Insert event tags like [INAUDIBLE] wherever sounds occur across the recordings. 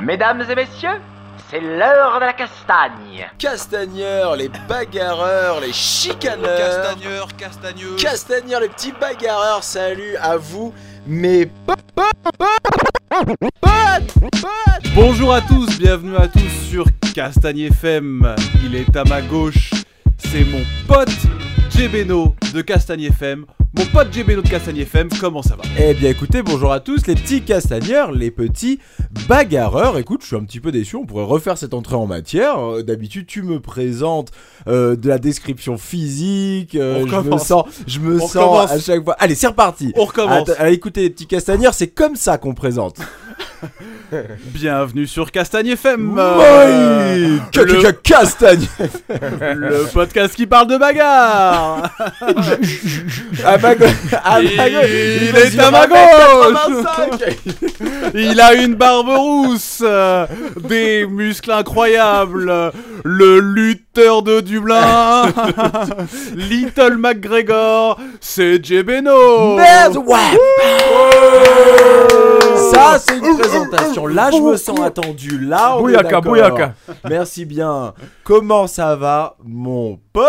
Mesdames et messieurs, c'est l'heure de la castagne. Castagneurs, les bagarreurs, les chicaneurs. Castagneur, castagneux. Castagneurs, les petits bagarreurs, salut à vous, mes potes. Bonjour à tous, bienvenue à tous sur Castagne FM. Il est à ma gauche, c'est mon pote Jebeno de Castagne FM. Mon pote Jebeno de Castagne FM, comment ça va Eh bien écoutez, bonjour à tous les petits castagneurs, les petits bagarreurs. Écoute, je suis un petit peu déçu, on pourrait refaire cette entrée en matière. Euh, D'habitude, tu me présentes euh, de la description physique, euh, On je me sens, je me On sens recommence. à chaque fois. Allez, c'est reparti. On recommence. Att- écoutez les petits castagneurs, c'est comme ça qu'on présente. [LAUGHS] Bienvenue sur Castagne FM. Oui Euh, le- Castagne [LAUGHS] Le podcast qui parle de bagarre. À ma gauche à ma Il [LAUGHS] gauche est à ma 1m85. Il a une barbe rousse, euh, des muscles incroyables, euh, le lutteur de Dublin, [LAUGHS] Little McGregor, c'est Jebeno. Merde, ouais Ça, c'est une présentation. Là, je me sens attendu. Là, on est d'accord. Merci bien. Comment ça va, mon pote?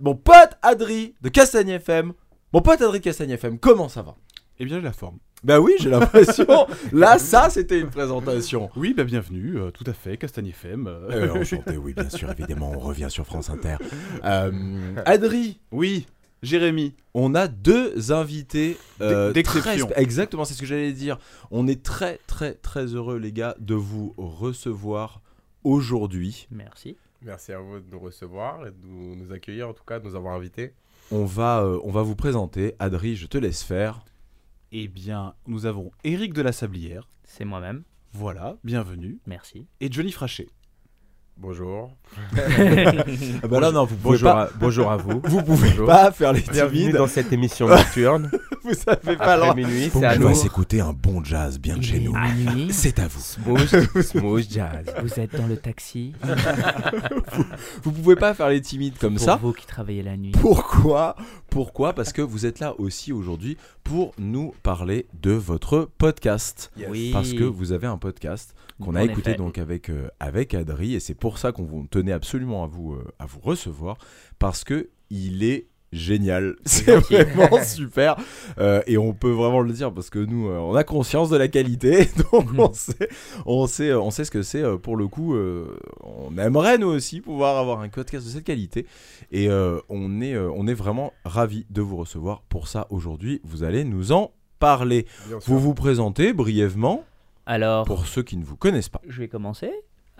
Mon pote Adri de Castagne FM. Mon pote Adri de Castagne FM, comment ça va? Eh bien, j'ai la forme. Bah oui, j'ai l'impression. [LAUGHS] Là, ça, c'était une présentation. Oui, bah bienvenue, euh, tout à fait, Castagne FM. euh. Euh, enchanté, oui, bien sûr, évidemment, on revient sur France Inter. [LAUGHS] Euh, Adri, Oui, Jérémy. On a deux invités euh, d'exception. Exactement, c'est ce que j'allais dire. On est très très très heureux les gars de vous recevoir aujourd'hui. Merci. Merci à vous de nous recevoir et de nous, nous accueillir, en tout cas, de nous avoir invités. On va euh, on va vous présenter. Adri, je te laisse faire. Eh bien, nous avons Eric de la Sablière. C'est moi-même. Voilà, bienvenue. Merci. Et Johnny Frachet. Bonjour. [LAUGHS] Ah bah là non, vous pouvez Bonjour, pas. à, bonjour à vous. Vous pouvez Bonjour. pas faire les Bienvenue timides. dans cette émission nocturne. [LAUGHS] Vous savez pas alors. minuit, On c'est à va nous. s'écouter un bon jazz bien de chez nous. [LAUGHS] C'est à vous. Smooth, smooth jazz. Vous êtes dans le taxi. Vous pouvez pas faire les timides comme Pour ça. vous qui travaillez la nuit. Pourquoi Pourquoi Parce que vous êtes là aussi aujourd'hui pour nous parler de votre podcast. Oui. Parce que vous avez un podcast qu'on a En écouté effet. donc avec, euh, avec Adri et c'est pour ça qu'on vous tenait absolument à vous, euh, à vous recevoir parce que il est génial. [LAUGHS] C'est vraiment super Euh, et on peut vraiment le dire parce que nous euh, on a conscience de la qualité [LAUGHS] donc Mhm. on sait, on sait, on sait ce que c'est euh, pour le coup. euh, on aimerait nous aussi pouvoir avoir un podcast de cette qualité et euh, on, est, euh, on est vraiment ravis de vous recevoir pour ça aujourd'hui. Vous allez nous en parler. Bien sûr. Vous vous présentez brièvement Alors, pour ceux qui ne vous connaissent pas. je vais commencer.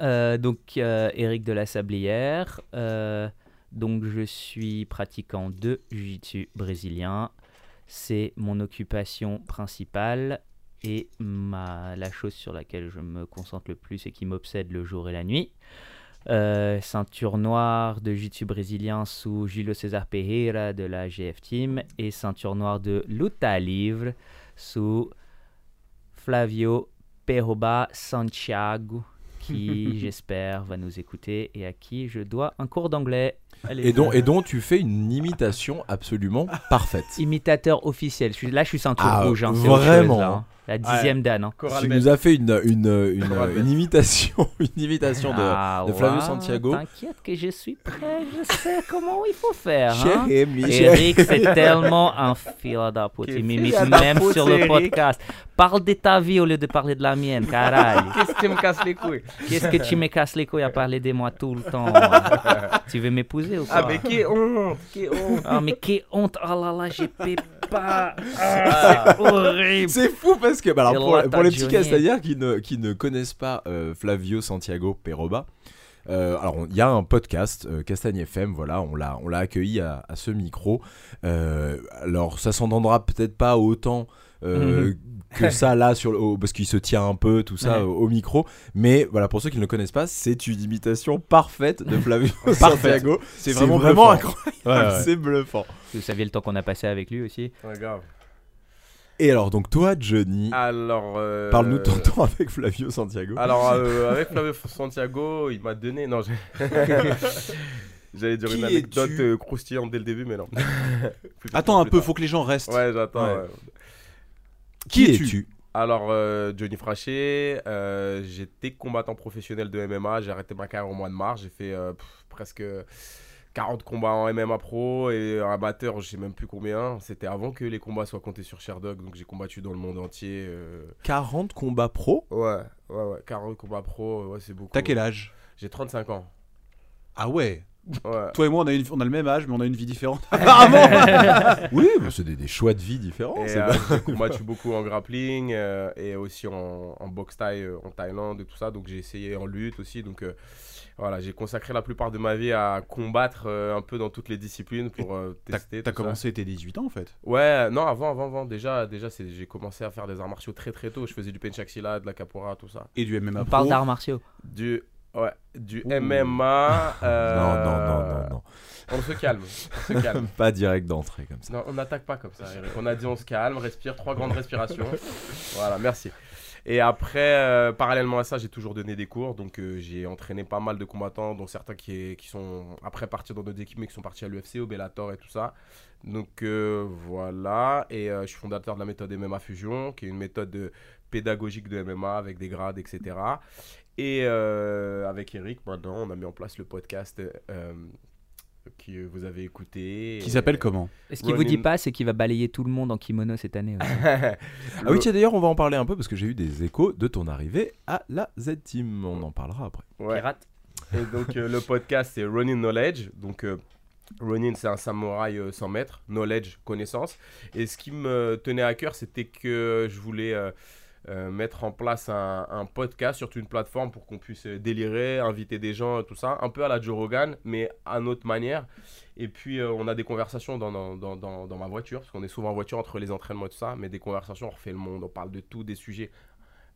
Euh, donc, euh, Eric de la Sablière. Donc, je suis pratiquant de jiu-jitsu brésilien. C'est mon occupation principale et ma, la chose sur laquelle je me concentre le plus et qui m'obsède le jour et la nuit. Euh, ceinture noire de jiu-jitsu brésilien sous Julio César Pereira de la GF Team et ceinture noire de luta livre sous Flavio Peroba Santiago qui [LAUGHS] j'espère va nous écouter et à qui je dois un cours d'anglais. Et dont, et dont tu fais une imitation absolument parfaite. Imitateur officiel. Je suis, là, je suis ceinture Ah, rouge. hein, chose, vraiment là, hein. La dixième dan. hein. Tu nous as fait une, une, une imitation, [LAUGHS] une imitation de, Ah, de Flavio ouais, Santiago. T'inquiète que je suis prêt, je sais comment il faut faire. hein. Jérémy, Eric, c'est tellement un fil d'apote. Il m'imite fil même sur le Eric? podcast. Parle de ta vie au lieu de parler de la mienne, caralho. [LAUGHS] Qu'est-ce que tu me casses les couilles? Qu'est-ce que tu me casses les couilles à parler de moi tout le temps? [LAUGHS] Tu veux m'épouser ou quoi Ah, mais qui honte Ah, mais quelle honte Oh là là, j'ai peux pas. Ah, C'est horrible. C'est fou parce que, bah alors, pour, les petits castagnards qui ne, qui ne connaissent pas euh, Flavio Santiago Peroba, euh, alors il y a un podcast, euh, Castagne FM, voilà, on l'a, on l'a accueilli à, à ce micro. Euh, alors ça s'entendra peut-être pas autant euh, que ça là sur le, au- parce qu'il se tient un peu tout ça Ouais. au, au micro, mais voilà pour ceux qui ne le connaissent pas, c'est une imitation parfaite de Flavio. [LAUGHS] Santiago. C'est vraiment, vraiment incroyable, Ouais, ouais. c'est bluffant. Vous saviez le temps qu'on a passé avec lui aussi Ouais, grave. Et alors donc toi Johnny, Alors. euh, parle-nous de ton temps avec Flavio Santiago. Alors, euh, [LAUGHS] avec Flavio Santiago, il m'a donné. Non, [LAUGHS] j'allais dire Qui une anecdote croustillante dès le début, mais non. Attends un peu, tard. faut que les gens restent. Ouais, j'attends. Ouais. ouais. Qui, Qui es-tu Alors, euh, Johnny Frachet, euh, j'étais combattant professionnel de MMA. J'ai arrêté ma carrière au mois de mars. J'ai fait euh, pff, presque 40 combats en MMA pro et un amateur, je sais même plus combien. C'était avant que les combats soient comptés sur Sherdog. Donc, j'ai combattu dans le monde entier. euh, 40 combats pro Ouais, ouais, ouais. 40 combats pro, ouais, c'est beaucoup. T'as quel âge J'ai 35 ans. Ah ouais. Ouais. Toi et moi, on a, une- on a le même âge, mais on a une vie différente. [LAUGHS] Oui, mais [LAUGHS] c'est des, des choix de vie différents. Et euh, pas- [LAUGHS] j'ai combattu beaucoup en grappling euh, et aussi en, en boxe thaï euh, en Thaïlande et tout ça. Donc j'ai essayé en lutte aussi. Donc euh, voilà, j'ai consacré la plupart de ma vie à combattre euh, un peu dans toutes les disciplines pour euh, tester. t'as commencé tes 18 ans en fait. Ouais, non, avant, avant, avant. Déjà, déjà j'ai commencé à faire des arts martiaux très très tôt. Je faisais du penchaksila, de la capoeira, tout ça. Et du MMA On pro. parle d'arts martiaux. Du, ouais, du Ouh. MMA. euh, [LAUGHS] Non, non, non, non, non. On se calme, on se [LAUGHS] calme. Pas direct d'entrée comme ça. Non, on n'attaque pas comme ça, Eric. On a dit on se calme, respire, trois grandes respirations. voilà, merci. Et après, euh, parallèlement à ça, j'ai toujours donné des cours. Donc, euh, j'ai entraîné pas mal de combattants, dont certains qui, qui sont après partis dans d'autres équipes, mais qui sont partis à l'UFC, au Bellator et tout ça. Donc, euh, voilà. Et euh, je suis fondateur de la méthode MMA Fusion, qui est une méthode de- pédagogique de MMA avec des grades, etc. Et euh, avec Eric, maintenant, on a mis en place le podcast euh, que vous avez écouté. Qui s'appelle comment? Et ce qu'il vous dit pas, c'est qu'il va balayer tout le monde en kimono cette année. aussi? [LAUGHS] Ah oui, tiens, d'ailleurs, on va en parler un peu parce que j'ai eu des échos de ton arrivée à la Z-Team. On en parlera après. Ouais. Pirate. Et donc euh, le podcast c'est Running Knowledge. Donc euh, Ronin c'est un samouraï euh, sans maître, knowledge, connaissance. Et ce qui me tenait à cœur c'était que je voulais euh, euh, mettre en place un, podcast sur une plateforme pour qu'on puisse délirer, inviter des gens, tout ça, un peu à la Joe Rogan, mais à notre manière. Et puis euh, on a des conversations dans- dans ma voiture, parce qu'on est souvent en voiture entre les entraînements et tout ça, mais des conversations, on refait le monde, on parle de tout, des sujets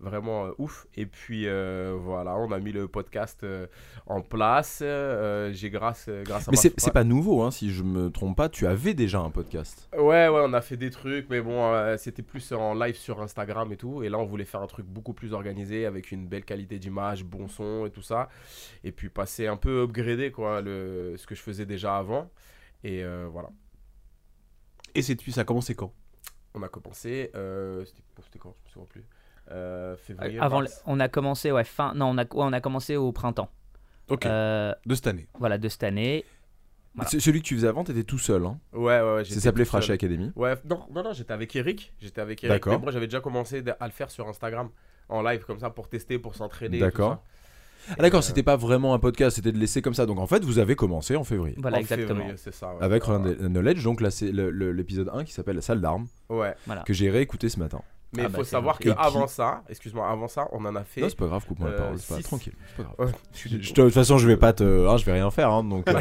vraiment euh, ouf. Et puis euh, voilà, on a mis le podcast euh, en place. J'ai grâce, grâce à Mais ma- c'est pas nouveau, hein, si je me trompe pas. Tu avais déjà un podcast. Ouais, ouais, on a fait des trucs, mais bon, c'était plus en live sur Instagram et tout. Et là, on voulait faire un truc beaucoup plus organisé avec une belle qualité d'image, bon son et tout ça. Et puis passer un peu upgradé, quoi, le, ce que je faisais déjà avant. Et voilà, Et c'est ça a commencé quand? On a commencé. c'était c'était quand? Je me souviens plus. Euh, février. Avant, mars. le- on a commencé, ouais, fin. Non, on a, ouais, on a commencé au printemps. Ok. Euh, De cette année. voilà, de cette année. Voilà. Celui que tu faisais avant, t'étais tout seul. Hein. Ouais, ouais, ouais. Ça s'appelait seul. Fraché Academy. Ouais, non, non, non, j'étais avec Eric. J'étais avec Eric. D'accord. Mais moi, j'avais déjà commencé à le faire sur Instagram, en live, comme ça, pour tester, pour s'entraîner. D'accord. Ah d'accord, euh, c'était pas vraiment un podcast, c'était de laisser comme ça. Donc en fait, vous avez commencé en février. Voilà, En exactement. février, c'est ça. ouais. Avec Knowledge, donc là c'est le- le- l'épisode 1 qui s'appelle La salle d'armes, Ouais. Voilà. que j'ai réécouté ce matin. Mais il Ah bah, faut c'est savoir. Et qui- qu'avant ça, excuse-moi, avant ça, on en a fait. Non, c'est pas grave, coupe-moi la euh, parole, c'est pas six- tranquille, c'est pas grave. Ouais. Je- je- de toute façon, je vais pas te, hein, je vais rien faire, hein, donc. [LAUGHS]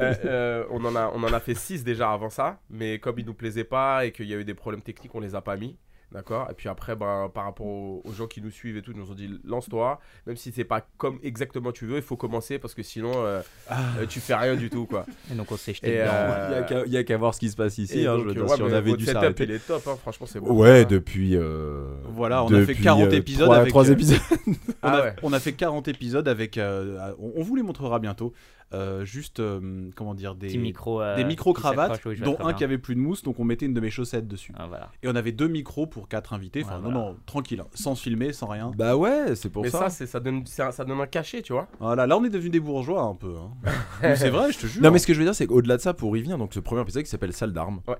Euh, euh, on, en a, on en a fait 6 déjà avant ça, mais comme ils nous plaisaient pas et qu'il y a eu des problèmes techniques, on les a pas mis. D'accord Et puis après, ben, par rapport aux, aux gens qui nous suivent et tout, ils nous ont dit lance-toi, même si c'est pas comme exactement tu veux, il faut commencer parce que sinon euh, euh, tu fais rien du tout quoi. Et donc, on s'est jeté Et, dedans. euh, Il y a qu'à- qu'à voir ce qui se passe ici. Hein, donc, je veux dire, ouais, si on avait dû s'arrêter. il est top, hein, franchement c'est bon. Ouais, depuis. euh, Voilà, on a fait depuis, 40 euh, épisodes trois- avec, trois euh, épisodes. On, Ah a, ouais. on a fait 40 épisodes avec. euh, on, on vous les montrera bientôt. Euh, juste, euh, comment dire, des, micro. euh, des micro-cravates, oui, dont un bien. qui avait plus de mousse, donc on mettait une de mes chaussettes dessus. Ah, voilà. Et on avait deux micros pour quatre invités. Enfin, Ouais, non, voilà. non, tranquille, hein, sans filmer, sans rien. Bah ouais, c'est pour Mais ça. ça, c'est- ça, donne, ça donne un cachet, tu vois. Voilà, là on est devenu des bourgeois un peu. hein. [LAUGHS] C'est vrai, je te jure. Non, mais ce que je veux dire, c'est qu'au-delà de ça, pour y venir, donc ce premier épisode qui s'appelle Salle d'armes. Ouais.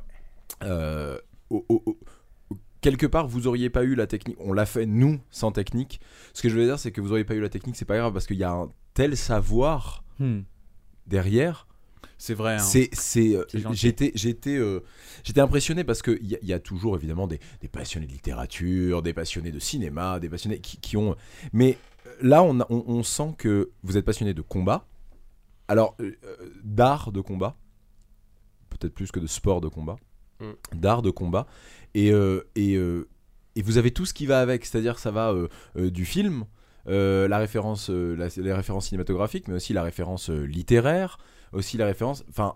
euh, quelque part, vous auriez pas eu la technique. On l'a fait nous sans technique. Ce que je veux dire, c'est que vous auriez pas eu la technique, c'est pas grave parce qu'il y a un tel savoir Hmm. Derrière. c'est vrai. hein. C'est, c'est, euh, j'étais, j'étais, euh, j'étais impressionné parce que il y, y a toujours évidemment des, des passionnés de littérature, des passionnés de cinéma, des passionnés qui, qui ont. Mais euh, là, on, a- on, on sent que vous êtes passionné de combat. Alors, euh, d'art de combat, peut-être plus que de sport de combat, Mm. d'art de combat, et euh, et, et vous avez tout ce qui va avec, c'est-à-dire ça va du film. Euh, la référence, euh, la- les références cinématographiques, mais aussi la référence euh, littéraire, aussi la référence. Enfin,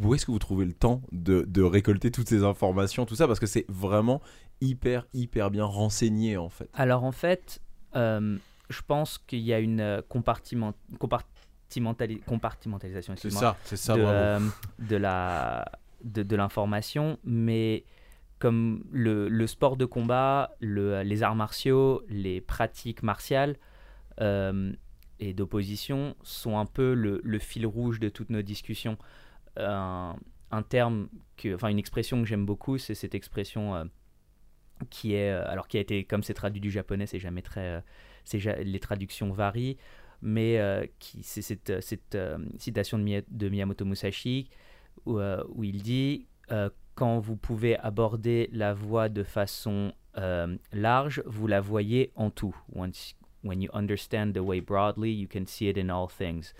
où est-ce que vous trouvez le temps de, de récolter toutes ces informations, tout ça? Parce que c'est vraiment hyper, hyper bien renseigné en fait. Alors en fait, euh, je pense qu'il y a une compartiment- compartimentali- compartimentalisation C'est ça, c'est ça, de, bravo. euh, de la de, de l'information, mais comme le, sport de combat, le- les arts martiaux, les pratiques martiales euh, et d'opposition sont un peu le, fil rouge de toutes nos discussions. Un, un terme, enfin une expression que j'aime beaucoup, c'est cette expression euh, qui est, euh, alors qui a été, comme c'est traduit du japonais, c'est jamais très, euh, les traductions varient, mais euh, qui, c'est cette, euh, euh, citation de, Miya- de Miyamoto Musashi où, euh, il dit euh, quand vous pouvez aborder la voie de façon euh, large, vous la voyez en tout. When you understand the way broadly, you can see it in all things.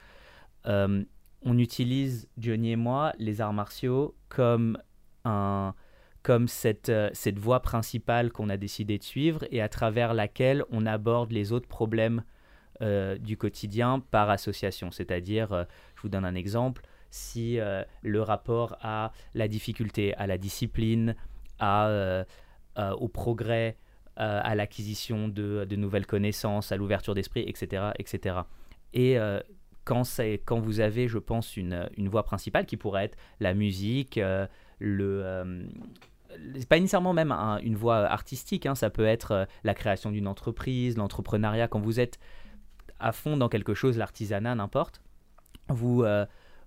Euh, on utilise, Johnny et moi, les arts martiaux comme, un, comme cette, euh, cette voie principale qu'on a décidé de suivre et à travers laquelle on aborde les autres problèmes du quotidien par association. C'est-à-dire, je vous donne un exemple, si euh, le rapport à la difficulté, à la discipline, à, euh, euh, au progrès, à l'acquisition de, de nouvelles connaissances, à l'ouverture d'esprit, etc. etc. Et quand, quand vous avez, je pense, une, une voie principale qui pourrait être la musique, le... pas nécessairement même un- une voie artistique, hein, ça peut être la création d'une entreprise, l'entrepreneuriat, quand vous êtes à fond dans quelque chose, l'artisanat, n'importe, vous,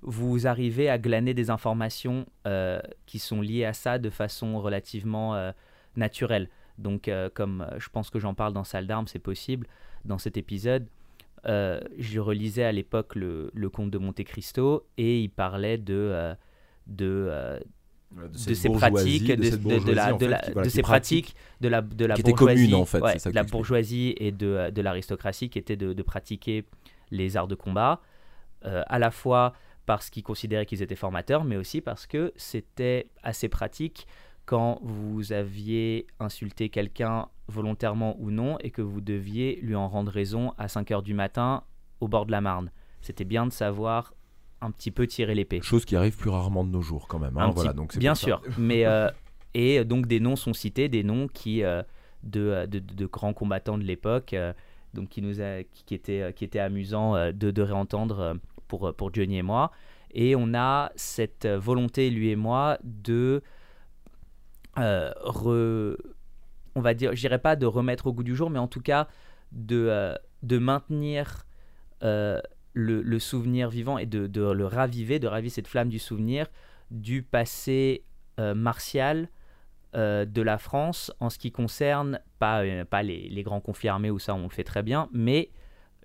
vous arrivez à glaner des informations euh, qui sont liées à ça de façon relativement euh, naturelle. Donc, euh, comme je pense que j'en parle dans Salle d'Armes, c'est possible, dans cet épisode, je relisais à l'époque le, le conte de Monte Cristo et il parlait de, de, bourgeoisie, pratiques, de, pratique. pratiques de la, de la Qui bourgeoisie, communes, en fait, ouais, c'est ça que de la bourgeoisie et de, de l'aristocratie qui était de, de pratiquer les arts de combat, euh, à la fois parce qu'ils considéraient qu'ils étaient formateurs, mais aussi parce que c'était assez pratique quand vous aviez insulté quelqu'un volontairement ou non et que vous deviez lui en rendre raison à 5 heures du matin au bord de la Marne. C'était bien de savoir un petit peu tirer l'épée. Chose qui arrive plus rarement de nos jours quand même. hein, Un voilà, petit- donc c'est bien sûr, mais euh, et donc des noms sont cités, des noms qui euh, de, de, de grands combattants de l'époque, euh, donc qui nous a, qui, qui étaient euh, qui étaient amusants euh, de, de réentendre euh, pour pour Johnny et moi. Et on a cette euh, volonté lui et moi de euh, re- on va dire, je dirais pas de remettre au goût du jour, mais en tout cas de euh, de maintenir euh, le, souvenir vivant et de, le raviver, de raviver cette flamme du souvenir du passé euh, martial euh, de la France en ce qui concerne, pas, euh, pas les, les grands conflits armés où ça on le fait très bien, mais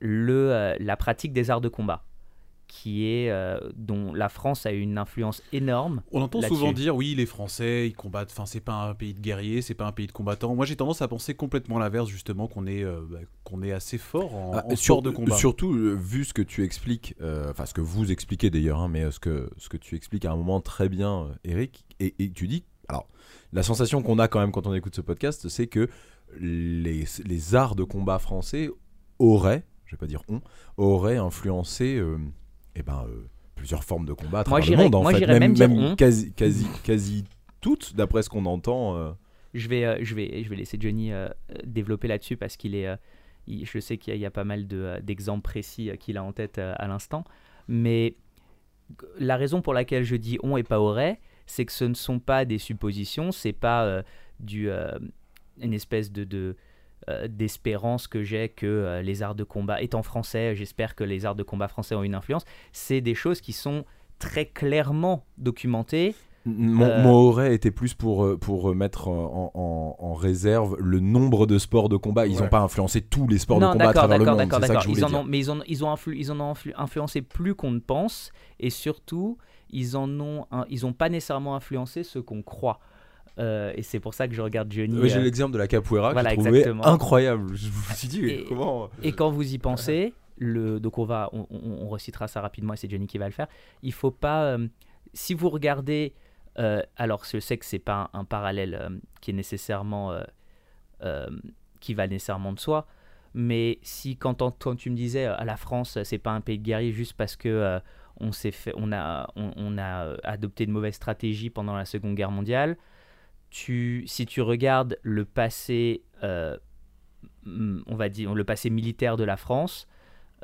le, euh, la pratique des arts de combat, qui est, euh, dont la France a eu une influence énorme. On entend souvent dire oui, les Français, ils combattent. Enfin, c'est pas un pays de guerriers, c'est pas un pays de combattants. Moi, j'ai tendance à penser complètement l'inverse, justement, qu'on est, euh, bah, qu'on est assez fort en, Ah, en et sport sur- de combat. Surtout, euh, vu ce que tu expliques, euh, enfin ce que vous expliquez d'ailleurs, hein, mais euh, ce que, ce que tu expliques à un moment très bien, Eric, et, et tu dis, alors, la sensation qu'on a quand même quand on écoute ce podcast, c'est que les, les arts de combat français auraient, je vais pas dire ont, auraient influencé euh, eh ben, euh, plusieurs formes de combat à Moi, travers le monde, en moi, fait. même dire quasi, quasi, quasi toutes, d'après ce qu'on entend. euh. Je vais, euh, je vais, je vais laisser Johnny développer là-dessus parce qu'il est, il- je sais qu'il y, a- il y a pas mal de, d'exemples précis qu'il a en tête à l'instant, mais la raison pour laquelle je dis on et pas aurait, c'est que ce ne sont pas des suppositions, c'est pas euh, du, euh, une espèce de, de euh, d'espérance que j'ai que euh, les arts de combat, étant français, j'espère que les arts de combat français ont une influence. C'est des choses qui sont très clairement documentées. Mon, Euh, mon aurait été plus pour, euh, pour mettre en, en- en réserve le nombre de sports de combat. Ils n'ont Ouais. pas influencé tous les sports de combat à d'accord, travers le d'accord, monde. d'accord, d'accord. voulais Ils en ont, mais ils, ont influ- ils en ont influ- influencé plus qu'on ne pense, et surtout, ils en ont, un- ils ont pas nécessairement influencé ce qu'on croit. Euh, et c'est pour ça que je regarde Johnny. Ouais, J'ai euh, l'exemple de la capoeira que Voilà, j'ai trouvé exactement. incroyable. Je me suis dit, Et- comment Et quand vous y pensez, le, donc on va, on, on- on recitera ça rapidement et c'est Johnny qui va le faire. Il faut pas, euh, si vous regardez, euh, alors je sais que c'est pas un, un parallèle euh, qui est nécessairement, euh, euh, qui va nécessairement de soi, mais si quand, tu me disais à la France c'est pas un pays de guerriers juste parce que euh, on s'est fait, on a, on, on a euh, adopté de mauvaises stratégies pendant la Seconde Guerre mondiale. Si tu regardes le passé euh, on va dire, le passé militaire de la France,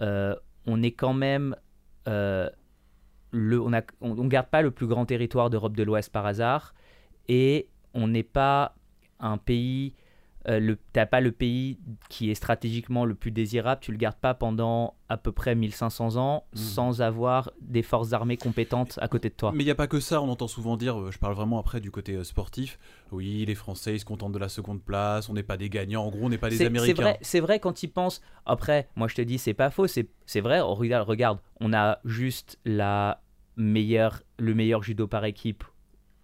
euh, on est quand même. euh, on on garde pas le plus grand territoire d'Europe de l'Ouest par hasard, et on n'est pas un pays. Euh, t'as pas le pays qui est stratégiquement le plus désirable, tu le gardes pas pendant à peu près 1500 ans Mhm. sans avoir des forces armées compétentes à côté de toi. Mais il n'y a pas que ça, on entend souvent dire, euh, je parle vraiment après du côté euh, sportif, oui, les Français, ils se contentent de la seconde place, on n'est pas des gagnants, en gros, on n'est pas des C'est- C'est Américains. vrai, c'est vrai quand ils pensent. Après, moi je te dis, c'est pas faux, c'est vrai. Regarde, regarde, on a juste la meilleure, le meilleur judo par équipe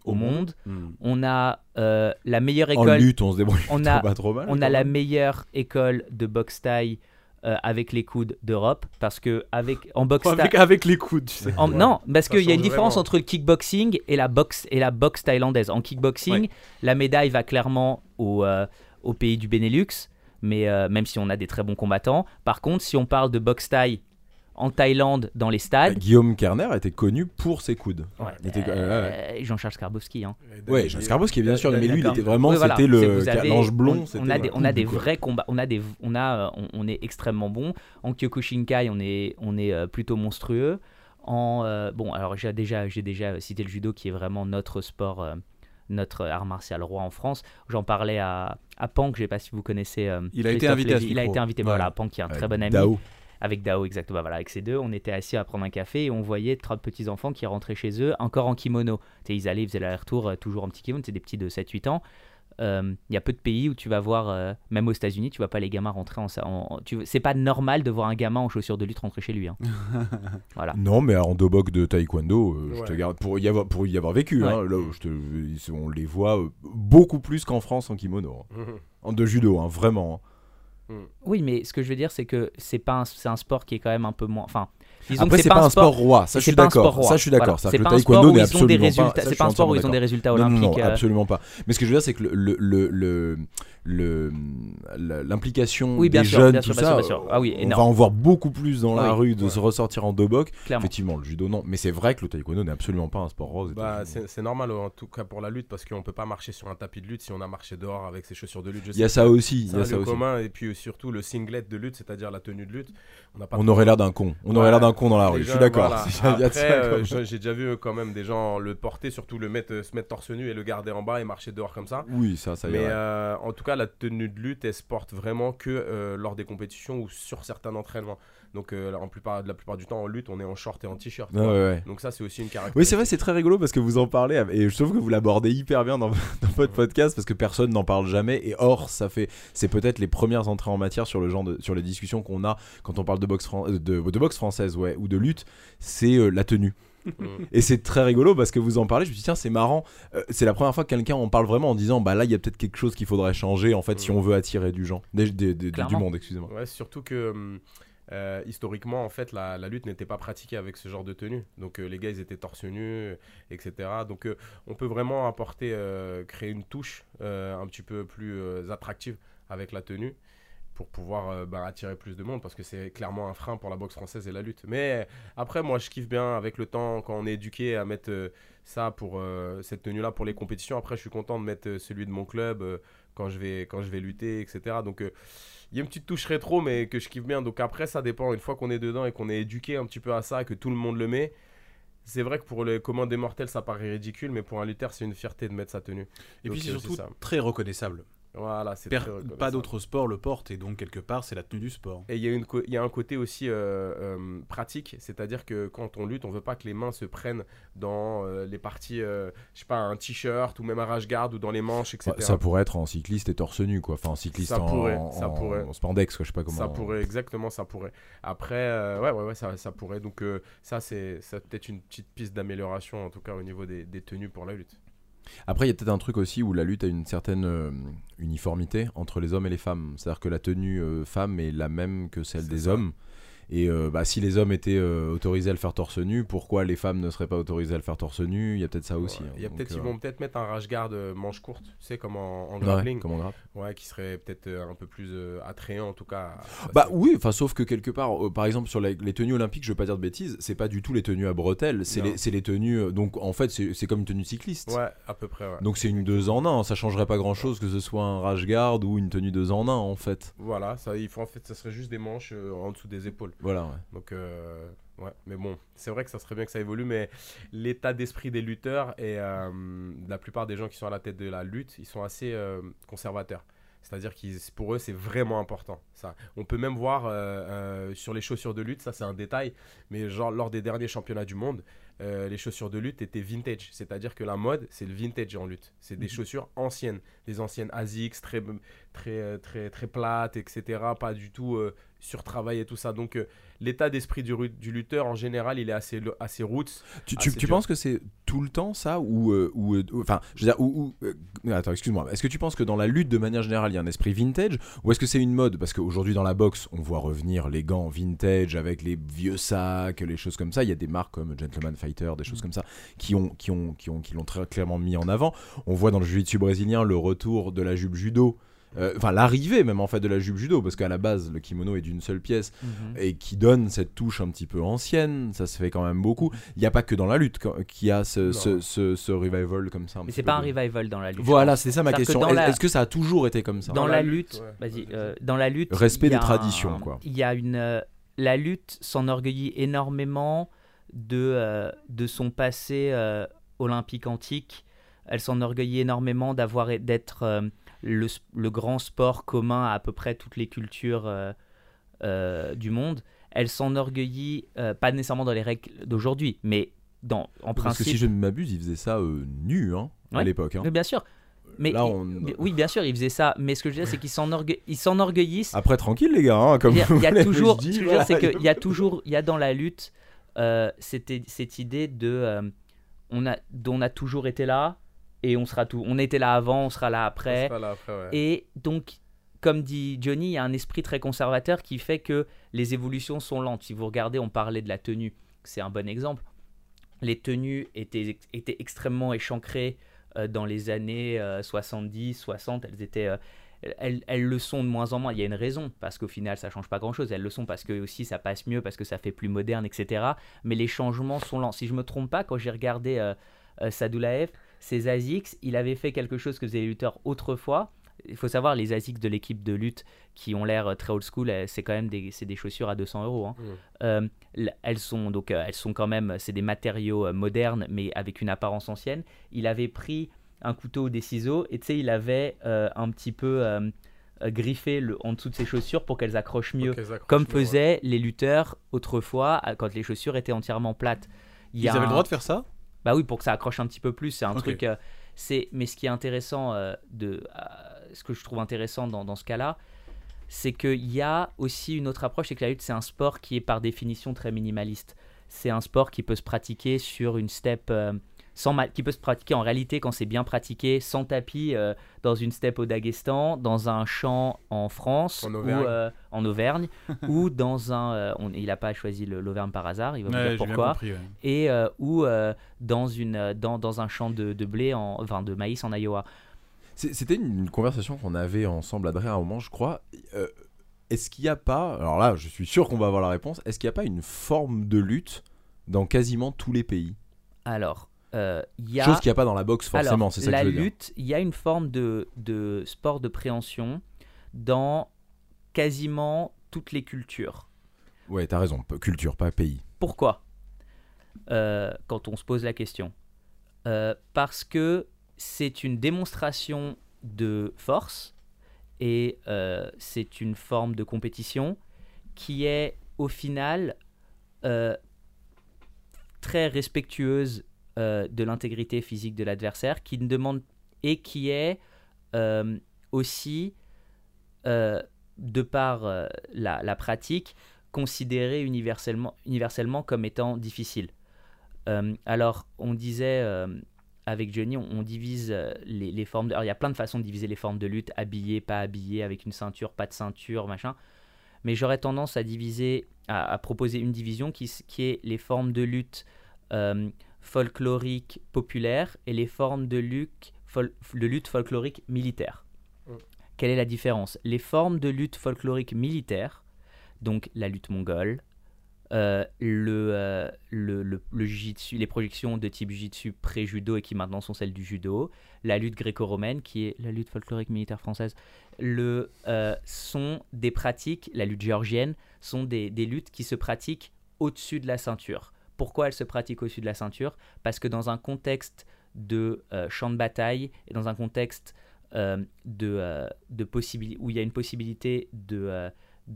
au Au monde. Hmm. On a euh, la meilleure En école. lutte, on se débrouille on [LAUGHS] a- pas trop mal. On a la meilleure école de boxe taille euh, avec les coudes d'Europe parce que avec en boxe. Avec, avec les coudes, tu sais. En- Ouais. Non, parce qu'il y a une différence vraiment. entre le kickboxing et la boxe et la boxe thaïlandaise. En kickboxing, Ouais. la médaille va clairement au, euh, au pays du Benelux, mais même si on a des très bons combattants. Par contre, si on parle de boxe thaï en Thaïlande dans les stades, Guillaume Kerner était connu pour ses coudes. ouais, était- euh, ouais, Jean-Charles Skarbowski. Hein. Ouais, Jean Skarbowski, bien sûr, mais lui, il était vraiment, Oui, voilà. c'était le vous avez- l'ange blond. On, a des, on a coude, des quoi. vrais combats. On a des, on a, euh, on, on est extrêmement bon. En Kyokushinkai, on est, on est euh, plutôt monstrueux. En euh, bon, alors j'ai déjà, j'ai déjà cité le judo qui est vraiment notre sport, euh, notre art martial roi en France. J'en parlais à, à Pank, je sais pas si vous connaissez. euh, Il a été invité à. Il a été invité. Ouais. Voilà, Pank qui est un très bon ami. Dao. Avec Dao, exactement. Voilà, avec ces deux, on était assis à prendre un café et on voyait trois petits enfants qui rentraient chez eux, encore en kimono. Tu sais, ils allaient, ils faisaient l'aller-retour euh, toujours en petit kimono. C'est des petits de 7-8 ans. Euh, Il y a peu de pays où tu vas voir, euh, même aux États-Unis, tu vas pas les gamins rentrer en. en, en- tu- c'est pas normal de voir un gamin en chaussures de lutte rentrer chez lui. hein. [LAUGHS] voilà. Non, mais en dobok de taekwondo, euh, je te garde pour y avoir pour y avoir vécu. Ouais. hein, là, je te, on les voit euh, beaucoup plus qu'en France en kimono, hein. Mhm. en de judo, hein, vraiment. Hein. Oui, mais ce que je veux dire, c'est que c'est pas, un- c'est un sport qui est quand même un peu moins. Enfin, disons Après, que c'est pas, un sport roi. Ça, je suis d'accord. Ça, je suis d'accord. C'est pas un sport où ils ont des résultats. C'est pas un sport où ils ont des résultats olympiques. non, euh, absolument pas. Mais ce que je veux dire, c'est que le, l'implication Oui, bien des sûr, jeunes, bien tout sûr, ça, sûr, bien sûr. Ah oui, on va en voir beaucoup plus dans la Oui. rue de Ouais. se ressortir en dobok. Clairement. Effectivement, le judo, non. Mais c'est vrai que le taekwondo n'est absolument pas un sport rose. Bah, c'est normal en tout cas pour la lutte parce qu'on peut pas marcher sur un tapis de lutte si on a marché dehors avec ses chaussures de lutte. Il y a ça aussi. Il y a ça aussi. commun et puis surtout le singlet de lutte, c'est-à-dire la tenue de lutte. On pas aurait l'air d'un con. On aurait l'air d'un con dans la rue. Je suis d'accord. voilà. [LAUGHS] Euh, j'ai déjà vu euh, quand même des gens le porter, surtout le mettre, euh, se mettre torse nu et le garder en bas et marcher dehors comme ça. Oui, ça, ça y Mais est. euh, en tout cas, la tenue de lutte, elle se porte vraiment que euh, lors des compétitions ou sur certains entraînements. Donc, euh, en plupart, la plupart du temps, en lutte, on est en short et en t-shirt. Ouais, ouais. Donc ça, c'est aussi une caractéristique. Oui, c'est vrai, c'est très rigolo parce que vous en parlez et je trouve que vous l'abordez hyper bien dans, [LAUGHS] dans votre podcast parce que personne n'en parle jamais et or ça fait c'est peut-être les premières entrées en matière sur le genre de sur les discussions qu'on a quand on parle de boxe euh, de, de boxe française ouais ou de lutte, c'est euh, la tenue. Mm. Et c'est très rigolo parce que vous en parlez, je me dis tiens, c'est marrant. Euh, c'est la première fois que quelqu'un en parle vraiment en disant bah là il y a peut-être quelque chose qu'il faudrait changer en fait si Mm. on veut attirer du gens, des- des- des- du monde, excusez-moi. Ouais, surtout que hum, euh, historiquement, en fait, la, la lutte n'était pas pratiquée avec ce genre de tenue. Donc euh, les gars, ils étaient torse nu, etc. Donc euh, on peut vraiment apporter, euh, créer une touche euh, un petit peu plus euh, attractive avec la tenue pour pouvoir euh, bah, attirer plus de monde parce que c'est clairement un frein pour la boxe française et la lutte. Mais après, moi, je kiffe bien avec le temps quand on est éduqué à mettre euh, ça pour euh, cette tenue-là pour les compétitions. Après, je suis content de mettre euh, celui de mon club euh, quand je vais quand je vais lutter, etc. Donc euh, il y a une petite touche rétro, mais que je kiffe bien. Donc après, ça dépend. Une fois qu'on est dedans et qu'on est éduqué un petit peu à ça, et que tout le monde le met, c'est vrai que pour les commandes des mortels, ça paraît ridicule, mais pour un lutteur, c'est une fierté de mettre sa tenue. Et Donc, puis c'est euh, surtout ça. très reconnaissable. Voilà, c'est Per- très pas d'autres sports le portent et donc quelque part c'est la tenue du sport. Et il y, a une co- il y a un côté aussi euh, euh, pratique, c'est-à-dire que quand on lutte, on veut pas que les mains se prennent dans euh, les parties, euh, je sais pas, un t-shirt ou même un rash guard ou dans les manches, etc. Ça pourrait être en cycliste et torse nu quoi, enfin en cycliste Ça en, pourrait, en- ça en- pourrait. en spandex quoi, je sais pas comment. Ça pourrait, exactement, ça pourrait. Après, euh, ouais, ouais, ouais, ça, ça pourrait. Donc, euh, ça, c'est ça peut-être une petite piste d'amélioration, en tout cas, au niveau des, des tenues pour la lutte. Après, il y a peut-être un truc aussi où la lutte a une certaine euh, uniformité entre les hommes et les femmes. C'est-à-dire que la tenue euh, femme est la même que celle des ça. hommes. Et euh, bah, si les hommes étaient euh, autorisés à le faire torse nu, pourquoi les femmes ne seraient pas autorisées à le faire torse nu? Il y a peut-être ça aussi. Ouais. hein. Il y a peut-être, euh, ils vont peut-être mettre un rash guard manche courte, tu sais, comme en, en ouais, grappling. Ouais, qui serait peut-être un peu plus attrayant, en tout cas. à- Bah oui, enfin sauf que quelque part, par exemple sur les tenues olympiques, je veux pas dire de bêtises, c'est pas du tout les tenues à bretelles, c'est les, tenues. donc en fait, c'est comme une tenue cycliste. Ouais, à peu près. Donc c'est une deux en un, ça changerait pas grand chose que ce soit un rash guard ou une tenue deux en un en fait. Voilà, ça, il faut, en fait, ça serait juste des manches en dessous des épaules. Voilà, ouais. Donc, euh, Ouais, mais bon, c'est vrai que ça serait bien que ça évolue, mais l'état d'esprit des lutteurs et euh, la plupart des gens qui sont à la tête de la lutte, ils sont assez euh, conservateurs. C'est-à-dire que pour eux, c'est vraiment important. Ça. On peut même voir euh, euh, sur les chaussures de lutte, ça c'est un détail, mais genre lors des derniers championnats du monde, euh, les chaussures de lutte étaient vintage. C'est-à-dire que la mode, c'est le vintage en lutte. C'est des Mhm. chaussures anciennes, les anciennes ASICS, très, très, très, très plates, etc. Pas du tout euh, surtravaillées et tout ça. Donc euh, l'état d'esprit du, lutteur en général, il est assez, assez roots. Tu, tu- tu penses que c'est tout le temps ça ou euh, ou euh, enfin je veux dire ou, ou, attends excuse-moi. Est-ce que tu penses que dans la lutte de manière générale il y a un esprit vintage ou est-ce que c'est une mode? Parce qu'aujourd'hui dans la boxe on voit revenir les gants vintage avec les vieux sacs les choses comme ça. Il y a des marques comme Gentleman Fighter des choses comme ça qui ont qui ont qui ont qui l'ont très clairement mis en avant. On voit dans le jiu-jitsu brésilien le retour de la jupe judo enfin l'arrivée même en fait de la jupe judo parce qu'à la base le kimono est d'une seule pièce Mhm. et qui donne cette touche un petit peu ancienne, ça se fait quand même beaucoup. Il n'y a pas que dans la lutte qu'il y a ce, ce, ce- ce revival comme ça. Mais c'est pas un revival dans la lutte. Voilà, c'est ça ma que question. la- Est-ce que ça a toujours été comme ça Dans Dans la la lutte, lutte, ouais. vas-y, Vas-y, euh, dans la lutte, Respect des traditions, un- quoi. Il y a une, euh, la lutte s'enorgueillit énormément de euh, de son passé euh, olympique antique. Elle s'enorgueillit énormément d'avoir et- d'être euh, le, grand sport commun à à peu près toutes les cultures euh, euh, du monde. Elle s'enorgueillit euh, pas nécessairement dans les règles d'aujourd'hui, mais dans en Parce que principe. si je ne m'abuse, il faisait ça nu hein, à l'époque. hein. Bien sûr. Mais Là, il- on- oui, bien sûr, il faisait ça. Mais ce que je veux dire, c'est qu'ils s'enorgue- ils s'enorgueillissent Après, tranquille les gars, hein, comme il y a, toujours, je dis, ce que je veux dire, voilà, c'est qu'il y a toujours, il y a dans la lutte euh, cette, cette idée de, euh, on a, on a toujours été là et on sera tout, on était là avant, on sera là On après. sera là après, ouais. Et donc, comme dit Johnny, il y a un esprit très conservateur qui fait que les évolutions sont lentes. Si vous regardez, on parlait de la tenue, c'est un bon exemple. Les tenues étaient, étaient extrêmement échancrées euh, dans les années euh, 70, 60. Elles étaient. euh, elles, elles le sont de moins en moins. Il y a une raison, parce qu'au final, ça change pas grand-chose. Elles le sont parce que aussi ça passe mieux, parce que ça fait plus moderne, etc. Mais les changements sont lents. Si je me trompe pas, quand j'ai regardé euh, euh, Sadoulaev, ses ASICS, il avait fait quelque chose que faisaient les lutteurs autrefois. Il faut savoir, les ASICS de l'équipe de lutte qui ont l'air euh, très old school, euh, c'est quand même des, des chaussures à 200 euros. hein. Mm. Euh, elles sont donc, elles sont quand même, c'est des matériaux modernes, mais avec une apparence ancienne. Il avait pris un couteau ou des ciseaux et tu sais, il avait euh, un petit peu euh, griffé le, en dessous de ses chaussures pour qu'elles accrochent mieux comme mieux, ouais. faisaient les lutteurs autrefois quand les chaussures étaient entièrement plates. Il Ils avaient le droit de faire ça? Bah oui, pour que ça accroche un petit peu plus. C'est un truc. euh, c'est mais ce qui est intéressant euh, de euh, ce que je trouve intéressant dans, dans ce cas-là, c'est qu'il y a aussi une autre approche, c'est que la lutte c'est un sport qui est par définition très minimaliste. C'est un sport qui peut se pratiquer sur une step. Sans qui peut se pratiquer en réalité quand c'est bien pratiqué, sans tapis, euh, dans une steppe au Daghestan, dans un champ en France, En ou Auvergne. euh, en Auvergne, [LAUGHS] ou dans un. euh, on- il n'a pas choisi l'Auvergne par hasard, il va vous Ouais, dire pourquoi compris. ouais. et euh, ou euh, dans, une, dans, dans un champ de, de blé, en, enfin de maïs en Iowa. C'était une, une conversation qu'on avait ensemble, Adrien, à un moment, je crois. Euh, est-ce qu'il n'y a pas, alors là, je suis sûr qu'on va avoir la réponse, est-ce qu'il n'y a pas une forme de lutte dans quasiment tous les pays? Alors, euh, il y a. Chose qu'il n'y a pas dans la boxe, forcément, c'est ça la que je veux dire. lutte, il y a une forme de, de sport de préhension dans quasiment toutes les cultures. Ouais, t'as raison, culture, pas pays. Pourquoi? Euh, Quand on se pose la question. Euh, parce que c'est une démonstration de force et euh, c'est une forme de compétition qui est au final très respectueuse euh, de l'intégrité physique de l'adversaire, qui ne demande et qui est euh, aussi, euh, de par la, pratique, considérée universellement, universellement comme étant difficile. Alors, on disait avec Johnny, on, divise les, formes. Alors, il y a plein de façons de diviser les formes de lutte habillé, pas habillé, avec une ceinture, pas de ceinture, machin. Mais j'aurais tendance à diviser, à, proposer une division qui est les formes de lutte folkloriques populaires et les formes de lutte, fol- de lutte folklorique militaire. Mm. Quelle est la différence? Les formes de lutte folklorique militaire, donc la lutte mongole, euh, le, euh, le, le, le jiu-jitsu, les projections de type jiu-jitsu pré-judo et qui maintenant sont celles du judo, la lutte gréco-romaine qui est la lutte folklorique militaire française, le, euh, sont des pratiques, la lutte géorgienne, sont des, des luttes qui se pratiquent au-dessus de la ceinture. Pourquoi elle se pratique au-dessus de la ceinture Parce que dans un contexte de euh, champ de bataille et dans un contexte euh, de, euh, où il y a une possibilité de,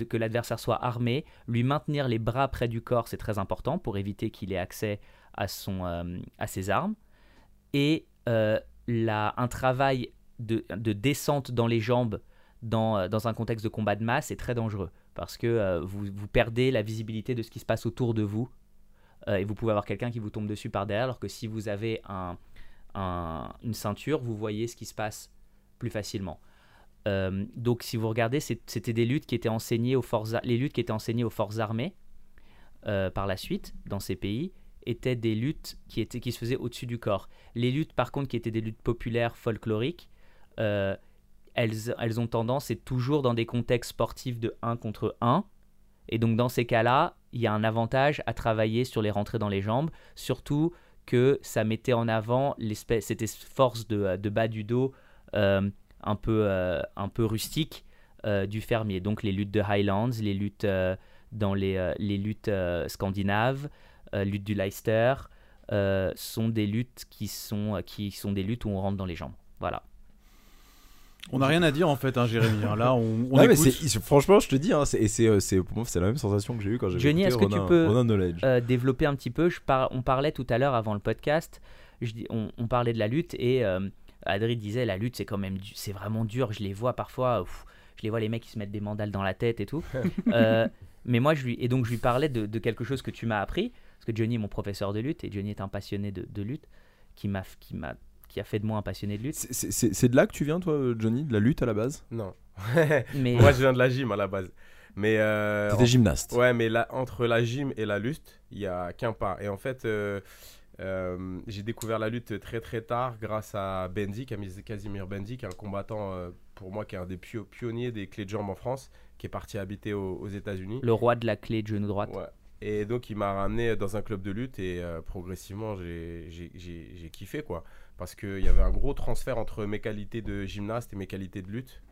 que l'adversaire soit armé, lui maintenir les bras près du corps, c'est très important pour éviter qu'il ait accès à, son, à ses armes. Et un travail de, de descente dans les jambes dans, dans un contexte de combat de masse est très dangereux parce que vous, vous perdez la visibilité de ce qui se passe autour de vous et vous pouvez avoir quelqu'un qui vous tombe dessus par derrière alors que si vous avez un, un- une ceinture, vous voyez ce qui se passe plus facilement. Euh, donc si vous regardez, c'était des luttes qui étaient enseignées aux forces, les luttes qui étaient enseignées aux forces armées euh, par la suite dans ces pays étaient des luttes qui, étaient, qui se faisaient au-dessus du corps. Les luttes par contre qui étaient des luttes populaires folkloriques, euh, elles, elles ont tendance, c'est toujours dans des contextes sportifs de 1 contre 1. Et donc dans ces cas-là, il y a un avantage à travailler sur les rentrées dans les jambes, surtout que ça mettait en avant cette force de, de bas du dos euh, un, peu, euh, un peu rustique euh, du fermier. Donc les luttes de Highlands, les luttes euh, dans les, euh, les luttes euh, scandinaves, euh, lutte du Leicester, euh, sont des luttes qui sont, qui sont des luttes où on rentre dans les jambes. Voilà. On n'a rien à dire en fait, hein, Jérémy. hein. Là, on, on mais franchement, je te dis, hein, c'est, et c'est, euh, c'est- pour moi, c'est la même sensation que j'ai eu quand j'ai Johnny, est-ce que tu peux- euh, développer un petit peu? Je par- on parlait tout à l'heure avant le podcast, je dis, on, on parlait de la lutte et euh, Adri disait la lutte c'est quand même du- c'est vraiment dur. Je les vois parfois, ouf, je les vois les mecs qui se mettent des mandales dans la tête et tout. [LAUGHS] Euh, mais moi je lui et donc je lui parlais de, de quelque chose que tu m'as appris parce que Johnny est mon professeur de lutte et Johnny est un passionné de, de lutte qui m'a qui m'a qui a fait de moi un passionné de lutte. C'est, de là que tu viens, toi, Johnny, de la lutte à la base? Non. [LAUGHS] Mais Moi, je viens de la gym à la base. Mais euh, T'étais gymnaste. Ouais, mais là, entre la gym et la lutte, il y a qu'un pas. Et en fait, euh, euh, j'ai découvert la lutte très très tard grâce à Bendy, Casimir Bendy, qui est un combattant euh, pour moi qui est un des pio- pionniers des clés de jambes en France, qui est parti habiter aux, aux États-Unis. le roi de la clé de genou droite. Ouais. Et donc, il m'a ramené dans un club de lutte et euh, progressivement, j'ai kiffé quoi. Parce qu'il y avait un gros transfert entre mes qualités de gymnaste et mes qualités de lutte.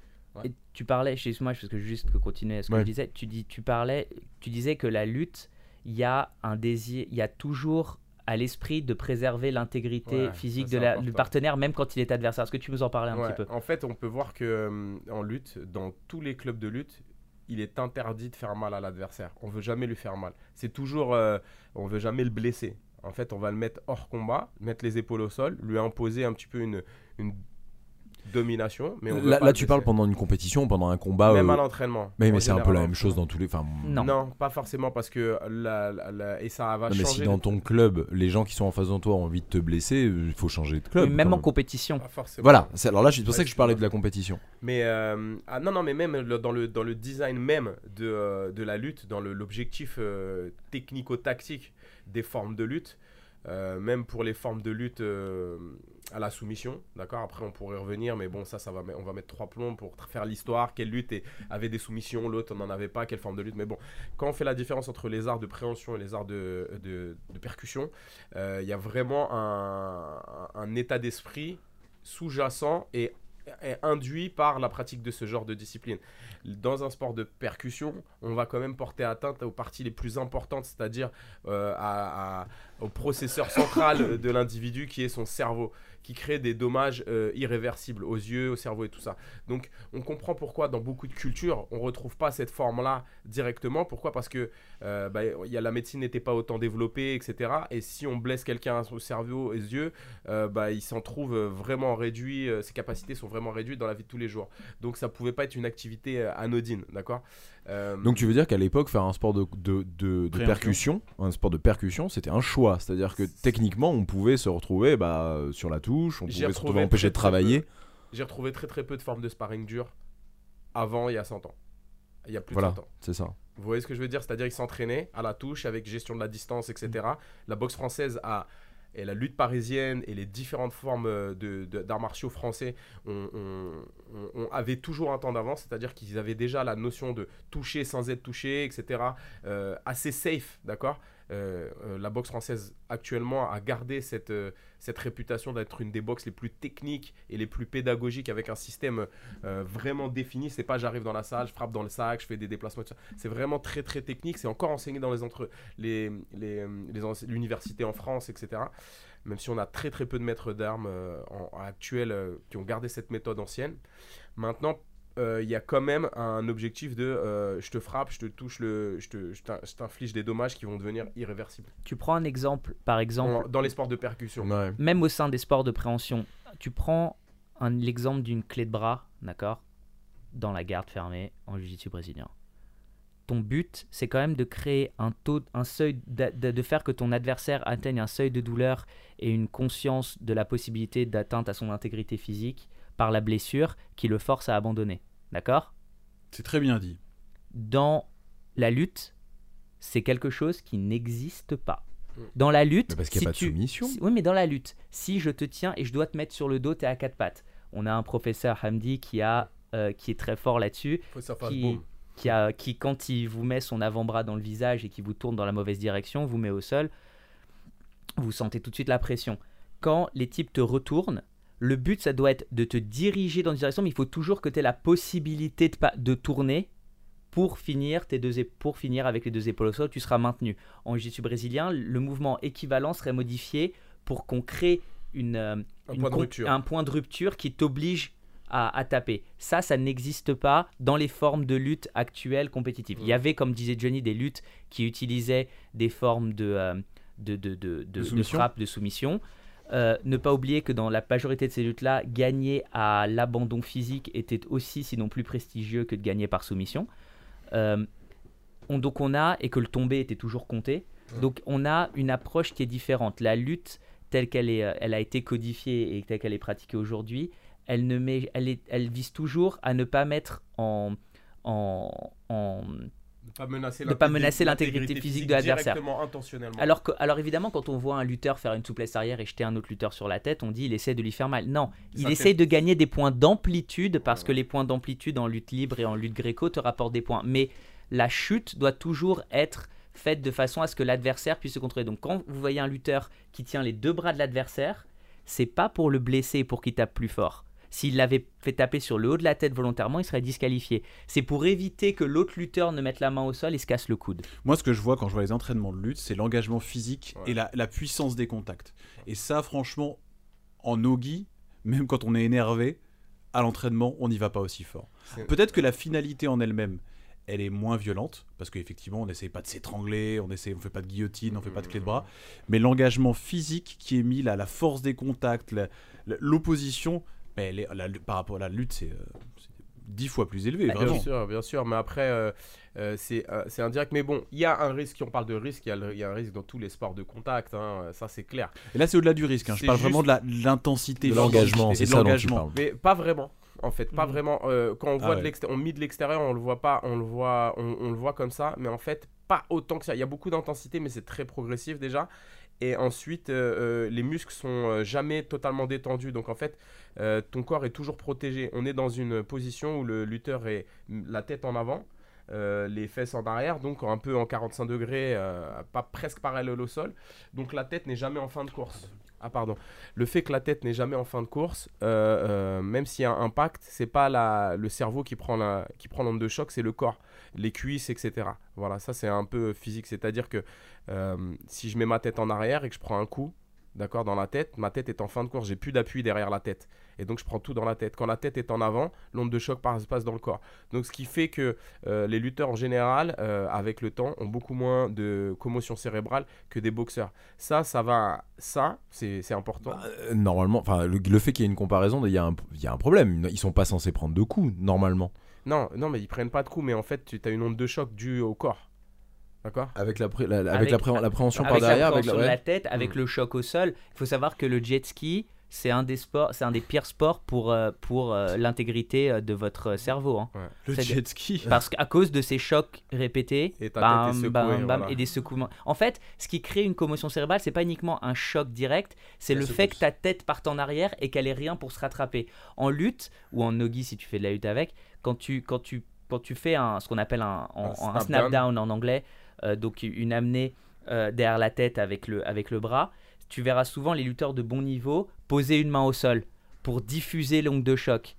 Et tu parlais, excuse-moi, parce que juste que continuer à ce que Ouais. je disais, tu, dis, tu parlais, tu disais que la lutte, il y a un désir, il y a toujours à l'esprit de préserver l'intégrité Ouais, physique de la- du partenaire, même quand il est adversaire. Est-ce que tu peux en parler un Ouais, petit peu? En fait, on peut voir que euh, en lutte, dans tous les clubs de lutte, il est interdit de faire mal à l'adversaire. On veut jamais lui faire mal. C'est toujours, euh, on veut jamais le blesser. En fait, on va le mettre hors combat, mettre les épaules au sol, lui imposer un petit peu une, une domination. Mais on veut Là, tu parles pendant une compétition, pendant un combat. même euh, à l'entraînement. Mais, mais c'est un peu la même chose dans tous les. Enfin, Non. Non, pas forcément parce que la, la- la- et ça va non, mais changer. si dans ton club, les gens qui sont en face de toi ont envie de te blesser, euh, il faut changer de club. Même en compétition. Pas forcément. Voilà, c'est- alors là, c'est pour Ouais, ça que je je parlais de la compétition. Mais euh, ah, non, non, mais même dans, le, dans le design même de, euh, de la lutte, dans l'objectif euh, technico-tactique des formes de lutte, euh, même pour les formes de lutte euh, à la soumission, d'accord? Après, on pourrait revenir, mais bon, ça, ça va, on va mettre trois plombs pour faire l'histoire. Quelle lutte avait des soumissions, l'autre n'en avait pas, quelle forme de lutte. Mais bon, quand on fait la différence entre les arts de préhension et les arts de, de, percussion, euh, il y a vraiment un état d'esprit sous-jacent et est induit par la pratique de ce genre de discipline. Dans un sport de percussion, on va quand même porter atteinte aux parties les plus importantes, c'est-à-dire euh, à- à- au processeur central [COUGHS] de l'individu qui est son cerveau, qui crée des dommages euh, irréversibles aux yeux, au cerveau et tout ça. Donc on comprend pourquoi dans beaucoup de cultures, on ne retrouve pas cette forme-là directement. Pourquoi? Parce que euh, bah, y a, la médecine n'était pas autant développée, etc. Et si on blesse quelqu'un au cerveau et aux yeux, euh, bah, il s'en trouve vraiment réduit, ses capacités sont vraiment réduites dans la vie de tous les jours. Donc ça pouvait pas être une activité anodine, d'accord? Euh, Donc tu veux dire qu'à l'époque, faire un sport de, de, de- percussion, un sport de percussion, c'était un choix. C'est-à-dire que techniquement, on pouvait se retrouver bah, sur la touche, on pouvait se retrouver empêché de travailler. J'ai retrouvé très très peu de formes de sparring dur avant il y a 100 ans. Il y a plus Voilà, de 100 ans. c'est ça. Vous voyez ce que je veux dire? C'est-à-dire qu'ils s'entraînaient à la touche avec gestion de la distance, etc. La boxe française a et la lutte parisienne et les différentes formes euh, d'arts martiaux français avaient toujours un temps d'avance, c'est-à-dire qu'ils avaient déjà la notion de toucher sans être touché, etc. euh, assez safe, d'accord? La boxe française actuellement a gardé cette, euh, cette réputation d'être une des boxes les plus techniques et les plus pédagogiques avec un système euh, vraiment défini. C'est pas j'arrive dans la salle, je frappe dans le sac, je fais des déplacements. C'est vraiment très très technique. C'est encore enseigné dans les entre les, les, euh, l'université en France, etc. Même si on a très très peu de maîtres d'armes euh, actuels euh, qui ont gardé cette méthode ancienne. Maintenant, euh, il y a quand même un objectif de euh, je te frappe, je te touche, le, je te- je t'in- je t'inflige des dommages qui vont devenir irréversibles. Tu prends un exemple, par exemple, En- dans les sports de percussion. Ouais. même au sein des sports de préhension, tu prends un- l'exemple d'une clé de bras, d'accord Dans la garde fermée en jiu-jitsu brésilien. Ton but, c'est quand même de créer un taux, un seuil, de, de faire que ton adversaire atteigne un seuil de douleur et une conscience de la possibilité d'atteinte à son intégrité physique par la blessure qui le force à abandonner. D'accord? C'est très bien dit. Dans la lutte, c'est quelque chose qui n'existe pas. Mm. Dans la lutte, Mais parce qu'il n'y si a pas de tu- soumission. si- oui, mais dans la lutte, si je te tiens et je dois te mettre sur le dos, tu es à quatre pattes. On a un professeur Hamdi qui, a, euh, qui est très fort là-dessus, qui, qui, a, qui, quand il vous met son avant-bras dans le visage et qui vous tourne dans la mauvaise direction, vous met au sol, vous sentez tout de suite la pression. Quand les types te retournent, le but, ça doit être de te diriger dans une direction, mais il faut toujours que tu aies la possibilité de, de tourner pour finir, tes deux, pour finir avec les deux épaules au sol, tu seras maintenu. En jiu-jitsu brésilien, le mouvement équivalent serait modifié pour qu'on crée une, euh, Un une point de rupture. un point de rupture qui t'oblige à, à taper. Ça, ça n'existe pas dans les formes de lutte actuelles compétitives. Il y avait, comme disait Johnny, des luttes qui utilisaient des formes de, euh, de, de, de, de- de frappe, de soumission. Euh, ne pas oublier que dans la majorité de ces luttes-là, gagner à l'abandon physique était aussi, sinon plus prestigieux que de gagner par soumission. Euh, on, donc on a, et que le tombé était toujours compté, donc on a une approche qui est différente. La lutte telle qu'elle est, euh, elle a été codifiée et telle qu'elle est pratiquée aujourd'hui, elle, ne met, elle, est, elle vise toujours à ne pas mettre en, en, pas menacer Ne pas menacer l'intégrité physique de l'adversaire. Alors, que, alors évidemment, quand on voit un lutteur faire une souplesse arrière et jeter un autre lutteur sur la tête, on dit il essaie de lui faire mal. Non, il Ça essaie fait- de gagner des points d'amplitude parce que les points d'amplitude en lutte libre et en lutte gréco te rapportent des points. Mais la chute doit toujours être faite de façon à ce que l'adversaire puisse se contrôler. Donc quand vous voyez un lutteur qui tient les deux bras de l'adversaire, c'est pas pour le blesser pour qu'il tape plus fort. S'il l'avait fait taper sur le haut de la tête volontairement, il serait disqualifié. C'est pour éviter que l'autre lutteur ne mette la main au sol et se casse le coude. Moi, ce que je vois quand je vois les entraînements de lutte, c'est l'engagement physique Ouais. et la, la puissance des contacts. Et ça, franchement, en nogi, même quand on est énervé, à l'entraînement, on n'y va pas aussi fort. Peut-être que la finalité en elle-même, elle est moins violente, parce qu'effectivement, on n'essaie pas de s'étrangler, on on fait pas de guillotine, on fait pas de clé de bras, mais l'engagement physique qui est mis là, la force des contacts, la- la- l'opposition, elle est- la- par rapport à la lutte, c'est euh, dix fois plus élevé, Bah, vraiment. Bien sûr, bien sûr, mais après, euh, euh, c'est euh, indirect. Mais bon, il y a un risque, si on parle de risque, il y, a le- il y a un risque dans tous les sports de contact, hein, ça c'est clair. Et là, c'est au-delà du risque. hein. Je parle vraiment de la- de l'intensité, De l'engagement, c'est de ça l'engagement. Mais pas vraiment, en fait, pas Mhm. vraiment. Euh, quand on Ah voit de ouais. l'exté- on mit de l'extérieur, on le voit pas, on le voit, on, on le voit comme ça, mais en fait, pas autant que ça. Il y a beaucoup d'intensité, mais c'est très progressif déjà. Et ensuite, euh, euh, les muscles sont euh, jamais totalement détendus. Donc en fait, ton corps est toujours protégé. On est dans une position où le lutteur est la tête en avant, les fesses en arrière, donc un peu en 45 degrés, pas presque parallèle au sol. Donc la tête n'est jamais en fin de course. Ah pardon. Le fait que la tête n'est jamais en fin de course, même s'il y a un impact, c'est pas la, le cerveau qui prend l'onde de choc, c'est le corps, les cuisses, etc. Voilà, ça c'est un peu physique, c'est-à-dire que euh, si je mets ma tête en arrière et que je prends un coup, d'accord, dans la tête, ma tête est en fin de course, j'ai plus d'appui derrière la tête, et donc je prends tout dans la tête. Quand la tête est en avant, l'onde de choc passe, passe dans le corps. Donc ce qui fait que euh, les lutteurs en général, euh, avec le temps, ont beaucoup moins de commotion cérébrale que des boxeurs. Ça, ça va, ça, c'est important. Bah, normalement, enfin, le, fait qu'il y ait une comparaison, il y, a un- il y a un problème. Ils sont pas censés prendre de coups, normalement. Non, non, mais ils prennent pas de coups, mais en fait, tu as une onde de choc due au corps. D'accord? Avec la, la- avec Avec- la pré- l'appréhension par avec derrière. Avec la, ouais. la tête, avec Mm. le choc au sol. Il faut savoir que le jet ski, c'est un des sports, c'est un des pires sports pour, euh, pour euh, l'intégrité euh, de votre cerveau. hein. Le jet ski. [LAUGHS] Parce qu'à cause de ces chocs répétés, Et bam, secouée, bam, bam, voilà. et des secouements. En fait, ce qui crée une commotion cérébrale, c'est pas uniquement un choc direct, c'est le fait que ta tête parte en arrière et qu'elle ait rien pour se rattraper. En lutte ou en nogi si tu fais de la lutte avec, quand tu quand tu quand tu fais un ce qu'on appelle un, Un un snap snap down en anglais, euh, donc une amenée euh, derrière la tête avec le, avec le bras, tu verras souvent les lutteurs de bon niveau poser une main au sol pour diffuser l'ongle de choc.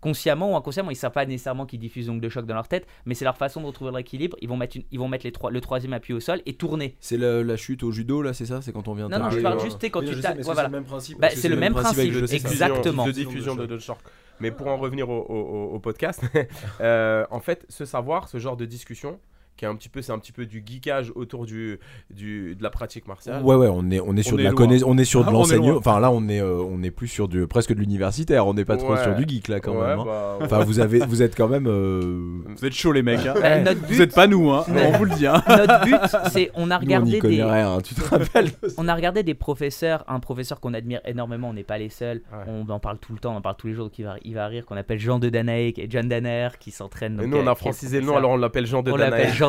Consciemment ou inconsciemment, ils ne savent pas nécessairement qu'ils diffusent l'ongle de choc dans leur tête, mais c'est leur façon de retrouver leur équilibre. Ils vont mettre, une- ils vont mettre les trois, le troisième appui au sol et tourner. C'est la, la chute au judo là, c'est ça? C'est quand on vient Non, non, je parle euh, juste tu sais, quand oui, tu tapes. ouais, que c'est voilà. le même principe Bah, c'est le même principe, exactement. de diffusion de, de choc. Mais pour en revenir au, au- au- au podcast, [LAUGHS] euh, en fait, ce savoir, ce genre de discussion, qui est un petit peu, c'est un petit peu du geekage autour du, du de la pratique martiale. Ouais ouais, on est on est sur On de est la loin. connaissance, on est sur de Ah, on est l'enseignement. Enfin là, on est euh, on est plus sur du presque de l'universitaire, on n'est pas trop Ouais. sur du geek là quand Ouais, même. hein. bah, Enfin vous avez vous êtes quand même euh, Vous êtes chaud les mecs. hein. [LAUGHS] Notre but, Vous êtes pas nous, hein. on vous le dit. Hein. notre but, c'est on a nous on regardé des, rien, hein, tu te rappelles on a regardé des professeurs, un professeur qu'on admire énormément, on n'est pas les seuls, Ouais. on en parle tout le temps, on en parle tous les jours, donc il va, il va rire, qu'on appelle Jean de Danae, qui est John Danner, qui s'entraîne. Et donc, nous, on a qui francisé le nom, alors on l'appelle Jean de on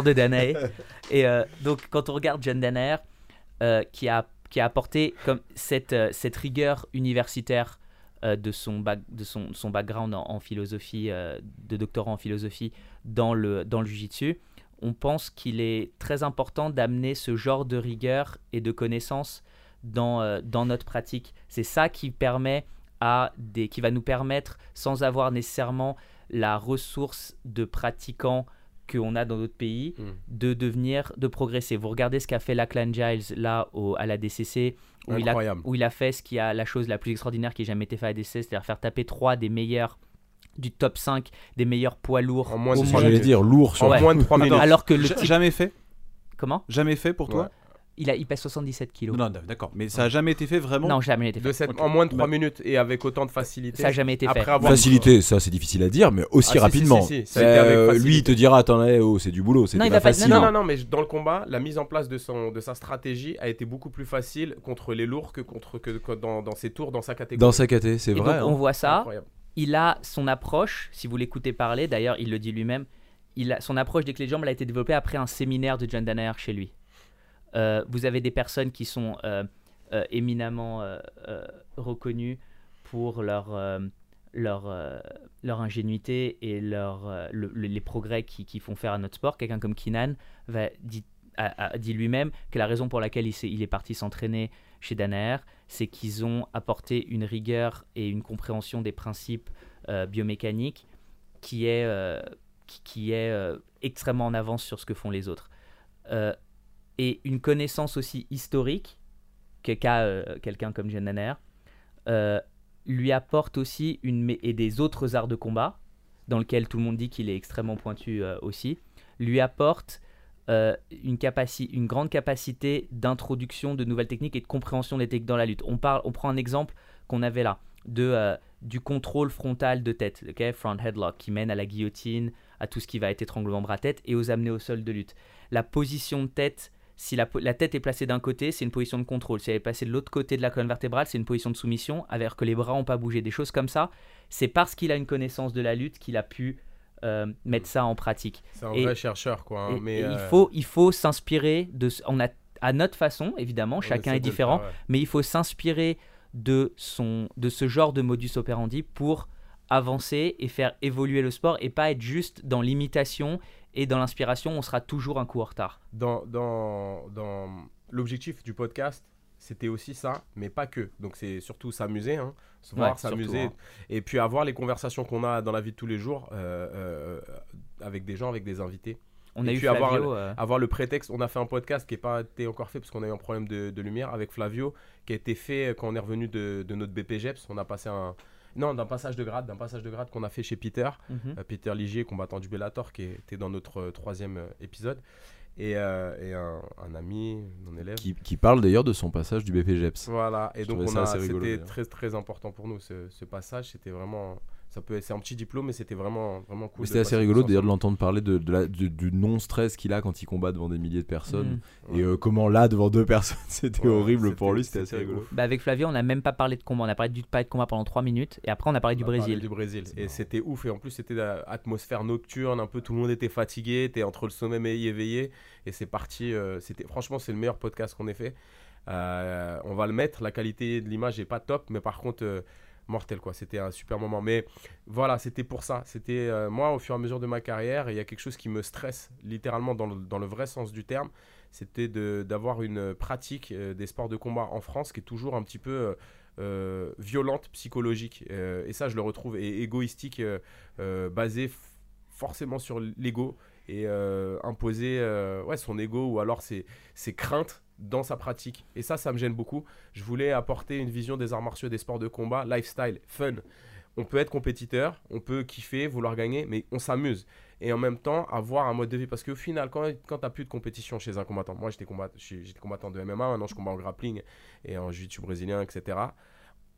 De Danae. Et euh, donc, quand on regarde John Danner, euh, qui, a, qui a apporté comme cette, euh, cette rigueur universitaire de, son, bac, de son, son background en, philosophie, de doctorat en philosophie dans le, dans le jiu-jitsu, on pense qu'il est très important d'amener ce genre de rigueur et de connaissances dans, dans notre pratique. C'est ça qui permet à des, qui va nous permettre, sans avoir nécessairement la ressource de pratiquants qu'on a dans d'autres pays, Mm. de devenir, de progresser. Vous regardez ce qu'a fait Lachlan Giles là au, à la DCC, où il, a, Incroyable. où il a fait ce qui a la chose la plus extraordinaire qui ait jamais été faite à la DCC, c'est-à-dire faire taper trois des meilleurs du top 5 des meilleurs poids lourds En moins de au C'est ce trois que monde. j'allais dire, lourd sur En Ouais. moins de 3 [LAUGHS] minutes. Alors que le type- Jamais fait comment? Jamais fait pour toi? Ouais. Il, a, il pèse 77 kilos. Non, non, d'accord. Mais ça a jamais été fait vraiment Non, jamais été fait. De cette- Ok. En moins de 3 Bah- minutes et avec autant de facilité. Ça n'a jamais été fait. Après avoir Facilité, ça c'est difficile à dire, mais aussi Ah, rapidement. si, si, si, Euh, lui, il te dira, attends, eh, oh, c'est du boulot, c'est Non, il pas facile. Non, Non. non, non, mais dans le combat, la mise en place de, son, de sa stratégie a été beaucoup plus facile contre les lourds que, contre, que, que dans, dans ses tours, dans sa catégorie. Dans sa caté, c'est Et vrai. donc, hein. on voit ça. Incroyable. il a son approche, si vous l'écoutez parler, d'ailleurs il le dit lui-même, il a, son approche des clés de jambes elle a été développée après un séminaire de John Danaher chez lui. Euh, vous avez des personnes qui sont euh, euh, éminemment reconnues pour leur, leur, leur ingénuité et leur, le- le- les progrès qu'ils qu'ils font faire à notre sport. Quelqu'un comme Kinan a, dit lui-même que la raison pour laquelle il, s'est- il est parti s'entraîner chez Danaher, c'est qu'ils ont apporté une rigueur et une compréhension des principes biomécaniques qui est, qui, qui est extrêmement en avance sur ce que font les autres. Et une connaissance aussi historique que- qu'a euh, quelqu'un comme Danaher euh, lui apporte aussi une et des autres arts de combat dans lequel tout le monde dit qu'il est extrêmement pointu euh, aussi lui apporte euh, une, une grande capacité d'introduction de nouvelles techniques et de compréhension des techniques dans la lutte. On, parle, on prend un exemple qu'on avait là, de, du contrôle frontal de tête, ok, front headlock, qui mène à la guillotine, à tout ce qui va être étranglement bras-tête et aux amener au sol de lutte. La position de tête, si la, tête est placée d'un côté, c'est une position de contrôle. Si elle est placée de l'autre côté de la colonne vertébrale, c'est une position de soumission, alors que les bras n'ont pas bougé. Des choses comme ça, c'est parce qu'il a une connaissance de la lutte qu'il a pu euh, mettre ça en pratique. C'est un Et- vrai chercheur, quoi. hein, Et- mais, et il euh, faut, il faut s'inspirer de. On a à notre façon, évidemment, on chacun est différent, faire, ouais. mais il faut s'inspirer de son, de ce genre de modus operandi pour avancer et faire évoluer le sport et pas être juste dans l'imitation et dans l'inspiration. On sera toujours un coup en retard. dans, dans, dans l'objectif du podcast, c'était aussi ça, mais pas que. Donc c'est surtout s'amuser, hein, se voir, Ouais, s'amuser, hein. et puis avoir les conversations qu'on a dans la vie de tous les jours euh, euh, avec des gens, avec des invités. On Et a eu puis avoir Flavio. euh, Avoir le prétexte, on a fait un podcast qui n'a pas été encore fait parce qu'on a eu un problème de, de lumière avec Flavio, qui a été fait quand on est revenu de, de notre BPGEPS. On a passé un... Non, d'un passage de grade, d'un passage de grade qu'on a fait chez Peter. mhm. Euh, Peter Ligier, combattant du Bellator, qui était dans notre euh, troisième euh, épisode. Et, euh, et un, un ami, mon élève. Qui, qui parle d'ailleurs de son passage du BPGEPS. Voilà, et Je donc c'était très très important pour nous ce, ce passage. C'était vraiment, ça peut, c'est un petit diplôme, mais c'était vraiment vraiment cool. C'était assez rigolo d'ailleurs de l'entendre parler de, de la- du, du non-stress qu'il a quand il combat devant des milliers de personnes. Mhm. Et euh, comment là, devant deux [LAUGHS] personnes, c'était Ouais, horrible pour lui, c'était assez rigolo. Bah, avec Flavio, on n'a même pas parlé de combat. On a parlé du pas de combat pendant 3 minutes et après on a parlé du parlé Brésil. Du Brésil. Et c'était ouf. Et en plus, c'était l'atmosphère nocturne. Un peu tout le monde était fatigué. T'es entre le sommeil et éveillé. Et c'est parti. euh, c'était Franchement, c'est le meilleur podcast qu'on ait fait. Euh, on va le mettre. La qualité de l'image est pas top. Mais par contre, euh, mortel quoi. C'était un super moment. Mais voilà, c'était pour ça. C'était euh, moi au fur et à mesure de ma carrière, il y a quelque chose qui me stresse littéralement dans le, dans le vrai sens du terme. C'était d'avoir une pratique euh, des sports de combat en France qui est toujours un petit peu euh, violente, psychologique. Et ça, je le retrouve, et égoïstique, basé forcément sur l'ego et imposer euh, ouais, son ego ou alors ses, ses craintes dans sa pratique. Et ça, ça me gêne beaucoup. Je voulais apporter une vision des arts martiaux, des sports de combat, lifestyle, fun. On peut être compétiteur, on peut kiffer, vouloir gagner, mais on s'amuse. Et en même temps, avoir un mode de vie. Parce qu'au final, quand, quand tu n'as plus de compétition chez un combattant, moi j'étais combat, j'étais j'étais combattant de MMA, maintenant je combats en grappling et en jiu-jitsu brésilien, etc.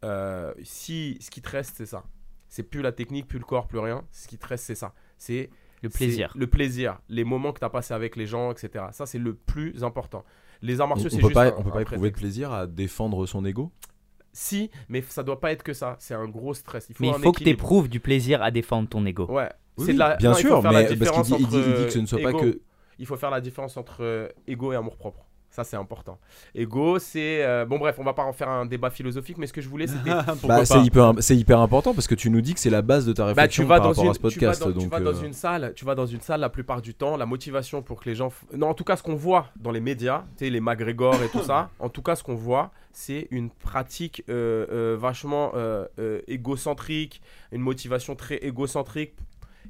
Euh, si ce qui te reste, c'est ça. C'est plus la technique, plus le corps, plus rien. Ce qui te reste, c'est ça. C'est Le plaisir. Le plaisir, les moments que tu as passés avec les gens, etc. Ça, c'est le plus important. Les arts On, martiaux, c'est peut juste. pas, un- on peut un pas éprouver de plaisir à défendre son ego? Si, mais ça doit pas être que ça. C'est un gros stress. Il faut Mais il faut que tu éprouves du plaisir à défendre ton ego. Ouais. Oui, c'est de la... bien non, sûr, mais parce qu'il dit, il dit- que ce ne soit pas ego- que. Il faut faire la différence entre euh, ego et amour propre. Ça, c'est important. Ego, c'est. euh, Bon, bref, on va pas en faire un débat philosophique, mais ce que je voulais, c'était. [LAUGHS] Bah, c'est hyper, c'est hyper important parce que tu nous dis que c'est la base de ta Bah, réflexion tu vas, par dans rapport une, à ce podcast. tu vas, dans, tu donc, vas dans euh, une salle, tu vas dans une salle la plupart du temps, la motivation pour que les gens, non en tout cas ce qu'on voit dans les médias, tu sais les McGregor et tout ça, [COUGHS] en tout cas ce qu'on voit, c'est une pratique euh, vachement égocentrique, une motivation très égocentrique,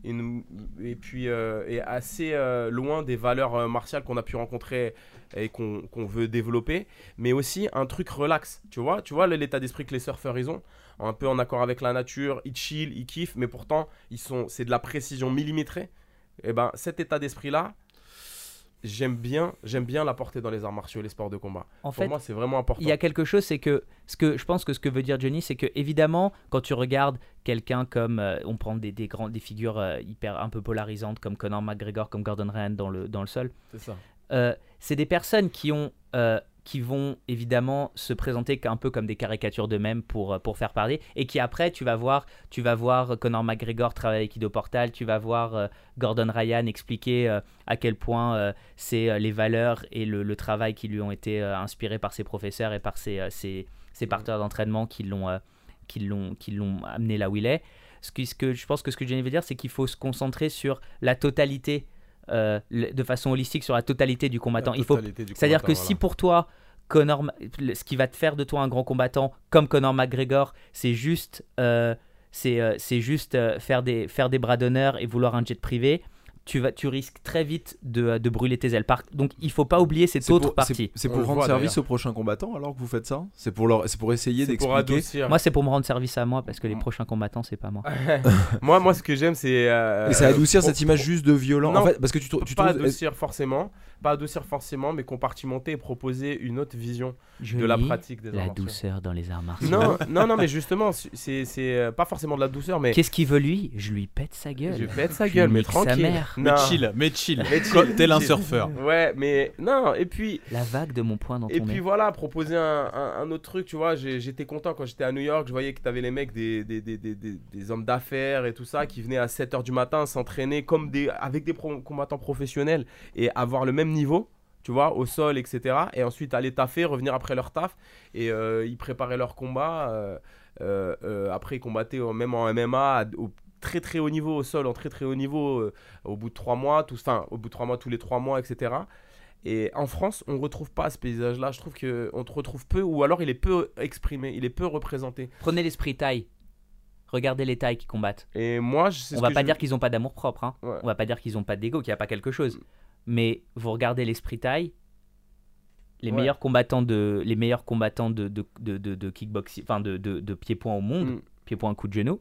et puis euh, et assez euh, loin des valeurs euh, martiales qu'on a pu rencontrer et qu'on veut développer, mais aussi un truc relax, tu vois, tu vois l'état d'esprit que les surfeurs ils ont, un peu en accord avec la nature, ils chill, ils kiffent, mais pourtant ils sont, c'est de la précision millimétrée. Et ben cet état d'esprit là, j'aime bien, j'aime bien l'apporter dans les arts martiaux, les sports de combat. En Pour fait, moi c'est vraiment important. il y a quelque chose, c'est que ce que je pense que ce que veut dire Johnny, c'est que évidemment, quand tu regardes quelqu'un comme, euh, on prend des, des grands, des figures euh, hyper un peu polarisantes comme Conor McGregor, comme Gordon Ryan dans le dans le sol, C'est ça. euh, c'est des personnes qui ont qui vont évidemment se présenter un peu comme des caricatures d'eux-mêmes pour, euh, pour faire parler et qui après tu vas voir tu vas voir Conor McGregor travailler avec Ido Portal tu vas voir euh, Gordon Ryan expliquer euh, à quel point euh, c'est les valeurs et le, le travail qui lui ont été inspirés par ses professeurs et par ses, ses, ses partenaires d'entraînement qui l'ont qui l'ont qui l'ont amené là où il est. Ce que, ce que je pense que ce que Jenny veut dire c'est qu'il faut se concentrer sur la totalité euh, de façon holistique sur la totalité du combattant. Il faut c'est-à-dire que si pour toi, Conor, ce qui va te faire de toi un grand combattant comme Conor McGregor, c'est juste, euh, c'est, euh, c'est juste faire, des, faire des bras d'honneur et vouloir un jet privé, tu, vas, tu risques très vite de, de brûler tes ailes. Par- donc il faut pas oublier cette autre pour- partie. c'est- pour rendre voit, service aux prochains combattants alors que vous faites ça? C'est pour, leur... c'est pour essayer d'expliquer. adoucir. Moi, c'est pour me rendre service à moi parce que les Mm. prochains combattants, c'est pas moi. [LAUGHS] moi, moi, ce que j'aime, c'est. euh, Et c'est adoucir pour- cette image juste de violent. Non, en fait, parce que tu, tu pas trouves. adoucir forcément, pas adoucir forcément, mais compartimenter et proposer une autre vision Je de la pratique des arts la douceur dans les arts martiaux. Non, [LAUGHS] non, non, mais justement, c'est c'est, euh, pas forcément de la douceur, mais Qu'est-ce qu'il veut lui? Je lui pète sa gueule. je vais pète sa Je gueule, mais tranquille. Mais Non. chill, mais chill. Mais chill, Comme- Tel un chill. surfeur. Ouais, mais non, et puis La vague de mon poing dans Et ton puis nez. voilà, proposer un, un- un autre truc, tu vois, j'ai- j'étais content quand j'étais à New York, je voyais que t'avais les mecs, des, des, des, des, des- des hommes d'affaires et tout ça, qui venaient à 7h du matin s'entraîner comme des, avec des pro- combattants professionnels et avoir le même niveau, tu vois, au sol, etc. Et ensuite aller taffer, revenir après leur taf, et euh, ils préparaient leur combat. euh, euh, euh, après, ils combattaient même en MMA, à- au très très haut niveau, au sol, en très très haut niveau, euh, au bout de trois mois, tout, enfin, au bout de trois mois, tous les trois mois, etc. Et en France, on ne retrouve pas ce paysage-là. Je trouve qu'on te retrouve peu, ou alors il est peu exprimé, il est peu représenté. Prenez l'esprit taille. Regardez les tailles qui combattent. Et moi, je sais On va pas je- dire qu'ils ont pas d'amour propre. Hein. Ouais. On va pas dire qu'ils ont pas d'ego, qu'il n'y a pas quelque chose. Mais vous regardez l'esprit taille. Les Ouais. meilleurs combattants de les meilleurs combattants de, de, de, kickboxing, enfin de, de, de pied-point au monde, Mm. pied-point coup de genou.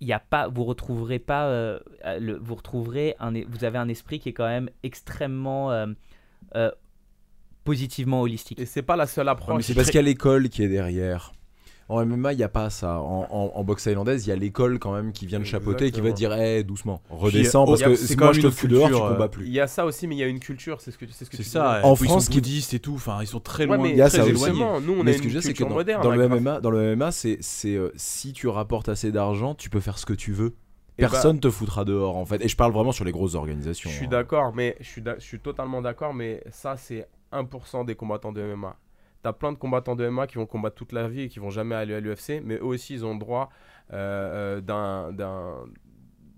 Il y a pas, vous retrouverez pas, euh, euh, le, vous retrouverez un, vous avez un esprit qui est quand même extrêmement euh, euh, positivement holistique. Et c'est pas la seule Ouais, approche. mais c'est parce qu'il y a l'école qui est derrière. En MMA, il n'y a pas ça. En, en- en boxe thaïlandaise, il y a l'école quand même qui vient de chapeauter et qui va te dire hey, doucement, redescends Puis, parce oh, que c'est moi je te fous dehors, tu combats euh, plus. Il y a ça aussi, mais il y a une culture, c'est ce que, c'est ce que C'est tu ça. En puis ils France, sont qui- bouddhistes et tout. Enfin, ils sont très loin, mais il y a ça aussi. nous, on mais a ce que une je veux dire, c'est que culture dans, moderne. dans le MMA, dans le MMA, c'est c'est, euh, si tu rapportes assez d'argent, tu peux faire ce que tu veux. Et bah, Personne te foutra dehors en fait. Et je parle vraiment sur les grosses organisations. Je suis hein. d'accord, mais je suis, je suis totalement d'accord, mais ça, c'est 1% des combattants de MMA. T'as plein de combattants de MMA qui vont combattre toute leur vie et qui vont jamais aller à l'UFC, mais eux aussi, ils ont le droit euh, euh,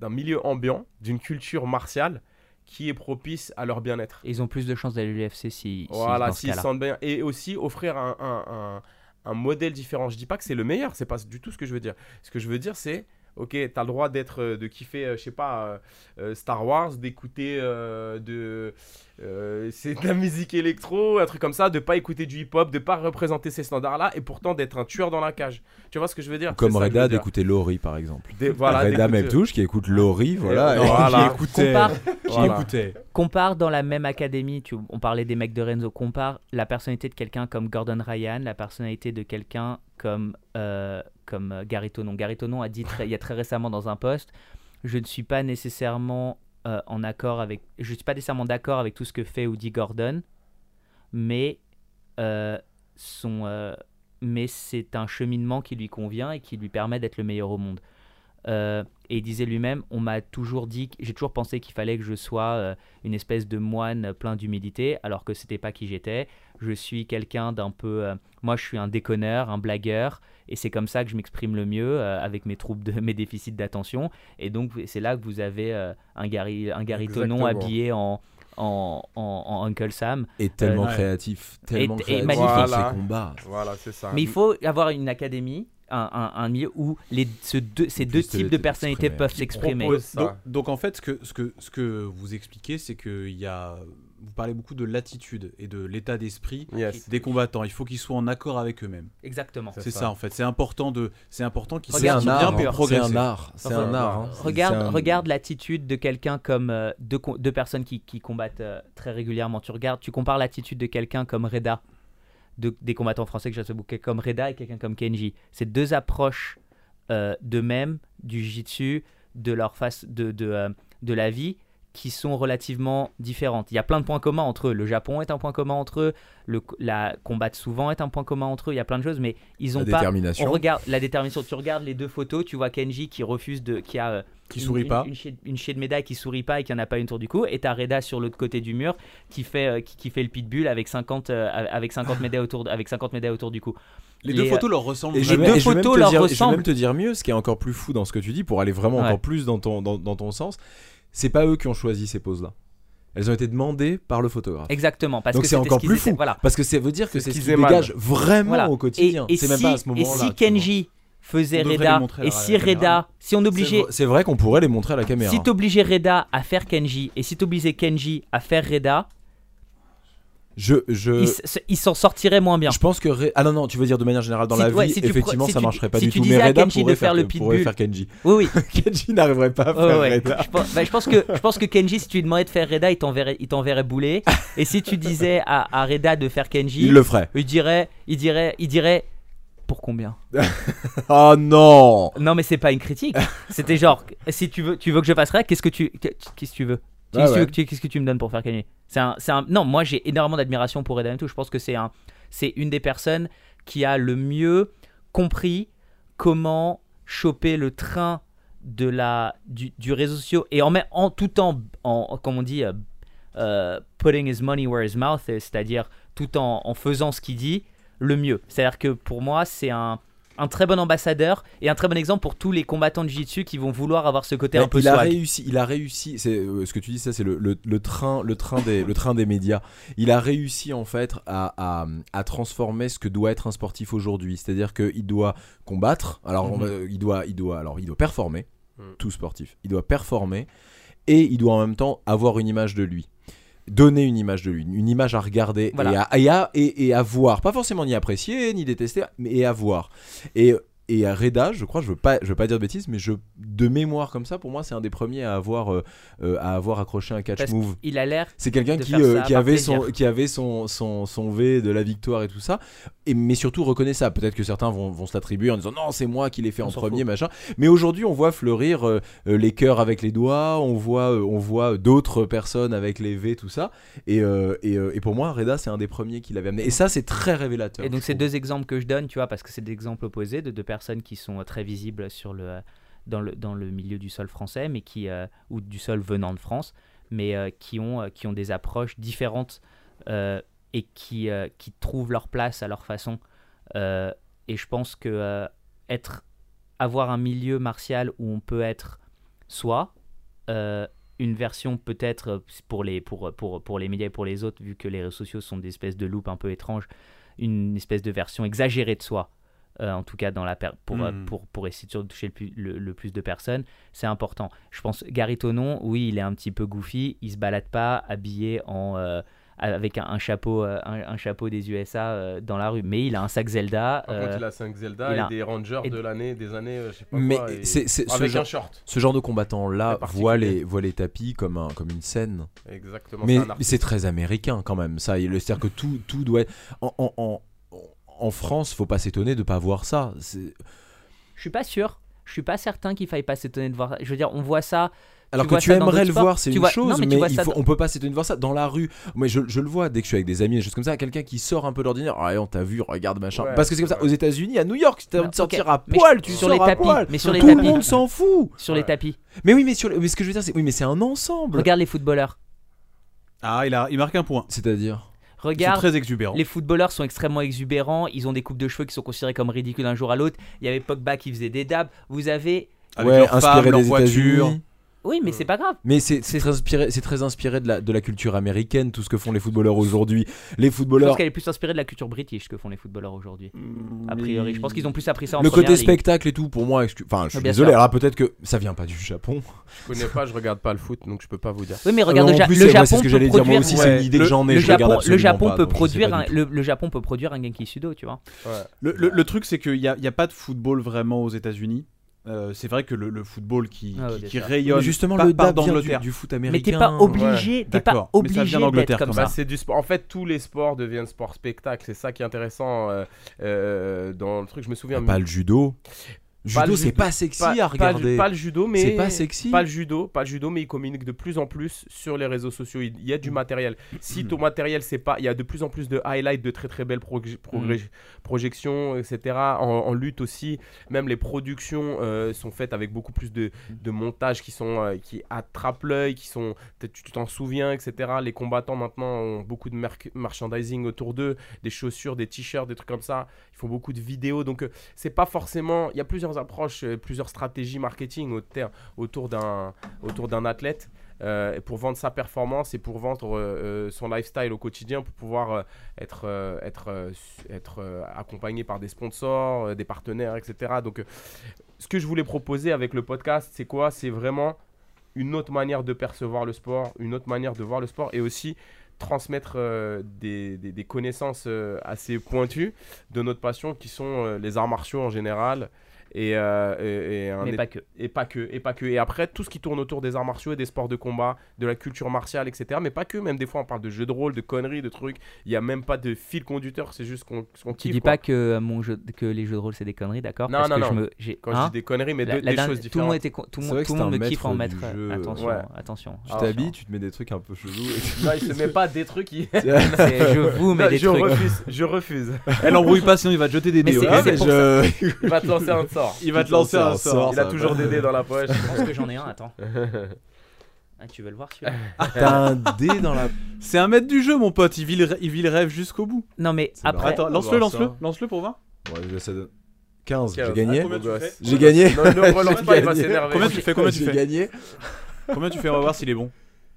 d'un- milieu ambiant, d'une culture martiale qui est propice à leur bien-être. Ils ont plus de chances d'aller à l'UFC si, Voilà, s'ils se sentent bien. Et aussi offrir un, un- un- un modèle différent. Je dis pas que c'est le meilleur, c'est pas du tout ce que je veux dire. Ce que je veux dire, c'est. Ok, t'as le droit d'être, euh, de kiffer, euh, je sais pas, euh, Star Wars, d'écouter euh, de, euh, c'est de la [LAUGHS] musique électro, un truc comme ça, de pas écouter du hip-hop, de pas représenter ces standards-là, et pourtant d'être un tueur dans la cage. Tu vois ce que je veux dire? Comme Reda d'écouter Laurie par exemple. Des- voilà, Reda Meptouche qui écoute Laurie, voilà. Et- voilà. Qui écoutait. Compare, Voilà. écoutait. compare dans la même académie, tu, on parlait des mecs de Renzo, compare la personnalité de quelqu'un comme Gordon Ryan, la personnalité de quelqu'un comme, euh, comme Gary Tonon. Gary Tonon a dit très- il y a très récemment dans un post, je ne suis pas nécessairement euh, en accord avec, je suis pas nécessairement d'accord avec tout ce que fait ou dit Gordon, mais euh, son, euh, mais c'est un cheminement qui lui convient et qui lui permet d'être le meilleur au monde. Euh, et il disait lui-même, on m'a toujours dit, que- j'ai toujours pensé qu'il fallait que je sois euh, une espèce de moine plein d'humilité, alors que c'était pas qui j'étais. Je suis quelqu'un d'un peu, euh, moi je suis un déconneur, un blagueur, et c'est comme ça que je m'exprime le mieux euh, avec mes troubles, de, [LAUGHS] mes déficits d'attention. Et donc c'est là que vous avez euh, un Gary, un Gary Tonon Exactement. habillé en, en, en- en Uncle Sam. Et tellement créatif, tellement Et- et créatif magnifique. dans Voilà. ses combats. Voilà, c'est ça. Mais il faut avoir une académie, un, un- un milieu où les, ce deux, ces deux types de personnalités peuvent s'exprimer. Donc, donc en fait, ce que, ce que, ce que vous expliquez, c'est que il y a, vous parlez beaucoup de l'attitude et de l'état d'esprit Yes. des combattants. Il faut qu'ils soient en accord avec eux-mêmes. Exactement. C'est C'est ça. ça. en fait. C'est important de, c'est important qu'ils C'est art, bien hein. pour c'est progresser. un art, c'est un art. hein. C'est- Regarde, c'est un- regarde l'attitude de quelqu'un comme euh, deux, personnes qui, qui combattent euh, très régulièrement. Tu regardes, tu compares l'attitude de quelqu'un comme Reda, de- des combattants français que j'ai bouquet comme Reda et quelqu'un comme Kenji. C'est deux approches euh, d'eux-mêmes, du jiu-jitsu, de leur face, de, de, euh, de la vie, qui sont relativement différentes. Il y a plein de points communs entre eux. Le Japon est un point commun entre eux. Le, la combattre souvent est un point commun entre eux. Il y a plein de choses, mais ils ont La pas. détermination. On regarde la détermination. Tu regardes les deux photos, tu vois Kenji qui refuse de, qui a euh, Qui une- sourit une- pas. Une, chier, une chier de médaille qui sourit pas et qui en a pas une tour du cou. Et t'as Reda sur l'autre côté du mur qui fait, euh, qui, qui fait le pitbull avec 50, euh, avec 50 médailles autour, avec 50 médailles autour du cou. Les Les, deux photos leur ressemblent Et Les deux photos leur dire- Je vais ressemblent. même te dire mieux, ce qui est encore plus fou dans ce que tu dis, pour aller vraiment Ouais. encore plus dans ton, dans, dans ton sens, c'est pas eux qui ont choisi ces poses-là. Elles ont été demandées par le photographe. Exactement. Parce Donc que c'est encore ce plus fou. Voilà. Parce que ça veut dire que C'est ce qu'ils qui émanent. dégage vraiment Voilà. au quotidien. Et, et C'est si, même pas à ce et moment-là. si tu vois. Kenji faisait Reda et si. Reda, si on obligeait, C'est vrai qu'on pourrait les montrer à la caméra. si t'obligeais Reda à faire Kenji et si t'obligeais Kenji à faire Reda, Je, je, il s'en sortirait moins bien. je pense que Re- ah non non, tu veux dire de manière générale dans Si la ouais, vie, si effectivement, si ça marcherait pas si du tu tout. disais Mais à Reda Kenji de pourrait faire le pourrait faire Kenji. Oui, oui. [LAUGHS] Kenji n'arriverait pas à Ouais, faire ouais. Reda. Je, pense, bah, je pense que, je pense que Kenji, si tu lui demandais de faire Reda, il t'enverrait, il t'enverrait bouler. Et si tu disais à, à Reda de faire Kenji, Il le ferait. il dirait, il dirait, il dirait, pour combien? [LAUGHS] Oh non. Non, mais c'est pas une critique. C'était genre, si tu veux, tu veux que je fasse Reda, qu'est-ce que tu, qu'est-ce que tu veux? Qu'est-ce ouais. que tu- qu'est-ce que tu me donnes pour faire Kenji C'est un, c'est un, non, moi j'ai énormément d'admiration pour et tout. Je pense que c'est un, c'est une des personnes qui a le mieux compris comment choper le train de la du, du réseau social et en, en tout en, en comme on dit euh, euh, putting his money where his mouth is, c'est-à-dire tout en, en faisant ce qu'il dit le mieux. C'est-à-dire que pour moi c'est un un très bon ambassadeur et un très bon exemple pour tous les combattants de jiu-jitsu qui vont vouloir avoir ce côté un peu il a réussi, il a réussi. C'est euh, ce que tu dis, ça c'est le, le- le train, le train des, le train des médias. Il a réussi en fait à, à- à transformer ce que doit être un sportif aujourd'hui. C'est-à-dire qu'il doit combattre. Alors on Mhm. il doit, il doit, alors il doit performer. Mhm. Tout sportif, il doit performer et il doit en même temps avoir une image de lui. Donner une image de lui, une image à regarder Voilà. et, à, et, à, et- et à voir, pas forcément ni apprécier ni détester, mais à voir. Et et à Reda, je crois, je veux pas, je veux pas dire de bêtises, mais je, de mémoire comme ça, pour moi, c'est un des premiers à avoir, euh, euh, à avoir accroché un catch Parce move. Il a l'air C'est quelqu'un qui, euh, qui avait son, qui avait son, son, son V de la victoire et tout ça, et, mais surtout reconnaissable. Peut-être que certains vont, vont se l'attribuer en disant non, c'est moi qui l'ai fait On en premier, fout. machin. Mais aujourd'hui, on voit fleurir euh, les cœurs avec les doigts, on voit, on voit d'autres personnes avec les V, tout ça. Et, et, et pour moi, Reda, c'est un des premiers qui l'avait amené. Et ça, c'est très révélateur. Et donc ces deux exemples que je donne, tu vois, parce que c'est des exemples opposés de deux personnes qui sont euh, très visibles sur le, euh, dans, le, dans le milieu du sol français, mais qui, euh, ou du sol venant de France, mais qui, ont, qui ont des approches différentes et qui, qui trouvent leur place à leur façon. Et je pense que être, avoir un milieu martial où on peut être euh, une version peut-être pour les, pour, pour, pour les médias et pour les autres, vu que les réseaux sociaux sont des espèces de loupes un peu étranges, une espèce de version exagérée de soi. Euh, en tout cas dans la per- pour, euh, Hmm. pour, pour essayer de toucher le plus, le, le plus de personnes, c'est important. Je pense Gary Tonon, oui, il est un petit peu goofy, il se balade pas habillé en euh, avec un, un chapeau euh, un, un chapeau des USA euh, dans la rue, mais il a un sac Zelda. Par euh, contre, il a 5 Zelda il et a- des Rangers et- de l'année, des années, euh, je sais pas Mais quoi. et- c'est- c'est- ce Avec genre- un short. Ce genre de combattant-là Très voit les, voit les tapis comme, un, comme une scène. Exactement. Mais c'est très américain quand même, ça. Il- C'est-à-dire que tout, tout doit être. En, en, en, en France, faut pas s'étonner de pas voir ça. Je suis pas sûr. Je suis pas certain qu'il faille pas s'étonner de voir. Je veux dire, on voit ça. Alors Tu que tu ça aimerais le sports. voir, c'est Tu une vois- chose, non, mais mais, tu vois il ça faut, dans- on peut pas s'étonner de voir ça dans la rue. Moi, je, je le vois dès que je suis avec des amis, des choses comme ça. Quelqu'un qui sort un peu d'ordinaire. Ah, on t'a vu, regarde machin. Ouais, Parce que c'est comme ça. Aux États-unis, à New York, t'as Non, envie de sortir à Mais poil, tu sur sors les à tapis, poil. mais sur les Tout le tapis. monde s'en fout. Sur les tapis. Mais oui, mais, sur le- mais ce que je veux dire, c'est oui, mais c'est un ensemble. Regarde les footballeurs. Ah, il, a, il marque un point. C'est-à-dire? Ils sont Regarde. très exubérants. Les footballeurs sont extrêmement exubérants, ils ont des coupes de cheveux qui sont considérées comme ridicules d'un jour à l'autre. Il y avait Pogba qui faisait des dabs. Vous avez. Avec ouais, femmes, leurs des voitures. Oui, mais c'est pas grave. Mais c'est c'est très inspiré, c'est très inspiré de la, de la culture américaine, tout ce que font les footballeurs aujourd'hui. Les Je footballeurs, pense qu'elle est plus inspirée de la culture british que font les footballeurs aujourd'hui. A priori, je pense qu'ils ont plus appris ça en le première côté ligue. spectacle et tout, pour moi, excu- enfin, je suis Bien désolé. sûr. Alors peut-être que ça vient pas du Japon. Je connais pas, je regarde pas le foot, donc je peux pas vous dire. Oui, mais regarde, Ah, le, en Ja- plus, le c'est- moi, Japon c'est ce que peut j'allais dire. Moi produire- aussi, ouais. c'est une idée que Le- j'en ai. le je regarde Japon, le absolument Japon pas, peut donc je sais produire pas un, du tout. le, le Japon peut produire un Genki Sudo, tu vois. Ouais. Le, le- le truc, c'est qu'il n'y a, il y a pas de football vraiment aux États-Unis. Euh, c'est vrai que le, le football qui, Ah ouais, qui- qui rayonne Mais justement, par- le part vient du, d'Angleterre. du foot Mais américain. t'es pas obligé, t'es pas d'accord. Mais ça vient obligé d'Angleterre d'être comme ça. Bah, c'est du sport. En fait, tous les sports deviennent sport spectacle. C'est ça qui est intéressant euh, euh, dans le truc. Je me souviens. Judo. Pas le Judo, c'est judo. pas sexy pas, à pas regarder. pas le judo, mais C'est pas sexy. Pas le judo, pas le judo, mais ils communiquent de plus en plus sur les réseaux sociaux. Il y a du matériel. Si ton matériel, c'est pas, il y a de plus en plus de highlights, de très très belles prog- progr- projections, etc. En, en lutte aussi, même les productions euh, sont faites avec beaucoup plus de, de montages qui sont euh, qui attrapent l'œil, qui sont, tu t'en souviens, etc. Les combattants maintenant ont beaucoup de merc- merchandising autour d'eux, des chaussures, des t-shirts, des trucs comme ça. Ils font beaucoup de vidéos, donc euh, c'est pas forcément. Il y a plusieurs approches, euh, plusieurs stratégies marketing autour d'un autour d'un athlète euh, pour vendre sa performance et pour vendre euh, son lifestyle au quotidien pour pouvoir être être être accompagné par des sponsors, des partenaires, etc. Donc, ce que je voulais proposer avec le podcast, c'est quoi? C'est vraiment une autre manière de percevoir le sport, une autre manière de voir le sport et aussi transmettre des, des- connaissances assez pointues de notre passion qui sont les arts martiaux en général et, euh, et- et un Mais é- pas que. et pas que et pas que et après tout ce qui tourne autour des arts martiaux et des sports de combat de la culture martiale etc mais pas que même des fois on parle de jeux de rôle de conneries de trucs il y a même pas de fil conducteur c'est juste qu'on qu'on Tu kiffe, dis quoi. pas que, euh, mon jeu, que les jeux de rôle c'est des conneries, d'accord? Non, Parce non, que non. Je me, j'ai- quand je hein? dis des conneries mais La- de- la des dernière- choses tout le monde différentes était con- tout le C'est monde, que tout le c'est monde un me kiffe en maître mettre. du euh, jeu. Attention, Ouais. attention. Tu t'habilles, tu te mets des trucs un peu chelous. non il se met pas des trucs il- C'est- Je vous mets Non, des je trucs. refuse je refuse Elle embrouille pas, sinon il va te jeter des Mais dés. c'est- ok Ah, c'est mais pour je- il va te lancer un sort Il va te lancer un sort. il a toujours des dés dans la poche Je pense que j'en ai un, attends. [LAUGHS] Ah, tu veux le voir celui-là T'as un dé dans la. C'est un maître du jeu, mon pote. Il vit le, il vit le rêve jusqu'au bout. Non, mais après. Attends, lance-le, lance-le, lance-le pour voir. Ouais, ça donne 15, j'ai Quinze. gagné. Ah, combien tu Beau fais gosse. J'ai gagné. non ne relance [LAUGHS] J'ai pas il va gagné. s'énerver Combien tu fais Combien tu J'ai fais gagné. Combien tu fais On va voir s'il est bon.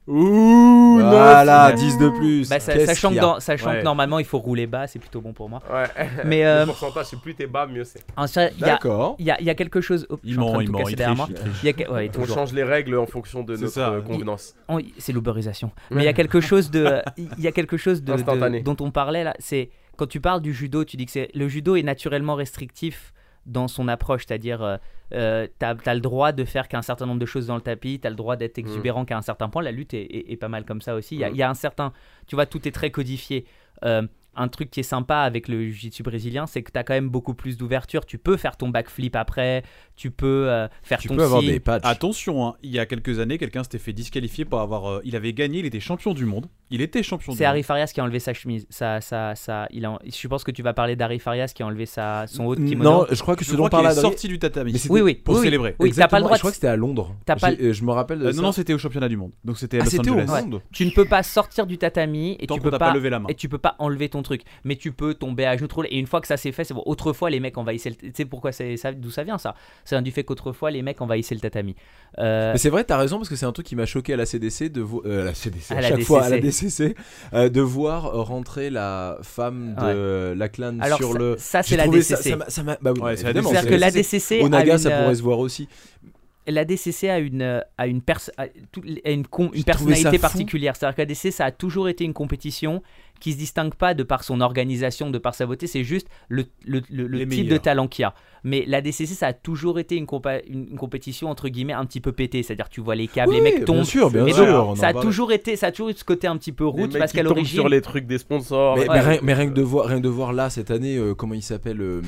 Ouh, non, voilà, c'est- 10 de plus. Bah, ça- Qu'est-ce sachant qu'il que, y a dans- sachant Ouais. que normalement il faut rouler bas, c'est plutôt bon pour moi. ouais [LAUGHS] Mais euh, le pourcentage c'est plus t'es bas mieux c'est en il y a, D'accord. il y, a, il y a quelque chose. Oh, je Il suis en train ment, de il tout ment, casser il derrière triche, moi. il triche. Il y a ouais, on toujours. change les règles en fonction de C'est notre ça. euh, convenance On- c'est l'uberisation. [LAUGHS] Mais il y a quelque chose de, il y a quelque chose de, de- Instantané. dont on parlait là. C'est quand tu parles du judo, tu dis que c'est le judo est naturellement restrictif dans son approche, c'est-à-dire euh, euh, t'as as le droit de faire qu'un certain nombre de choses dans le tapis, t'as le droit d'être exubérant qu'à un certain point. La lutte est, est- est pas mal comme ça aussi. Il y, a- Mm. il y a un certain, tu vois, tout est très codifié. Euh, un truc qui est sympa avec le jiu-jitsu brésilien, c'est que tu as quand même beaucoup plus d'ouverture. Tu peux faire ton backflip après, tu peux euh, faire Tu ton peux avoir signe. des patchs. Attention, hein, il y a quelques années, quelqu'un s'était fait disqualifier pour avoir. euh, il avait gagné, il était champion du monde. Il était champion du C'est monde. Harry Farias qui a enlevé sa chemise. Ça, ça, ça, il a, je pense que tu vas parler d'Harry Farias qui a enlevé sa, son haut de kimono. Non, je crois que Je ce dont parle est Adrien- sorti du tatami. Oui, oui, pour oui, célébrer. Oui, t'as pas le droit. Je crois que c'était à Londres. T'as pas euh, Je me rappelle de Euh, ça. non, non, c'était au championnat du monde. Donc c'était à Ah, Los au Angeles. monde. Tu ne peux pas sortir du tatami et Tant tu peux pas, pas levé la main. et tu peux pas enlever ton truc. Mais tu peux tomber à genoux trop. Et une fois que ça s'est fait, c'est bon. Autrefois, les mecs envahissaient. Le... Tu sais pourquoi c'est ça D'où ça vient ça? Ça vient du fait qu'autrefois, les mecs envahissaient le tatami. Euh, Mais c'est vrai, t'as raison parce que c'est un truc qui m'a choqué à la CDC de vo- euh, à la CDC, à, À la chaque fois à la DCC. DCC euh, de voir euh, rentrer la femme de la clan alors sur ça, le. ça, c'est la DCC. ça m'a- ça m'a- bah oui, Ouais, c'est DCC. Que la DCC. DCC Onaga, une, ça euh, pourrait se voir aussi. la DCC a une, euh, a une, pers- a tout- a une, J'ai une personnalité particulière. C'est-à-dire que la DCC, ça a toujours été une compétition qui se distingue pas de par son organisation, de par sa beauté, c'est juste le, le, le- le Les type de talent qu'il y a. Mais la DCC, ça a toujours été une, compa- une, une compétition entre guillemets un petit peu pétée. C'est-à-dire tu vois les câbles, les Oui, mecs tombent. Bien sûr, bien Et sûr. donc, ça a toujours été, ça a toujours eu ce côté un petit peu Les route parce qu'à l'origine, sur les trucs des sponsors. Mais, Ouais. mais rien, mais rien que de voir, rien que de voir là cette année, euh, comment il s'appelle euh,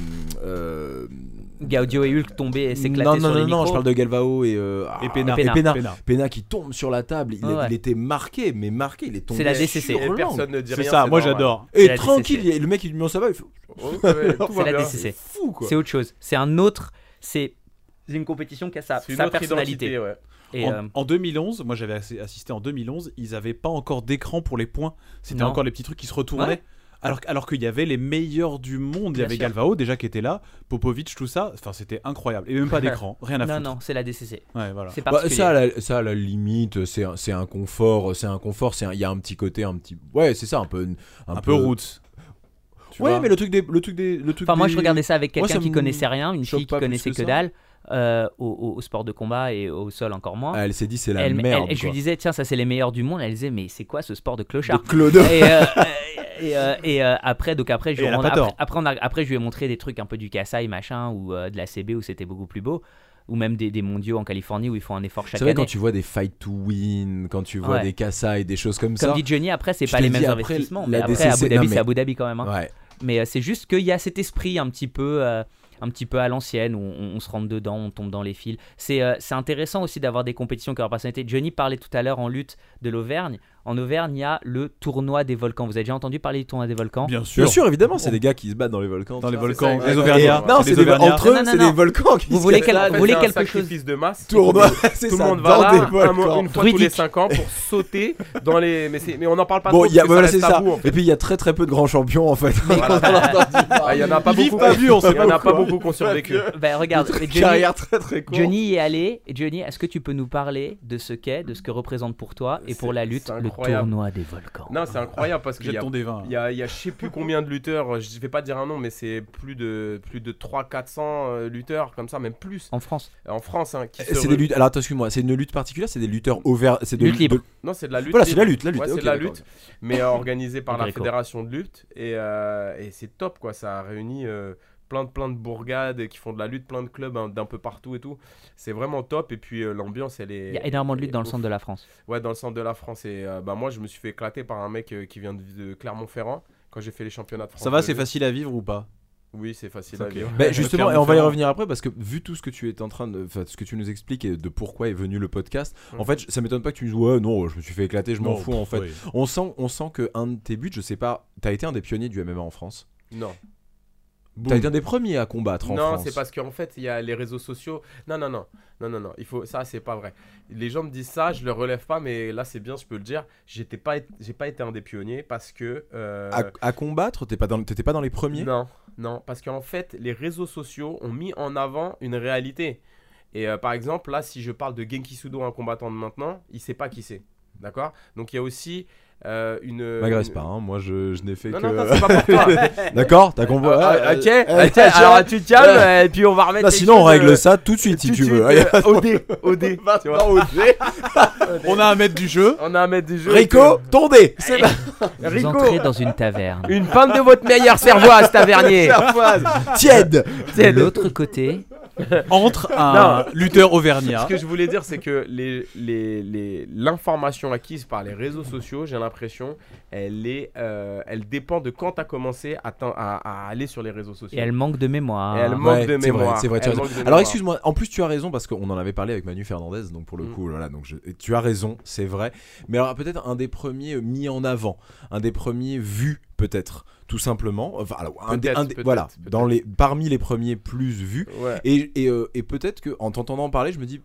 euh, Gaudio et Hulk tombaient et Non, s'éclataient non, sur non, les non, micros. je parle de Galvao et, euh, Et ah, Pena. Pena. Pena. Pena. Pena qui tombe sur la table, il, Ouais, ouais. il était marqué, mais marqué, il est tombé. C'est la DCC. sur Et personne ne dit C'est rien. ça, moi j'adore. C'est Et tranquille, le mec il lui met en ça va, il fait [LAUGHS] tout C'est la. DCC. fou quoi. C'est autre chose. C'est un autre. C'est c'est une compétition qui a sa, C'est personnalité. identité, ouais. Et, en, euh, en 2011, moi j'avais assi- assisté en 2011, ils avaient pas encore d'écran pour les points. C'était Non. encore les petits trucs qui se retournaient. Ouais. Alors, alors qu'il y avait les meilleurs du monde. Il y avait sûr. Galvao déjà qui était là, Popovic, tout ça. Enfin, c'était incroyable. Et même pas [LAUGHS] d'écran, rien à non, foutre. non, c'est la DCC. Ouais, voilà. C'est Bah, ça, à la, ça, à la limite, c'est un, c'est un confort, c'est un confort, c'est un- il y a un petit côté, un petit, ouais, c'est ça, un peu, un, Un, peu roots. Tu Ouais, vois mais le truc des, le truc des, le truc Enfin, moi, des- je regardais ça avec quelqu'un qui connaissait rien, une fille qui connaissait que que, dalle euh, au, au- au sport de combat et au sol encore moins. Elle s'est dit c'est la Elle- elle- merde. et je lui disais, tiens, ça c'est les meilleurs du monde. Elle disait, mais c'est quoi ce sport de clochard? De Claude. et, euh, et, euh, et, euh, après, donc après, je lui après, après, on a- après, je lui ai montré des trucs un peu du Kassai, machin, ou euh, de la CB où c'était beaucoup plus beau, ou même des, des mondiaux en Californie où ils font un effort chaque C'est vrai année. quand tu vois des fight to win, quand tu vois Ouais. des Kassai, des choses comme, Comme ça. dit Johnny, après, c'est pas les mêmes après, investissements. Mais après, DCC Abu Dhabi, mais- c'est Abu Dhabi quand même. hein. Ouais. Mais euh, c'est juste qu'il y a cet esprit un petit peu, euh, un petit peu à l'ancienne où on, on se rentre dedans, on tombe dans les fils. C'est euh, c'est intéressant aussi d'avoir des compétitions qui ont leur personnalité. Johnny parlait tout à l'heure en lutte de l'Auvergne. En Auvergne, il y a le tournoi des volcans. Vous avez déjà entendu parler du tournoi des volcans Bien sûr. Bien sûr, évidemment, c'est des gars qui se battent dans les volcans. Dans les volcans, les. Auvergnats. Non, c'est des entre eux, c'est des volcans qui Vous se voulez quelque chose de masse. Tournoi, c'est Tout le ça, monde dans va là une fois tous les Druidique. 5 ans pour [LAUGHS] sauter dans les. Mais, on n'en parle pas Bon, trop. il y a, parce que voilà, c'est ça. Et puis il y a très très peu de grands champions en fait. [LAUGHS] Voilà. Ah, Il y en a pas beaucoup. pas vieux, on sait Il y en pas a pas beaucoup qui ont survécu. Ben regarde, [LAUGHS] Carrière très très courte. Johnny est allé. Johnny, est-ce que tu peux nous parler de ce qu'est, de ce que représente pour toi et pour la lutte le incroyable. tournoi des volcans Non, c'est incroyable parce qu'il y a ton des vins. Il y a, y a je sais plus combien de lutteurs, je vais pas dire un nom, mais c'est plus de, plus de 300-400 euh, lutteurs, comme ça, même plus, en France en France. Hein, qui se C'est des luttes. Alors attends, excuse-moi, c'est une lutte particulière, c'est des lutteurs ouverts, c'est de Lutte libre. de- Non, c'est de la lutte. Voilà, c'est libre. la lutte, la lutte. Ouais, c'est de la lutte, mais euh, organisée par Le [LAUGHS] la fédération de lutte. Et, euh, et c'est top, quoi. Ça a réuni euh, plein, de, plein de bourgades qui font de la lutte, plein de clubs hein, d'un peu partout et tout. C'est vraiment top. Et puis euh, l'ambiance, elle est. Il y a énormément de lutte dans le centre de la France. Ouais, dans le centre de la France. Et euh, bah, moi, je me suis fait éclater par un mec euh, qui vient de, de Clermont-Ferrand quand j'ai fait les championnats de France. Ça va, c'est facile à vivre ou pas? Oui, c'est facile à vivre. Bah, [LAUGHS] justement, et on va y revenir après parce que vu tout ce que tu es en train de, ce que tu nous expliques et de pourquoi est venu le podcast, en Mhm. fait, ça m'étonne pas que tu me dises ouais non, je me suis fait éclater, je m'en fous en fait. oui. On sent, on sent que un de tes buts, je sais pas, t'as été un des pionniers du MMA en France? Non. T'as été un des premiers à combattre en non, France. c'est parce qu'en fait, il y a les réseaux sociaux. Non, non, non, non, non, non. Il faut ça, c'est pas vrai. Les gens me disent ça, je le relève pas, mais là, c'est bien, je peux le dire. J'étais pas, j'ai pas été un des pionniers parce que. euh, à, à combattre, t'es pas dans, t'étais pas dans les premiers? non, non, parce qu'en fait, les réseaux sociaux ont mis en avant une réalité. Et euh, par exemple, là, si je parle de Genki Sudo, un combattant de maintenant, il sait pas qui c'est. D'accord? Donc il y a aussi euh, une. M'agresse une- pas, hein, moi je, je n'ai fait Non, que. non, non, c'est pas pour toi. [LAUGHS] D'accord, t'as compris. Ah, ah, ok, euh, ok, euh, alors tu te calmes et puis on va remettre. Là, sinon on règle euh, ça tout de suite si tu veux. suite, euh, au dé, au dé. tu vois. On a un maître du jeu. On a un maître du jeu. Rico, ton dé [LAUGHS] C'est Vous Rico. entrez dans une taverne. Une pinte de votre meilleure cervoise, tavernier. [LAUGHS] Tiède De l'autre côté, [LAUGHS] entre un lutteur auvergnat. Ce que je voulais dire, c'est que les, les, les- l'information acquise par les réseaux sociaux, j'ai l'impression, elle, est, euh, elle dépend de quand tu as commencé à, à- à aller sur les réseaux sociaux. Et elle manque de mémoire. Et elle manque Ouais, de c'est vrai, mémoire. c'est vrai, Alors excuse-moi, en plus tu as raison parce qu'on en avait parlé avec Manu Fernandez, donc pour le Mm. coup, voilà, donc je- tu as raison, c'est vrai. Mais alors peut-être un des premiers mis en avant, un des premiers vus peut-être, tout simplement. Enfin, alors, un des, Peut-être, un des- peut-être, voilà, dans les, parmi les premiers plus vus. Ouais. Et, et, euh, et peut-être que en t'entendant parler, je me dis.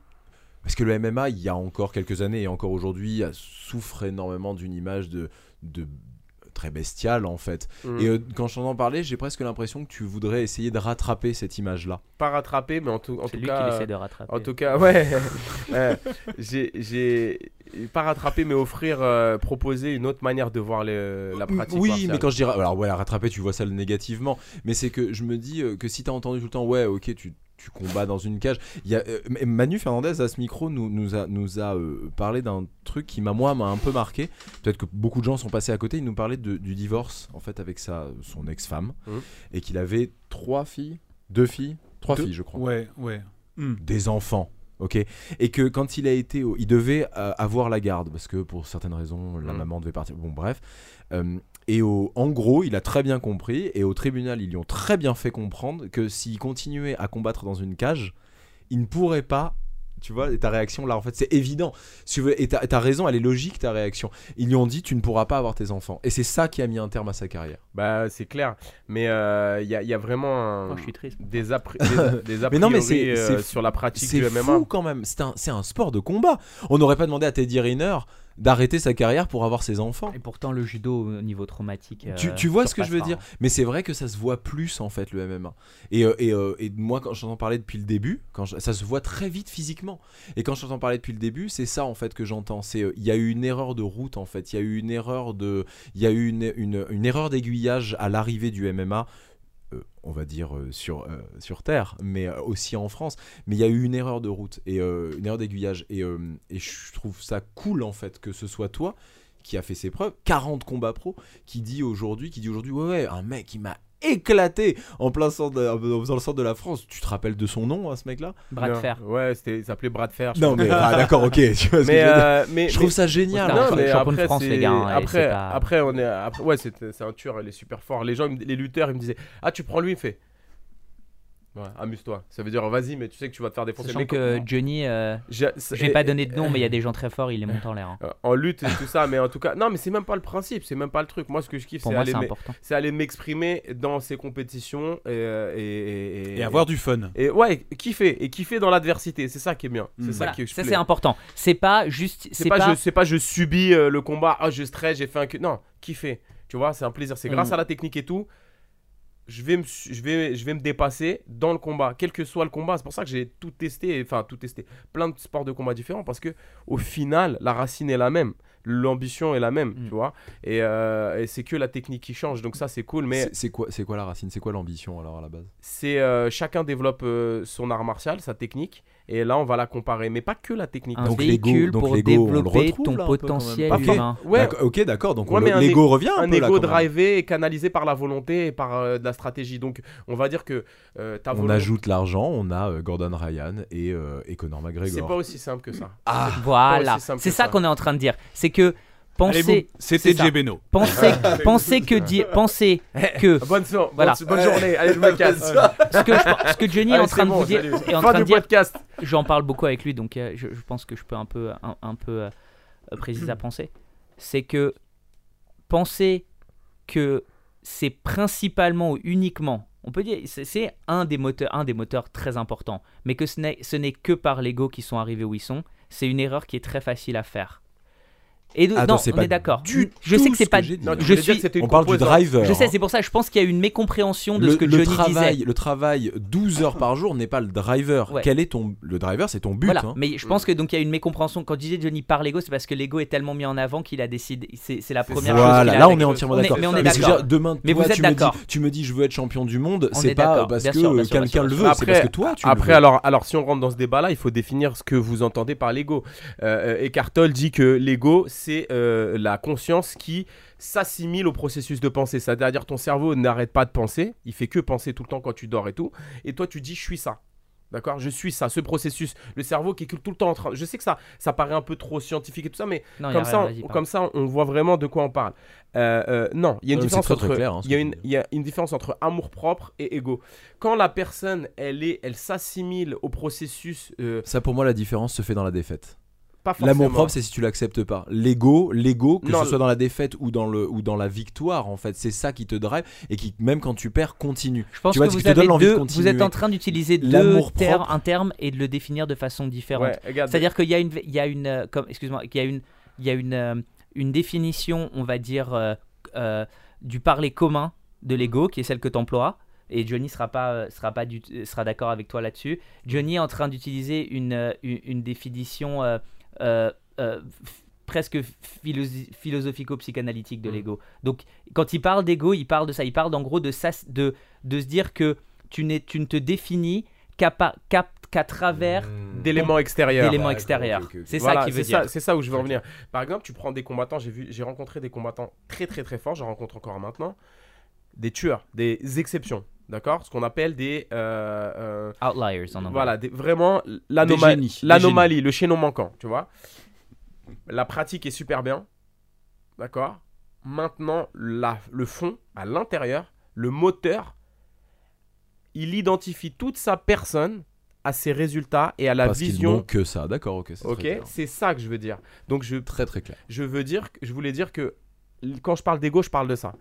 Parce que le MMA, il y a encore quelques années et encore aujourd'hui, souffre énormément d'une image de, de très bestiale en fait. Mm. Et euh, quand je t'entends parler, j'ai presque l'impression que tu voudrais essayer de rattraper cette image-là. Pas rattrapé, mais en tout, en C'est tout lui cas. qui essaie de rattraper. En tout cas, ouais. [LAUGHS] J'ai pas rattrapé, mais offrir, euh, proposer une autre manière de voir la pratique. Oui, martiale. mais quand je dis ra- alors ouais, rattraper, tu vois ça négativement, mais c'est que je me dis euh, que si t'as entendu tout le temps, ouais, ok, tu, tu combats dans une cage. Il y a, euh, Manu Fernandez à ce micro nous, nous a, nous a euh, parlé d'un truc qui m'a moi m'a un peu marqué. Peut-être que beaucoup de gens sont passés à côté. Il nous parlait de- du divorce en fait avec sa son ex-femme Mhm. et qu'il avait trois filles, deux filles, trois Deux- filles, je crois. Ouais, ouais. Hmm. des enfants. Ok, et que quand il a été, au- il devait euh, avoir la garde parce que pour certaines raisons, la Mm. maman devait partir. Bon, bref. Euh, et au, en gros, il a très bien compris et au tribunal, ils lui ont très bien fait comprendre que s'il continuait à combattre dans une cage, il ne pourrait pas. Tu vois, et ta réaction là, en fait, c'est évident. Si tu veux, et t'as raison, elle est logique ta réaction. Ils lui ont dit, tu ne pourras pas avoir tes enfants. Et c'est ça qui a mis un terme à sa carrière. Bah, c'est clair. Mais euh, il y, a, il y a vraiment un- Oh, je suis triste. des, a, pri- [LAUGHS] des, des a Mais non, mais euh, c'est sur la pratique C'est du MMA. fou quand même. C'est un, c'est un sport de combat. On n'aurait pas demandé à Teddy Riner d'arrêter sa carrière pour avoir ses enfants. Et pourtant, le judo au niveau traumatique. Tu, euh, tu vois ce que je veux dire hein. Mais c'est vrai que ça se voit plus en fait le MMA. Et, euh, et, euh, et moi quand j'entends parler depuis le début, quand je- ça se voit très vite physiquement. Et quand j'entends parler depuis le début, c'est ça en fait que j'entends. C'est il y a eu une erreur de route en fait. Il y a eu une erreur de, il y a eu une, une, une erreur d'aiguillage à l'arrivée du MMA. Euh, on va dire euh, sur, euh, sur Terre, mais aussi en France. Mais il y a eu une erreur de route et une erreur d'aiguillage. Et, et je trouve ça cool en fait que ce soit toi qui a fait ses preuves, 40 combats pro, qui dit aujourd'hui, qui dit aujourd'hui, ouais, ouais, un mec qui m'a éclaté en plein centre de, dans le centre de la France. Tu te rappelles de son nom, hein, ce mec-là? Bras de fer. Ouais, c'était, il s'appelait bras de fer. je Non, mais ah, d'accord, ok. [LAUGHS] Tu vois ce que je, mais, veux dire euh, mais, je trouve ça génial. Non, mais de après, France, c'est- les gars, hein, et après, c'est pas- après, on est, après, ouais, c'est, c'est un tueur, il est super fort. Les gens, les lutteurs, ils me disaient, ah, tu prends lui, il fait. Ouais, amuse-toi. Ça veut dire, vas-y, mais tu sais que tu vas te faire défoncer. Sachant Mais que Johnny, euh, je vais pas donner de nom, mais il y a [LAUGHS] des gens très forts, il les monte en l'air. hein. euh, en lutte et tout ça, mais en tout cas, non, mais c'est même pas le principe, c'est même pas le truc. Moi, ce que je kiffe, Pour c'est moi, aller, c'est m'e- important. c'est aller m'exprimer dans ces compétitions et, euh, et, et, Et avoir du fun. et ouais, kiffer et kiffer dans l'adversité, c'est ça qui est bien. C'est Mm. ça Voilà, qui est ça c'est important. C'est pas juste. C'est pas, je c'est pas je subis euh, le combat, ah je stresse, j'ai fait un cul. Non, kiffer. Tu vois, c'est un plaisir. C'est grâce Mm. à la technique et tout. Je vais, me, je, vais, je vais me dépasser dans le combat, quel que soit le combat. C'est pour ça que j'ai tout testé, enfin tout testé, plein de sports de combat différents parce que au final, la racine est la même, l'ambition est la même, Mm. tu vois. Et, euh, et c'est que la technique qui change, donc ça c'est cool. Mais C'est- C'est quoi, c'est quoi la racine? C'est quoi l'ambition alors à la base? C'est euh, chacun développe euh, son art martial, sa technique, et là on va la comparer, mais pas que la technique. Un Donc, véhicule donc, pour l'ego, on le développer retrouve, ton là, potentiel humain. Ouais, D'accord, Ok, d'accord. Donc Ouais, on- mais un l'ego revient un, un peu là. ego même. drivé et canalisé par la volonté et par euh, de la stratégie. Donc, on va dire que euh, ta On volonté. ajoute l'argent, on a euh, Gordon Ryan et, euh, et Conor C'est McGregor. pas aussi simple que ça. Ah, Voilà, aussi simple c'est que ça ça. qu'on est en train de dire. C'est que c'était. Jebeno. penser, [LAUGHS] penser que dire, penser [LAUGHS] que Bonne, so- Voilà. bonne, journée. Allez, je me casse. ce que, je- ce que Johnny est en train de bon, vous dire, est en train de dire, podcast. j'en parle beaucoup avec lui, donc euh, je, je pense que je peux un peu, un, un peu euh, euh, préciser à [CLEARS THROAT] penser. C'est que penser que c'est principalement ou uniquement, on peut dire, c'est- c'est un des moteurs, un des moteurs très importants, mais que ce n'est, ce n'est que par l'ego qu'ils sont arrivés où ils sont. C'est une erreur qui est très facile à faire. Et de- Attends, non, c'est on pas est d'accord. du Je sais que c'est ce pas. Non, je suis. On parle du driver. Je sais, c'est pour ça. Je pense qu'il y a une mécompréhension de le, ce que le Johnny travail, disait. le travail 12 heures par jour n'est pas le driver. Ouais. Quel est ton le driver C'est ton but. Voilà, hein. mais je pense que donc il y a une mécompréhension. Quand je disais Johnny par l'ego, c'est parce que l'ego est tellement mis en avant qu'il a décidé. C'est la première Voilà, chose. a là on est entièrement d'accord. mais on est d'accord. demain, Mais vous êtes tu me dis, d'accord. tu me dis, je veux être champion du monde. On C'est est pas parce que euh, quelqu'un le veut, c'est parce que toi tu Après, alors, alors, si on rentre dans ce débat-là, il faut définir ce que vous entendez par l'ego. Euh, Eckhart Tolle dit que l'ego, c'est euh, la conscience qui s'assimile au processus de pensée. C'est-à-dire ton cerveau n'arrête pas de penser, il fait que penser tout le temps quand tu dors et tout. Et toi, tu dis, je suis ça. D'accord? Je suis ça, ce processus. Le cerveau qui est tout le temps en train. Je sais que ça, ça paraît un peu trop scientifique et tout ça, mais Non, comme, ça, on, comme ça, on voit vraiment de quoi on parle. Euh, euh, non, il y a une Non, c'est différence très, entre. très clair, hein, ce il y a que une, tu dis. il y a une différence entre amour propre et ego. Quand la personne, elle est, elle s'assimile au processus, euh, Ça, pour moi, la différence se fait dans la défaite. L'amour propre, c'est si tu l'acceptes pas. L'ego, l'ego, que Non, ce soit dans la défaite ou dans le ou dans la victoire, en fait, c'est ça qui te drive et qui, même quand tu perds, continue. Je pense Tu vois, que ce qui vous, te donne avez l'envie de deux, vous êtes en train d'utiliser deux L'amour termes, propre. un terme et de le définir de façon différente. Ouais. C'est-à-dire qu'il y a une, il y a une, euh, comme, excuse-moi, qu'il y a une, il y a une, euh, une définition, on va dire, euh, euh, du parler commun de l'ego, qui est celle que tu emploies. Et Johnny sera pas, sera pas du, sera d'accord avec toi là-dessus. Johnny est en train d'utiliser une, une, une définition euh, presque philo- philosophico-psychanalytique de Mm. l'ego. Donc, quand il parle d'ego, il parle de ça. Il parle en gros de, ça, de, de se dire que tu, n'es, tu ne te définis qu'à, pa- qu'à- qu'à travers d'éléments extérieurs. d'éléments extérieurs. C'est Voilà, ça qui veut c'est dire. ça- C'est ça où je veux en venir. Par exemple, tu prends des combattants, j'ai vu, j'ai rencontré des combattants très très très forts, j'en rencontre encore maintenant, des tueurs, des exceptions, d'accord? Ce qu'on appelle des, euh, euh, Outliers en anglais. voilà, des- vraiment l'anoma- génies, des l'anomalie, le chaînon manquant, tu vois? La pratique est super bien, d'accord? Maintenant, la- le fond, à l'intérieur, le moteur, il identifie toute sa personne à ses résultats et à la Parce vision. que ça. D'accord, ok. c'est très Ok, clair. c'est ça que je veux dire. Donc je, Très très clair. je veux dire, je voulais dire que quand je parle d'ego, je parle de ça.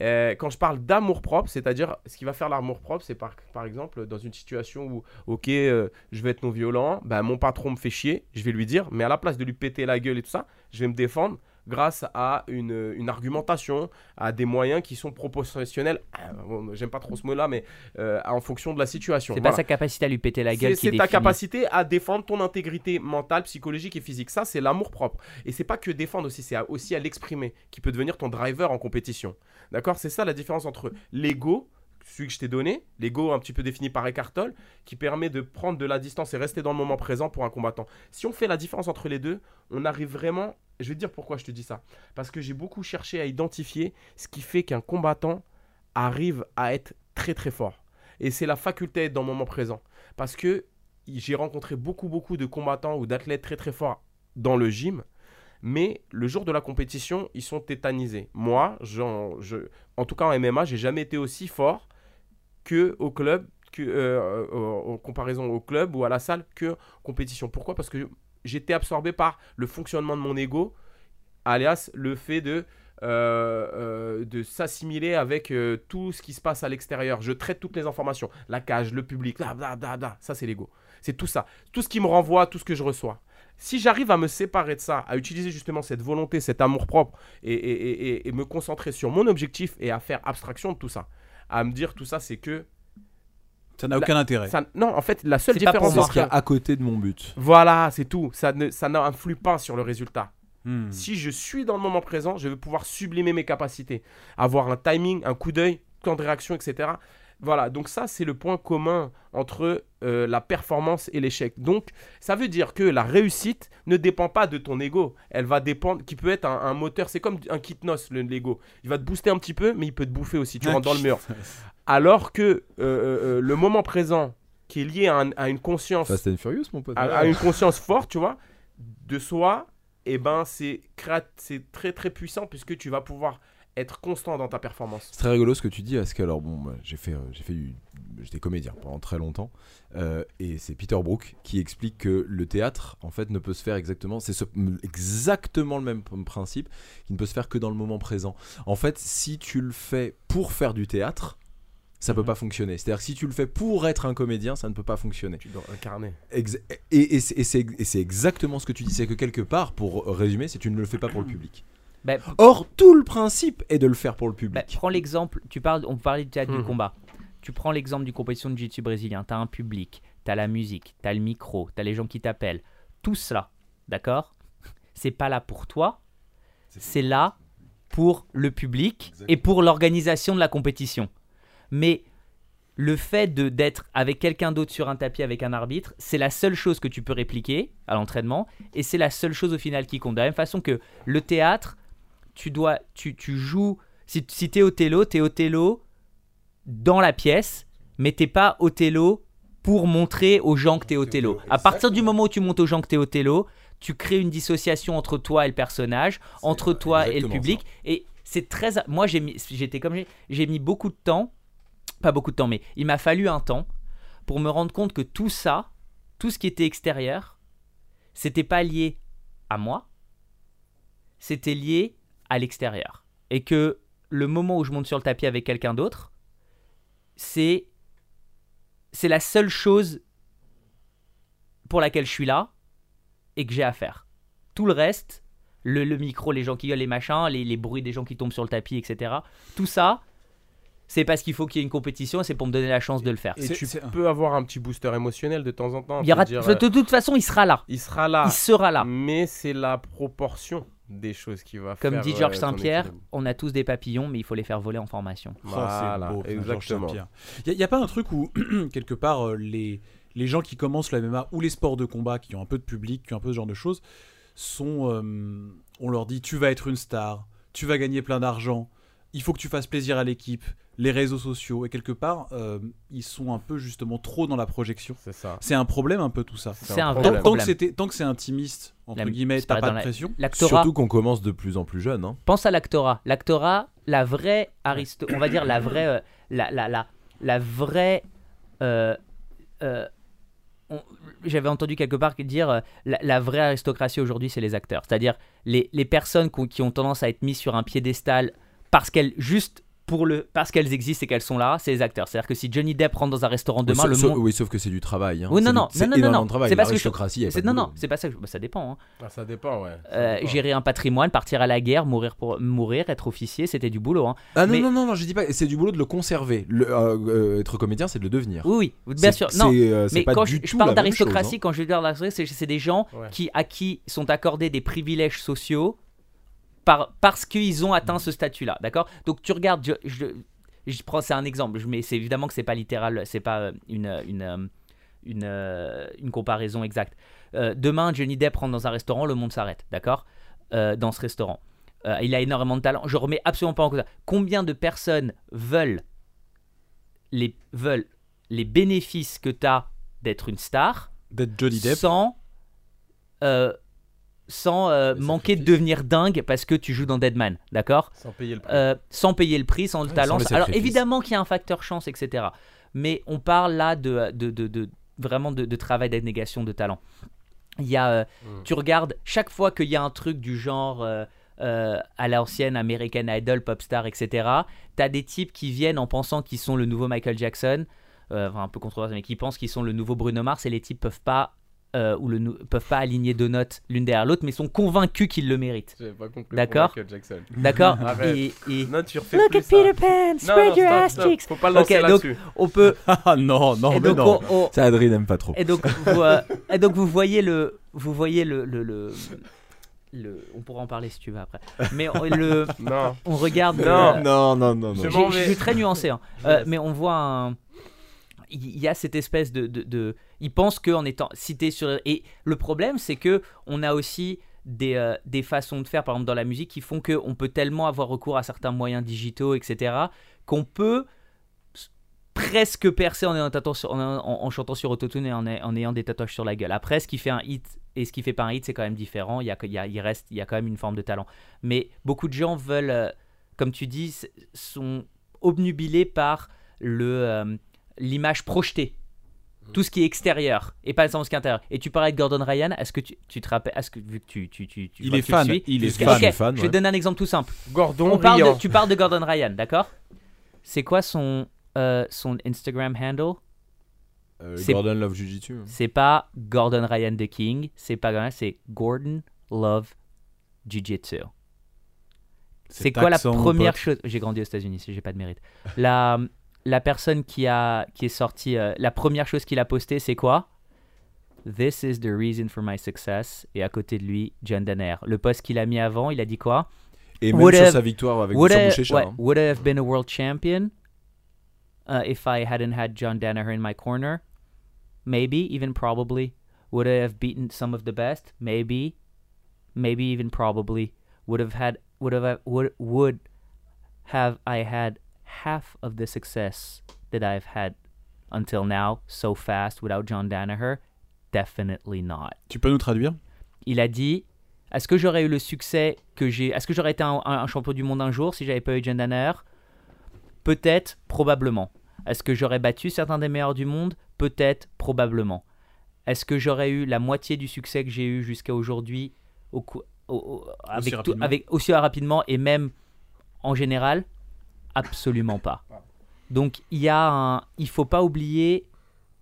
Euh, quand je parle d'amour propre, c'est-à-dire ce qui va faire l'amour propre, c'est par, exemple dans une situation où, ok, euh, je vais être non violent, ben, mon patron me fait chier, je vais lui dire, mais à la place de lui péter la gueule et tout ça, je vais me défendre grâce à une, une argumentation, à des moyens qui sont proportionnels. Ah, bon, J'aime pas trop ce mot-là, mais euh, en fonction de la situation. C'est Voilà. pas sa capacité à lui péter la gueule C'est qui c'est ta capacité à défendre ton intégrité mentale, psychologique et physique. Ça, c'est l'amour propre. Et c'est pas que défendre aussi, c'est aussi à l'exprimer, qui peut devenir ton driver en compétition. D'accord? C'est ça la différence entre l'ego, celui que je t'ai donné, l'ego un petit peu défini par Eckhart Tolle, qui permet de prendre de la distance et rester dans le moment présent pour un combattant. Si on fait la différence entre les deux, on arrive vraiment. Je vais te dire pourquoi je te dis ça. Parce que j'ai beaucoup cherché à identifier ce qui fait qu'un combattant arrive à être très très fort. Et c'est la faculté d'être dans le moment présent. Parce que j'ai rencontré beaucoup, beaucoup de combattants ou d'athlètes très, très forts dans le gym. Mais le jour de la compétition, ils sont tétanisés. Moi, en tout cas en MMA, j'ai jamais été aussi fort que au club, euh, euh, en comparaison au club ou à la salle, que compétition. Pourquoi? Parce que j'étais absorbé par le fonctionnement de mon ego, alias le fait de, euh, de s'assimiler avec tout ce qui se passe à l'extérieur. Je traite toutes les informations, la cage, le public, bla, bla, bla, bla. ça c'est l'ego. C'est tout ça, tout ce qui me renvoie, tout ce que je reçois. Si j'arrive à me séparer de ça, à utiliser justement cette volonté, cet amour propre et me concentrer sur mon objectif et à faire abstraction de tout ça, à me dire tout ça c'est que Ça n'a aucun intérêt. ça, non en fait la seule différence C'est ce qu'il y a à côté de mon but. voilà c'est tout ça ne ça n'influe pas sur le résultat Hmm. si je suis dans le moment présent, je vais pouvoir sublimer mes capacités, avoir un timing, un coup d'œil, temps de réaction, etc. Voilà, donc ça c'est le point commun entre euh, la performance et l'échec. Donc ça veut dire que la réussite ne dépend pas de ton ego, elle va dépendre, qui peut être un, un moteur, c'est comme un kitnos le l'ego. Il va te booster un petit peu, mais il peut te bouffer aussi, tu rentres dans le mur. Alors que euh, euh, le moment présent, qui est lié à, un- à une conscience Fast and Furious, mon pote. à, à une conscience forte, tu vois, de soi, et ben c'est créa- c'est très très puissant puisque tu vas pouvoir être constant dans ta performance. C'est très rigolo ce que tu dis parce que alors bon j'ai fait euh, j'ai fait du- j'étais comédien pendant très longtemps euh, et c'est Peter Brook qui explique que le théâtre en fait ne peut se faire exactement c'est ce- exactement le même principe qui ne peut se faire que dans le moment présent. En fait si tu le fais pour faire du théâtre ça peut Mhm. pas fonctionner. C'est-à-dire que si tu le fais pour être un comédien, ça ne peut pas fonctionner. Tu dois incarner. Et et c'est et c'est- et c'est exactement ce que tu dis, c'est que quelque part, pour résumer, c'est que tu ne le fais pas pour le public. Bah, Or, tout le principe est de le faire pour le bah, public. prends l'exemple, tu parles, on parlait déjà du Mhm. combat. Tu prends l'exemple du compétition de jiu-jitsu brésilien. Tu as un public, tu as la musique, tu as le micro, tu as les gens qui t'appellent. Tout cela, d'accord? C'est pas là pour toi, c'est là pour le public et pour l'organisation de la compétition. Mais le fait de d'être avec quelqu'un d'autre sur un tapis avec un arbitre, c'est la seule chose que tu peux répliquer à l'entraînement et c'est la seule chose au final qui compte. De la même façon que le théâtre, tu dois, tu, tu joues. Si, si t'es Othello, t'es Othello dans la pièce, mais t'es pas Othello pour montrer aux gens que t'es Othello. À partir du moment où tu montes aux gens que t'es Othello, tu crées une dissociation entre toi et le personnage, entre toi et le public. Et c'est très. Moi, j'ai mis, j'étais comme j'ai mis beaucoup de temps, pas beaucoup de temps, mais il m'a fallu un temps pour me rendre compte que tout ça, tout ce qui était extérieur, c'était pas lié à moi, c'était lié à l'extérieur. Et que le moment où je monte sur le tapis avec quelqu'un d'autre, c'est c'est la seule chose pour laquelle je suis là et que j'ai à faire. Tout le reste, le, le micro, les gens qui gueulent, les machins, les, les bruits des gens qui tombent sur le tapis, etc. Tout ça, c'est parce qu'il faut qu'il y ait une compétition et c'est pour me donner la chance de le faire. Et tu peux avoir un petit booster émotionnel de temps en temps. Il y aura- dire, de euh, toute façon, il sera là. il sera là, Il sera là. mais c'est la proportion des choses qui va Comme faire. dit euh, Georges Saint-Pierre, équilibre. on a tous des papillons, mais il faut les faire voler en formation. Oh, c'est Voilà, beau, exactement. Saint-Pierre. Il n'y a, pas un truc où, [CLEARS THROAT] quelque part, euh, les, les gens qui commencent le MMA ou les sports de combat, qui ont un peu de public, qui ont un peu ce genre de choses, sont, euh, on leur dit tu vas être une star, tu vas gagner plein d'argent, il faut que tu fasses plaisir à l'équipe, les réseaux sociaux, et quelque part, euh, ils sont un peu justement trop dans la projection. C'est ça. C'est un problème un peu tout ça. C'est un tant problème. c'était- tant que c'est intimiste, entre La- guillemets, t'as pas de la- pression. Surtout qu'on commence de plus en plus jeune. Hein. pense à l'actorat. L'actorat, la vraie aristo, on va dire la vraie, euh, la, la, la, la vraie. euh, euh, J'avais entendu quelque part dire euh, la, la vraie aristocratie aujourd'hui, c'est les acteurs. C'est-à-dire les, les personnes qui ont, qui ont tendance à être mises sur un piédestal parce qu'elles juste pour le parce qu'elles existent et qu'elles sont là, c'est les acteurs. C'est-à-dire que si Johnny Depp rentre dans un restaurant demain, oui, le sauf, monde. oui, sauf que c'est du travail. Hein. Oui, non, non, non, non, non, non. travail. C'est parce que je- L'aristocratie, pas de non, non, c'est pas ça. que bah, ça dépend. hein. Ah, ça dépend, ouais. Ça Euh, dépend. gérer un patrimoine, partir à la guerre, mourir pour mourir, être officier, c'était du boulot. hein. Ah non, Mais- non, non, non, je dis pas. C'est du boulot de le conserver. Le, euh, euh, être comédien, c'est de le devenir. Oui, oui, bien sûr. Non, euh, mais pas quand du je, parle chose, d'aristocratie, hein. quand je dis d'aristocratie, c'est c'est des gens qui, à qui sont accordés des privilèges sociaux par, parce qu'ils ont atteint ce statut-là, d'accord? Donc tu regardes, je, je, je prends, c'est un exemple, mais c'est évidemment que c'est pas littéral, c'est pas euh, une, une, euh, une, euh, une comparaison exacte. Euh, demain, Johnny Depp rentre dans un restaurant, le monde s'arrête, d'accord? Euh, Dans ce restaurant. Euh, il a énormément de talent. Je remets absolument pas en cause. ça. Combien de personnes veulent les, veulent les bénéfices que tu as d'être une star D'être Johnny Depp. sans, sans euh, manquer de devenir dingue parce que tu joues dans Deadman, d'accord? Sans payer le prix. Euh, Sans payer le prix, sans le Ouais, talent. sans Alors évidemment qu'il y a un facteur chance, etc. Mais on parle là de, de, de- de- vraiment de, de travail d'abnégation de talent. Il y a, euh, Mm. tu regardes chaque fois qu'il y a un truc du genre euh, euh, à l'ancienne American Idol, Popstar, etc. T'as des types qui viennent en pensant qu'ils sont le nouveau Michael Jackson, euh, enfin un peu controversé, mais qui pensent qu'ils sont le nouveau Bruno Mars et les types peuvent pas euh, ou le peuvent pas aligner deux notes l'une derrière l'autre, mais sont convaincus qu'ils le méritent. J'avais pas compris. D'accord. pour Michael Jackson. D'accord [LAUGHS] et, et- Non, tu refais Look plus at ça. Peter Pan, spread non, your ass cheeks. Faut pas le lancer Ok, donc- là-dessus. On peut. [LAUGHS] Ah non, non, et mais donc, non. on- on- Ça, Adrien n'aime pas trop. Et donc, vous, euh, et donc vous voyez le, vous voyez le, le, le, le- on pourra en parler si tu veux après. Mais on, le, Non. on regarde. Non. euh, Non, non, non, Je non. je suis très nuancé, hein. Euh, mais on voit un. Il y a cette espèce de, de, de- ils pensent qu'en étant cité sur et le problème c'est que on a aussi des, euh, des façons de faire par exemple dans la musique qui font qu'on peut tellement avoir recours à certains moyens digitaux etc qu'on peut presque percer en, ayant en, chantant sur autotune et en, ay- en ayant des tatouages sur la gueule. Après ce qui fait un hit et ce qui fait pas un hit c'est quand même différent. Il y a, il il reste il y a quand même une forme de talent. Mais beaucoup de gens veulent euh, comme tu dis sont obnubilés par le euh, l'image projetée tout ce qui est extérieur et pas nécessairement ce qui est intérieur et tu parlais de Gordon Ryan est-ce que tu, tu te rappelles est-ce que vu que tu tu tu, tu Il est que tu le fan, suis, il est fan. je vais te donner un exemple tout simple Gordon on parle Riant. de, tu parles de Gordon Ryan d'accord? C'est quoi son euh, son Instagram handle? Euh, c'est- Gordon Love Jiu-Jitsu. hein. c'est pas Gordon Ryan the King c'est pas Gordon, c'est Gordon Love Jiu-Jitsu c'est quoi la première chose? J'ai grandi aux États-Unis, j'ai pas de mérite. La, la personne qui, a, qui est sortie, euh, la première chose qu'il a posté, c'est quoi? This is the reason for my success. Et à côté de lui, John Danner. Le post qu'il a mis avant, il a dit quoi? Et même Would sur have- sa victoire avec would Boucher ouais, hein. would I have been a world champion uh, if I hadn't had John Danaher in my corner? Maybe, even probably. Would I have beaten some of the best? Maybe, maybe even probably. Would have had would have would would have I had half of the success that I've had until now so fast without John Danaher? Definitely not. Tu peux nous traduire? Il a dit Est-ce que j'aurais eu le succès que j'ai. Est-ce que j'aurais été un, un- un champion du monde un jour si j'avais pas eu John Danaher? Peut-être, probablement. Est-ce que j'aurais battu certains des meilleurs du monde? Peut-être, probablement. Est-ce que j'aurais eu la moitié du succès que j'ai eu jusqu'à aujourd'hui au, cou- au- au- avec, tout- rapidement avec aussi rapidement et même en général? Absolument pas. Donc il y a un, il faut pas oublier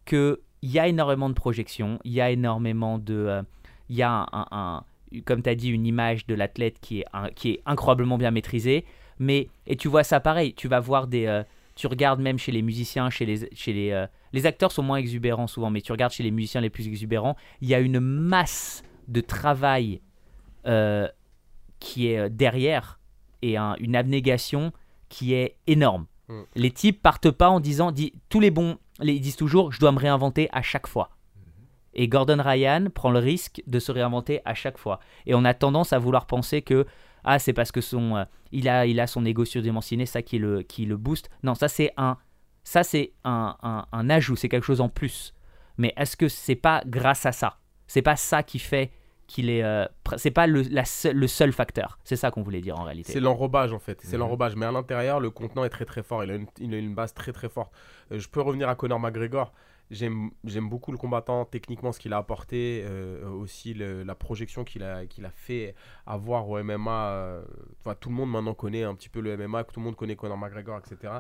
que il y a énormément de projections, il y a énormément de, euh, il y a un, un- un- comme tu as dit, une image de l'athlète qui est, un- qui est incroyablement bien maîtrisée. Mais, et tu vois ça pareil, tu vas voir des. euh, tu regardes même chez les musiciens, chez les, chez les, euh, les acteurs sont moins exubérants souvent, mais tu regardes chez les musiciens les plus exubérants, il y a une masse de travail euh, qui est derrière et un- une abnégation qui est énorme. Mm. Les types partent pas en disant, dit- tous les bons, les- ils disent toujours, je dois me réinventer à chaque fois. Et Gordon Ryan prend le risque de se réinventer à chaque fois. Et on a tendance à vouloir penser que ah c'est parce que son euh, il a il a son ego surdimensionné ça qui le qui le booste. Non ça c'est un ça c'est un, un, un ajout c'est quelque chose en plus. Mais est-ce que c'est pas grâce à ça? C'est pas ça qui fait qu'il est euh, c'est pas le la le seul facteur. C'est ça qu'on voulait dire en réalité. C'est l'enrobage en fait, c'est Mhm. l'enrobage. Mais à l'intérieur, le contenant est très très fort. Il a une, il a une base très très forte. Euh, je peux revenir à Conor McGregor. J'aime beaucoup le combattant, techniquement ce qu'il a apporté, euh, aussi le- la projection qu'il a, qu'il a fait avoir au MMA. enfin, tout le monde maintenant connaît un petit peu le MMA, tout le monde connaît Conor McGregor, etc.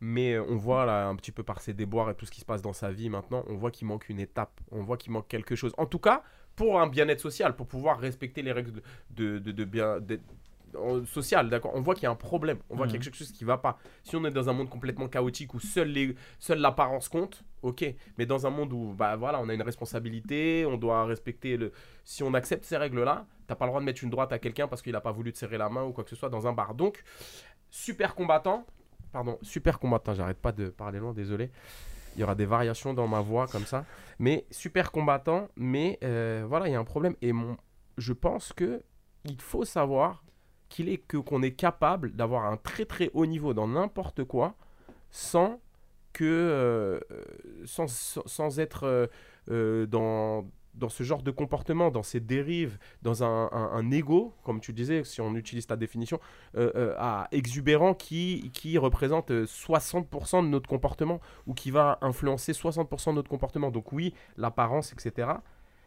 Mais on voit là un petit peu par ses déboires et tout ce qui se passe dans sa vie maintenant, on voit qu'il manque une étape, on voit qu'il manque quelque chose. En tout cas, pour un bien-être social, pour pouvoir respecter les règles de, de, de bien, social, d'accord? On voit qu'il y a un problème, on voit qu'il y a quelque chose qui va pas. Si on est dans un monde complètement chaotique où seule les, seule l'apparence compte, ok. Mais dans un monde où, bah voilà, on a une responsabilité, on doit respecter le. Si on accepte ces règles-là, t'as pas le droit de mettre une droite à quelqu'un parce qu'il a pas voulu te serrer la main ou quoi que ce soit dans un bar. Donc, super combattant, pardon, super combattant. J'arrête pas de parler loin, désolé. Il y aura des variations dans ma voix comme ça. Mais super combattant, mais euh, voilà, il y a un problème. Et mon, je pense que il faut savoir qu'il est que qu'on est capable d'avoir un très très haut niveau dans n'importe quoi sans que euh, sans, sans, être euh, dans dans ce genre de comportement, dans ces dérives, dans un, un, un ego, comme tu disais, si on utilise ta définition, euh, euh, à exubérant qui, qui représente euh, 60% de notre comportement ou qui va influencer 60% de notre comportement. Donc oui, l'apparence, etc.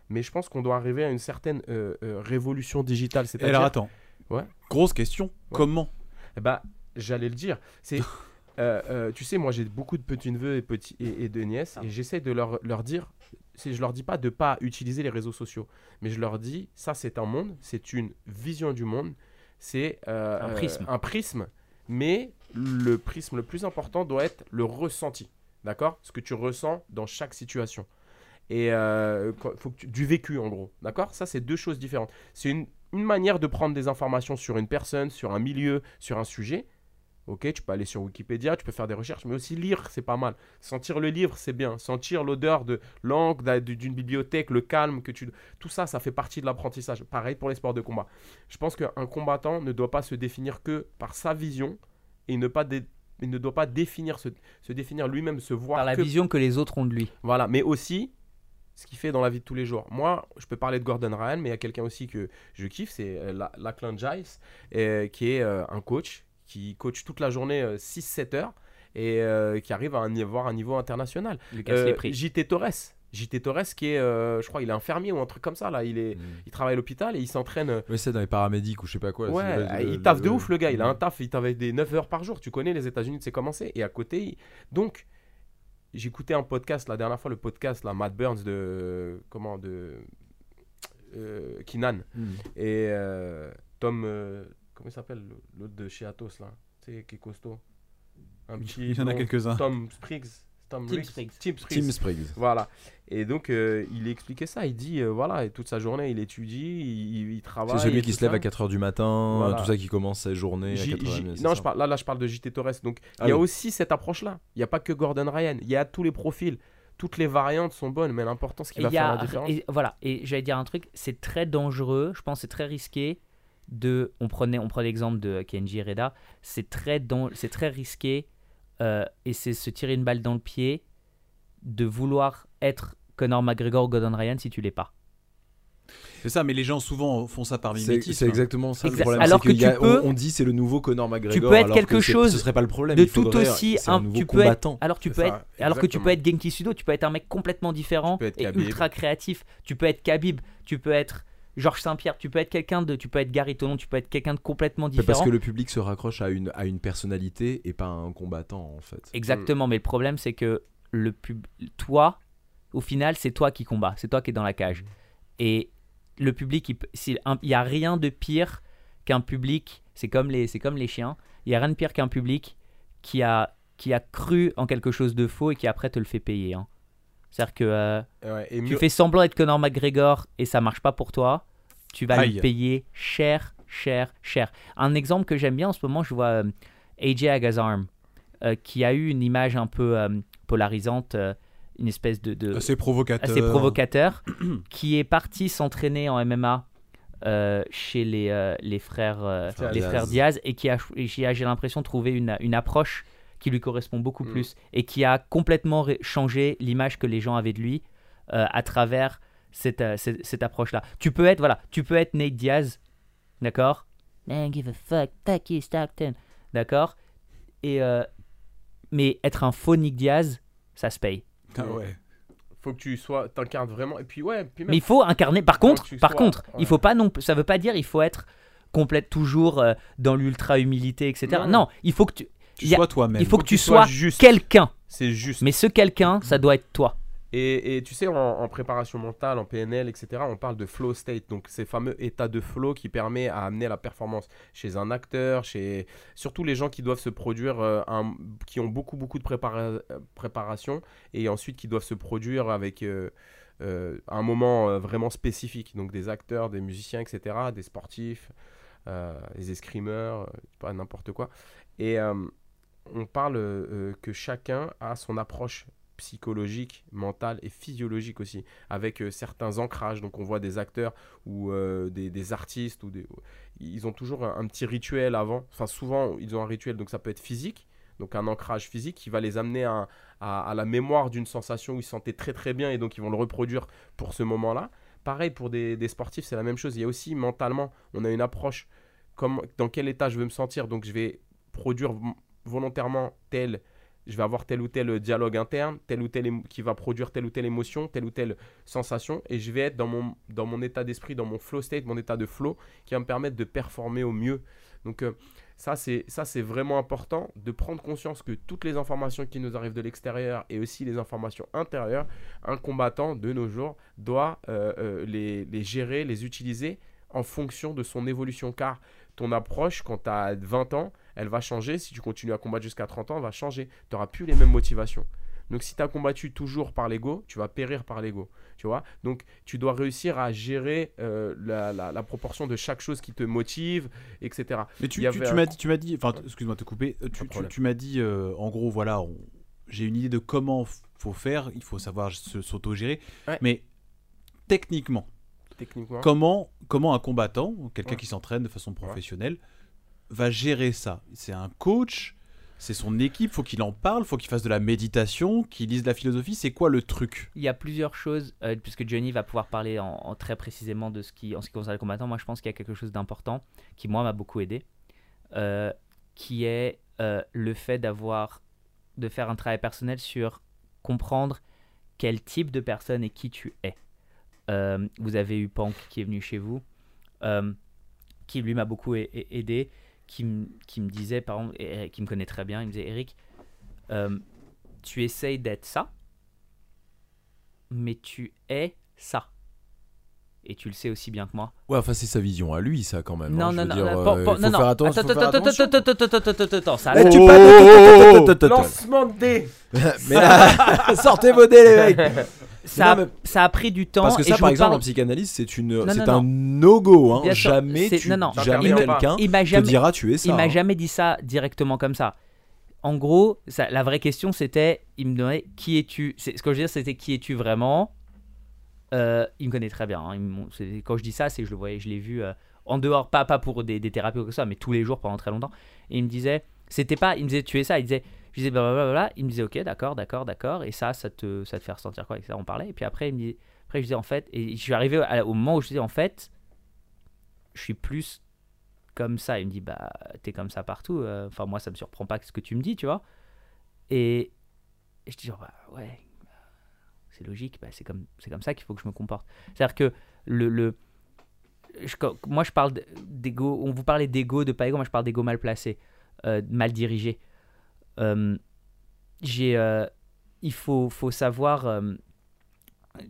Mais je pense qu'on doit arriver à une certaine euh, euh, révolution digitale. Et Alors attends. Ouais. Grosse question. Ouais. Comment? Eh ben, j'allais le dire. C'est, [LAUGHS] euh, euh, tu sais, moi j'ai beaucoup de petits neveux et petits et, et de nièces, Ah. et j'essaie de leur, leur dire, je leur dis pas de pas utiliser les réseaux sociaux, mais je leur dis, ça c'est un monde, c'est une vision du monde, c'est euh, Un prisme. un prisme, mais le prisme le plus important doit être le ressenti, d'accord, ce que tu ressens dans chaque situation. Et faut que tu- du vécu en gros, d'accord? Ça c'est deux choses différentes. C'est une, une manière de prendre des informations sur une personne, sur un milieu, sur un sujet. Ok, tu peux aller sur Wikipédia, tu peux faire des recherches, mais aussi lire, c'est pas mal. Sentir le livre, c'est bien. Sentir l'odeur de l'encre, d'une bibliothèque, le calme que tu. Tout ça, ça fait partie de l'apprentissage. Pareil pour les sports de combat. Je pense qu'un combattant ne doit pas se définir que par sa vision et ne pas dé- il ne doit pas définir se, se définir lui-même, se voir Par la que vision que les autres ont de lui. voilà, mais aussi ce qu'il fait dans la vie de tous les jours. Moi, je peux parler de Gordon Ryan, mais il y a quelqu'un aussi que je kiffe, c'est euh, La- Lachlan Giles, euh, qui est euh, un coach qui coach toute la journée 6-7 heures et euh, qui arrive à un, avoir un niveau international. Euh, les prix. JT Torres. JT Torres qui est, euh, je crois, il est infirmier ou un truc comme ça là. Il est, Mm. il travaille à l'hôpital et il s'entraîne. euh, Ouais, c'est dans les paramédics ou je sais pas quoi. Ouais, euh, le- il taffe de ouf le gars, il a Mm. un taf, il taffe des 9 heures par jour, tu connais les États-Unis, c'est commencé. Et à côté, il- donc, j'écoutais un podcast la dernière fois, le podcast, là, Matt Burns de. Comment De. Euh, Kinan. Mm. Et euh, Tom. Comment il s'appelle L'autre de chez Atos, là Tu sais, qui est costaud. Un petit. Il y en a quelques-uns. Tom Spriggs. Tom Tim. Spriggs. Tim Spriggs. Tim Spriggs. Voilà. Et donc, euh, il expliquait ça. Il dit, euh, voilà, et toute sa journée, il étudie, il, il travaille. C'est celui qui se lève ça. à 4h du matin, Voilà. tout ça qui commence sa journée J- à 4h. J- c'est non, ça. je parle, là, là, je parle de JT Torres. Donc, Ah il y a oui. aussi cette approche-là. Il n'y a pas que Gordon Ryan. Il y a tous les profils. Toutes les variantes sont bonnes, mais l'important, ce qui Et va il y faire a- la différence. et voilà, et j'allais dire un truc, c'est très dangereux, je pense que c'est très risqué de, on prenait, on prenait l'exemple de Kenji Reda, c'est très, c'est très risqué euh, et c'est se tirer une balle dans le pied de vouloir être Conor McGregor ou Gordon Ryan si tu l'es pas. C'est ça, mais les gens souvent font ça par mimétisme. c'est exactement ça le problème. alors que a- tu peux- on, on dit c'est le nouveau Conor McGregor. peux être alors quelque que chose Ce serait pas le problème. de tout aussi un tu peux être alors tu peux ça, être alors que tu peux être Genki Sudo tu peux être un mec complètement différent Tu peux être et Khabib. ultra créatif tu peux être Khabib tu peux être Georges Saint-Pierre tu peux être quelqu'un de tu peux être Gary Tonon tu peux être quelqu'un de complètement Mais Parce différent que le public se raccroche à une, à une personnalité et pas à un combattant en fait. exactement mais le problème c'est que le pub toi au final c'est toi qui combat c'est toi qui es dans la cage et le public il peut- s'il- un- il y a rien de pire qu'un public c'est comme les c'est comme les chiens il y a rien de pire qu'un public qui a qui a cru en quelque chose de faux et qui après te le fait payer hein. c'est-à-dire que euh, Ouais, et tu mieux- fais semblant d'être Conor McGregor et ça marche pas pour toi, tu vas Aïe. le payer cher, cher, cher. Un exemple que j'aime bien en ce moment, je vois euh, AJ Agazarm euh, qui a eu une image un peu euh, polarisante, une espèce de, de- Assez provocateur. assez provocateur, [CLEARS THROAT] qui est parti s'entraîner en MMA chez les, les frères les Diaz. frères Diaz et qui a j'ai l'impression trouvé une, une approche qui lui correspond beaucoup Mm. plus et qui a complètement changé l'image que les gens avaient de lui euh, à travers cette, euh, cette, cette approche-là. Tu peux être voilà, tu peux être Nate Diaz, d'accord? Man, give a fuck, fuck you, Stockton, d'accord? Et euh, mais être un faux Nick Diaz, ça se paye. Ah ouais. faut que tu sois t'incarnes vraiment et puis ouais puis même Mais il faut incarner. Par contre, par sois- contre, ouais. il faut pas non. Ça veut pas dire il faut être complète toujours euh, dans l'ultra humilité, etc. Non. Non. il faut que tu. Sois toi-même. il faut que tu sois sois juste. quelqu'un. c'est juste Mais ce quelqu'un, ça doit être toi. Et, tu sais, en, préparation mentale, en PNL, etc., on parle de flow state, donc ces fameux états de flow qui permet à amener la performance chez un acteur, chez surtout les gens qui doivent se produire, euh, qui ont beaucoup beaucoup de prépara- préparation et ensuite qui doivent se produire avec euh, euh, un moment vraiment spécifique, donc des acteurs, des musiciens, etc., des sportifs, des escrimeurs, pas n'importe quoi. Et on parle que chacun a son approche psychologique, mentale et physiologique aussi, avec euh, certains ancrages. Donc on voit des acteurs ou euh, des, artistes, ou des, ils ont toujours un, petit rituel avant. Enfin souvent ils ont un rituel, donc ça peut être physique, donc un ancrage physique qui va les amener à, la mémoire d'une sensation où ils se sentaient très très bien et donc ils vont le reproduire pour ce moment-là. Pareil pour des, sportifs, c'est la même chose. Il y a aussi mentalement, on a une approche, comme, dans quel état je veux me sentir, donc je vais produire volontairement tel je vais avoir tel ou tel dialogue interne, tel ou tel qui va produire telle ou telle émotion, telle ou telle sensation, et je vais être dans mon, dans mon état d'esprit, dans mon flow state, mon état de flow, qui va me permettre de performer au mieux. Donc euh, ça, c'est vraiment important de prendre conscience que toutes les informations qui nous arrivent de l'extérieur et aussi les informations intérieures, un combattant de nos jours doit euh, euh, les, les gérer, les utiliser en fonction de son évolution. Car ton approche, quand tu as 20 ans, elle va changer. Si tu continues à combattre jusqu'à 30 ans, elle va changer. Tu n'auras plus les mêmes motivations. Donc si tu as combattu toujours par l'ego, tu vas périr par l'ego. Tu vois? Donc tu dois réussir à gérer euh, la, la- la proportion de chaque chose qui te motive, etc. Mais tu, un- m'as dit, tu m'as dit, enfin, excuse-moi de te couper. euh, Tu, m'as dit, euh, en gros, voilà, on- j'ai une idée de comment faut faire. Il faut savoir s'auto-gérer. Ouais. Mais techniquement, Techniquement. comment, comment un combattant, quelqu'un Ouais. qui s'entraîne de façon professionnelle, va gérer ça C'est un coach, c'est son équipe, faut qu'il en parle, faut qu'il fasse de la méditation, qu'il lise de la philosophie. C'est quoi le truc? Il y a plusieurs choses, euh, puisque Johnny va pouvoir parler en, très précisément de ce qui, en ce qui concerne les combattants. Moi, je pense qu'il y a quelque chose d'important qui, moi, m'a beaucoup aidé, euh, qui est euh, le fait d'avoir, de faire un travail personnel sur comprendre quel type de personne et qui tu es. Vous avez eu Pank qui est venu chez vous, qui lui m'a beaucoup aidé, qui, me disait, par exemple, et- qui me connaît très bien, il me disait Eric, euh, tu essayes d'être ça, mais tu es ça. Et tu le sais aussi bien que moi. Ouais, enfin c'est sa vision à lui ça quand même. Non, hein, non, non, non, euh, non, non. Attends, attends, attends, attends, attends, attends, attends, attends, ça Eh, tu Lancement de dés sortez vos dés les mecs. Ça, a- Non, mais- ça a pris du temps. Parce que ça par exemple parle- en psychanalyse c'est une c'est un no go hein. Jamais tu non, non. jamais quelqu'un te dira tu es ça. il m'a hein. jamais dit ça directement comme ça. En gros, ça- la vraie question c'était, il me demandait qui es-tu? C'est- Ce que je veux dire, c'était qui es-tu vraiment? Euh, il me connaît très bien. hein. Il quand je dis ça, c'est que je le voyais, je l'ai vu euh, en dehors, pas pas pour des, des thérapies ou quoi que ce soit, mais tous les jours pendant très longtemps. Et il me disait, c'était pas, il me disait tu es ça. Il disait, Je disais blablabla. Il me disait, ok, d'accord, d'accord, d'accord. Et ça, ça te, ça te fait ressentir quoi etc. On parlait. Et puis après, après, je disais, en fait, et je suis arrivé au moment où je disais, en fait, je suis plus comme ça. Il me dit, bah, t'es comme ça partout. euh, Enfin, moi, ça me surprend pas ce que tu me dis, tu vois. Et, et je dis, genre, bah, ouais, bah, c'est logique, bah, c'est comme, comme ça qu'il faut que je me comporte. C'est-à-dire que le. le moi, je parle d'ego. On vous parlait d'ego, de pas ego. Moi, je parle d'ego mal placé, euh, mal dirigé. Euh, euh, il faut, savoir. euh,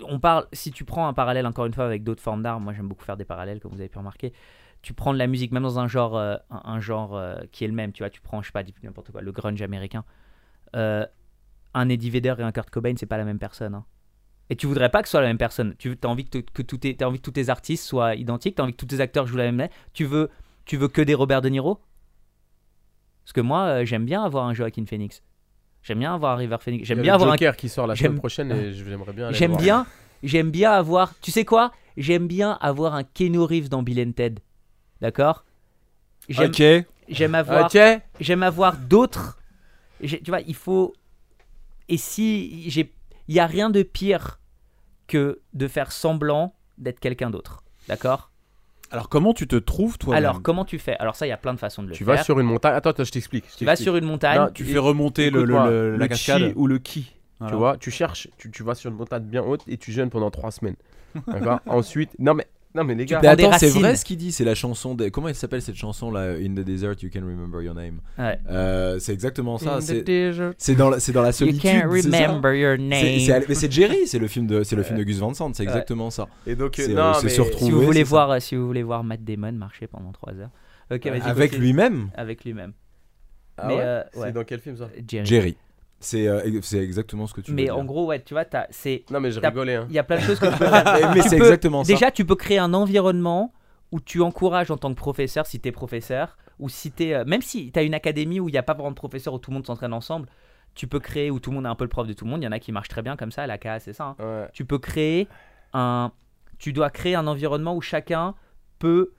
on parle. Si tu prends un parallèle encore une fois avec d'autres formes d'art, moi j'aime beaucoup faire des parallèles, comme vous avez pu remarquer. Tu prends de la musique, même dans un genre, un, genre qui est le même. Tu vois, tu prends, je sais pas, n'importe quoi, le grunge américain. Un Eddie Vedder et un Kurt Cobain, c'est pas la même personne. hein. Et tu voudrais pas que ce soit la même personne. Tu as envie que, tous tes artistes soient identiques. Tu as envie que tous tes acteurs jouent la même. Tu veux, tu veux que des Robert De Niro? Parce que moi, euh, j'aime bien avoir un Joaquin Phoenix. J'aime bien avoir un River Phoenix. Il y J'aime a bien le avoir un Joker qui sort la semaine prochaine et j'aimerais bien. J'aime bien, j'aime bien avoir. Tu sais quoi? J'aime bien avoir un Keanu Reeves dans Bill and Ted. D'accord? J'aime Ok. j'aime avoir, Ok. j'aime avoir d'autres. Tu vois, il faut. Et si j'ai, il y a rien de pire que de faire semblant d'être quelqu'un d'autre. D'accord? Alors comment tu te trouves toi Alors comment tu fais? Alors ça, il y a plein de façons de le Tu faire. vas sur une montagne. Attends, attends, je t'explique. Tu vas sur une montagne. Non, tu fais remonter le, le- Écoute-moi, le- la le cascade chi ou le qui Tu vois, tu cherches, tu, tu vas sur une montagne bien haute et tu jeûnes pendant trois semaines. D'accord? [LAUGHS] Ensuite, non mais, non mais les gars, Mais attends, c'est vrai ce qu'il dit, c'est la chanson de... Comment elle s'appelle cette chanson là In the desert, you can remember your name? Ouais. Euh, c'est exactement ça. C'est dans, la- c'est dans la You solitude. can't c'est ça? Remember your name. c'est- mais c'est Jerry, c'est le film de, c'est le film de Gus Van Sant, c'est exactement ça. Et donc, euh, C'est, non, euh, c'est mais. Si vous voulez ça. voir, euh, si vous voulez voir Matt Damon marcher pendant 3 heures. Ok, vas-y. Avec lui-même, Avec lui-même. Ah mais ouais? euh, C'est dans quel film ça? Jerry. Jerry. C'est euh, c'est exactement ce que tu veux Mais dire. en gros, ouais, tu vois, t'as- c'est, Non mais je T'as- rigolais. Hein. il y a plein de choses que tu peux [LAUGHS] faire. Mais, mais Tu c'est peux- exactement ça. Déjà, tu peux créer un environnement où tu encourages en tant que professeur, si tu es professeur, ou si tu es. même si tu as une académie où il n'y a pas vraiment de professeurs, où tout le monde s'entraîne ensemble, tu peux créer, où tout le monde est un peu le prof de tout le monde. Il y en a qui marchent très bien comme ça, la KA, c'est ça. hein. Ouais. Tu peux créer un. Tu dois créer un environnement où chacun peut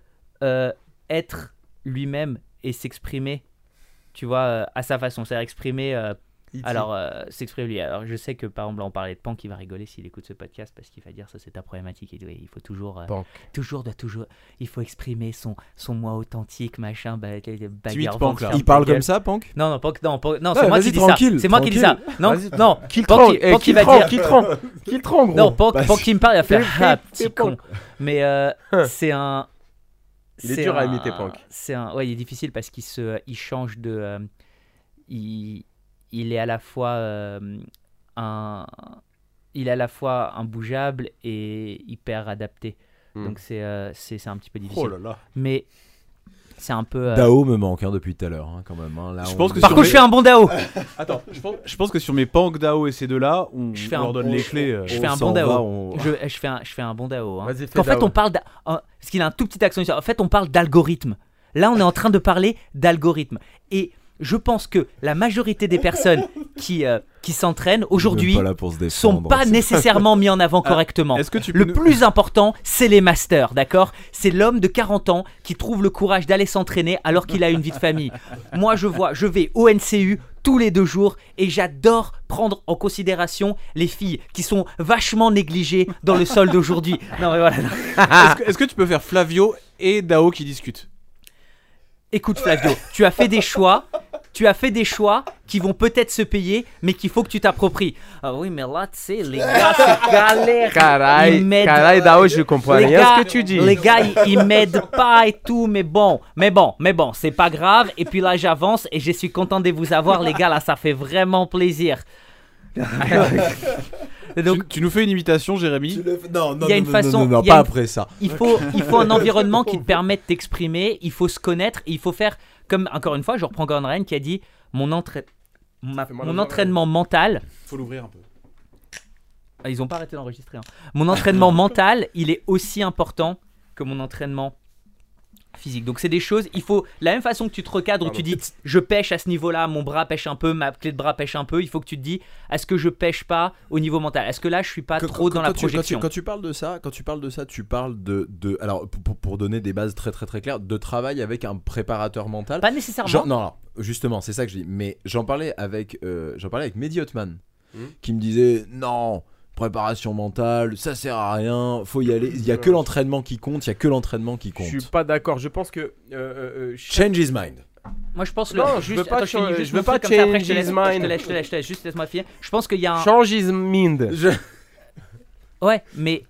euh, être lui-même et s'exprimer, tu vois, euh, à sa façon. C'est-à-dire exprimer. euh, alors, euh, s'exprimer lui. Alors, je sais que par exemple, là, on parlait de Pan qui va rigoler s'il écoute ce podcast parce qu'il va dire ça, c'est ta problématique. Et il faut toujours. euh, Pank. toujours, doit toujours. Il faut exprimer son, son moi authentique, machin. Bah, bagarre, Pank, Il parle comme ça, Pank? Non, non, Pank, non, Pank- non, Ouais, c'est moi vas-y, qui dis tranquille, ça. C'est moi qui dis ça. Non, Vas-y. non. Qu'il Pank, il- Pank, il va dire. qu'il gros. Non, Pank. Pank qui me parle, il va faire [LAUGHS] ah, petit con. Pank. Mais euh, [LAUGHS] c'est un. Il est c'est dur à un- imiter, Pank. C'est un. Ouais, il est difficile parce qu'il se, il change de. euh, il, il est à la fois euh, un. Il est à la fois imbougeable et hyper adapté. Hmm. Donc c'est euh, c'est c'est un petit peu difficile. Oh là là. Mais c'est un peu. euh, Dao me manque hein, depuis tout à l'heure, hein, quand même. hein. Là, Je on- pense que Par contre, mes- je fais un bon DAO. [LAUGHS] Attends, je pense, je pense que sur mes Pank Dao et ces deux-là, on, Je fais on un leur donne bon- les clés. euh. je fais un bon DAO. va, on- Je, je fais un, je fais un bon DAO. Hein. Fais Qu'en fait, DAO. on parle. en- Parce qu'il a un tout petit accent. En fait, on parle d'algorithme. Là, on est en train de parler d'algorithme. Et je pense que la majorité des personnes [LAUGHS] qui, euh, qui s'entraînent aujourd'hui se sont pas nécessairement mis en avant correctement. Est-ce que tu Le nous- plus important, c'est les masters, d'accord? C'est l'homme de 40 ans qui trouve le courage d'aller s'entraîner alors qu'il a une vie de famille. Moi, je vois, je vais au NCU tous les deux jours et j'adore prendre en considération les filles qui sont vachement négligées dans le sol d'aujourd'hui. Non, mais voilà. non. [LAUGHS] Est-ce que, est-ce que tu peux faire Flavio et Dao qui discutent? Écoute, Flavio, tu as fait des choix. Tu as fait des choix qui vont peut-être se payer, mais qu'il faut que tu t'appropries. Ah oui, mais là, tu sais, les gars, c'est [LAUGHS] galère. Caray, Ils m'aident- caray, Dao, je comprends Les rien gars, ce que tu dis. Les gars, ils, ils m'aident pas et tout, mais bon, mais bon, mais bon, c'est pas grave. Et puis là, j'avance et je suis content de vous avoir, les gars. Là, ça fait vraiment plaisir. Et [LAUGHS] donc, tu, tu nous fais une imitation, Jérémy le Non, non, Il y a non, une non, façon- non, non, il y a pas une- après ça. il faut, il faut un environnement qui te permette de t'exprimer. Il faut se connaître. Il faut faire, comme encore une fois, je reprends Gordon Ryan qui a dit mon, entra- ma- Fais-moi mon l'oreille. entraînement mental. Faut l'ouvrir un peu. Ah, Ils ont pas arrêté d'enregistrer. hein. Mon entraînement [LAUGHS] mental, il est aussi important que mon entraînement physique. Donc c'est des choses, il faut la même façon que tu te recadres où Pardon. tu dis je pêche à ce niveau-là, mon bras pêche un peu, ma clé de bras pêche un peu, il faut que tu te dis est-ce que je pêche pas au niveau mental? Est-ce que là je suis pas Quand- trop quand- dans la quand tu- quand tu- projection? Quand tu, parles de ça, quand tu parles de ça, tu parles de, de alors pour- donner des bases très très très claires, de travail avec un préparateur mental. Pas nécessairement. Non, non, justement, c'est ça que je dis. Mais j'en parlais avec, euh, j'en parlais avec Mehdi Hotman, Hmm. qui me disait non, préparation mentale, ça sert à rien, faut y aller. Il y a que l'entraînement qui compte, il y a que l'entraînement qui Je compte. suis pas d'accord. Je pense que. euh, euh, euh, chaque- Change his mind. Moi je pense Non, le, je juste, veux pas attends, je finis cha- juste je veux pas ça, après, je te change laisse- his Je te mind. laisse, je te laisse, je te laisse, juste laisse-moi finir. Je pense qu'il y a un Change his mind. Je- Ouais, mais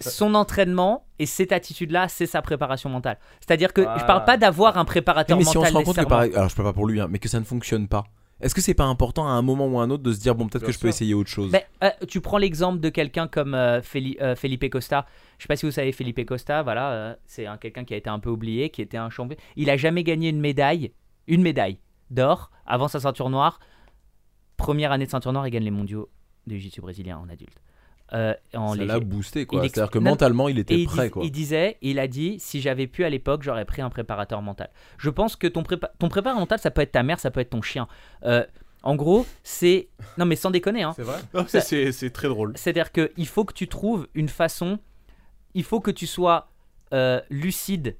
son entraînement et cette attitude-là, c'est sa préparation mentale. C'est-à-dire que je Voilà. parle pas d'avoir un préparateur mais si on mental se rend compte que par... alors je peux pas pour lui, hein, mais que ça ne fonctionne pas. Est-ce que c'est pas important à un moment ou à un autre de se dire bon peut-être que je peux essayer autre chose euh, tu prends l'exemple de quelqu'un comme euh, Feli- euh, Felipe Costa. Je sais pas si vous savez Felipe Costa, voilà, c'est un quelqu'un qui a été un peu oublié, qui était un champion. Il a jamais gagné une médaille, une médaille d'or avant sa ceinture noire. Première année de ceinture noire, il gagne les mondiaux de jiu-jitsu brésilien en adulte. Euh, en Ça l'a boosté quoi. Il C'est-à-dire que Non, mentalement il était il, prêt dis- quoi. il disait, il a dit, si j'avais pu à l'époque, j'aurais pris un préparateur mental. Je pense que ton, prépa- ton préparateur mental, ça peut être ta mère, ça peut être ton chien. Euh, en gros, c'est... Non mais sans déconner, hein. C'est vrai. C'est- très drôle. C'est-à-dire qu'il faut que tu trouves une façon, il faut que tu sois euh, lucide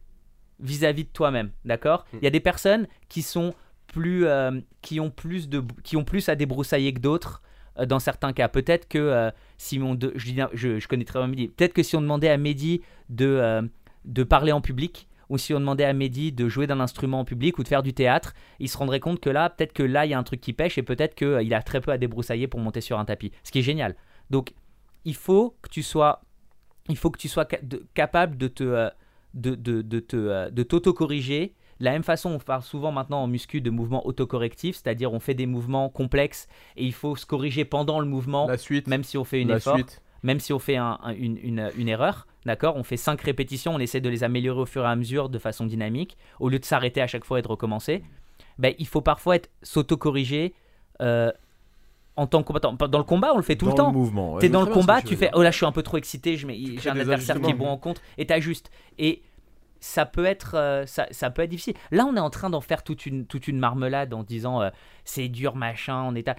vis-à-vis de toi-même, d'accord? Mm. Il y a des personnes qui sont plus, euh, qui ont plus de, qui ont plus à débroussailler que d'autres. Euh, Dans certains cas, peut-être que euh, si on je, connais très bien Mehdi, peut-être que si on demandait à Mehdi de, euh, de parler en public, ou si on demandait à Mehdi de jouer d'un instrument en public ou de faire du théâtre, il se rendrait compte que là, peut-être que là, il y a un truc qui pêche et peut-être qu'il a très peu à débroussailler pour monter sur un tapis. Ce qui est génial. Donc, il faut que tu sois, il faut que tu sois capable de te, de, de, te, de t'auto-corriger. De la même façon, on parle souvent maintenant en muscu de mouvements autocorrectifs, c'est-à-dire on fait des mouvements complexes et il faut se corriger pendant le mouvement, La suite. même si on fait une La effort suite. même si on fait un- un- une, une- une erreur, d'accord? On fait 5 répétitions, on essaie de les améliorer au fur et à mesure de façon dynamique, au lieu de s'arrêter à chaque fois et de recommencer. Ben, il faut parfois être s'auto-corriger euh, en tant que combattant. Dans le combat, on le fait tout dans le temps. mouvement. ouais, T'es dans le combat, tu fais oh là je suis un peu trop excité, je mets- j'ai un adversaire qui est bon en contre et t'ajustes. Et ça peut être euh, ça, ça peut être difficile. Là, on est en train d'en faire toute une toute une marmelade en disant euh, c'est dur machin, on est à...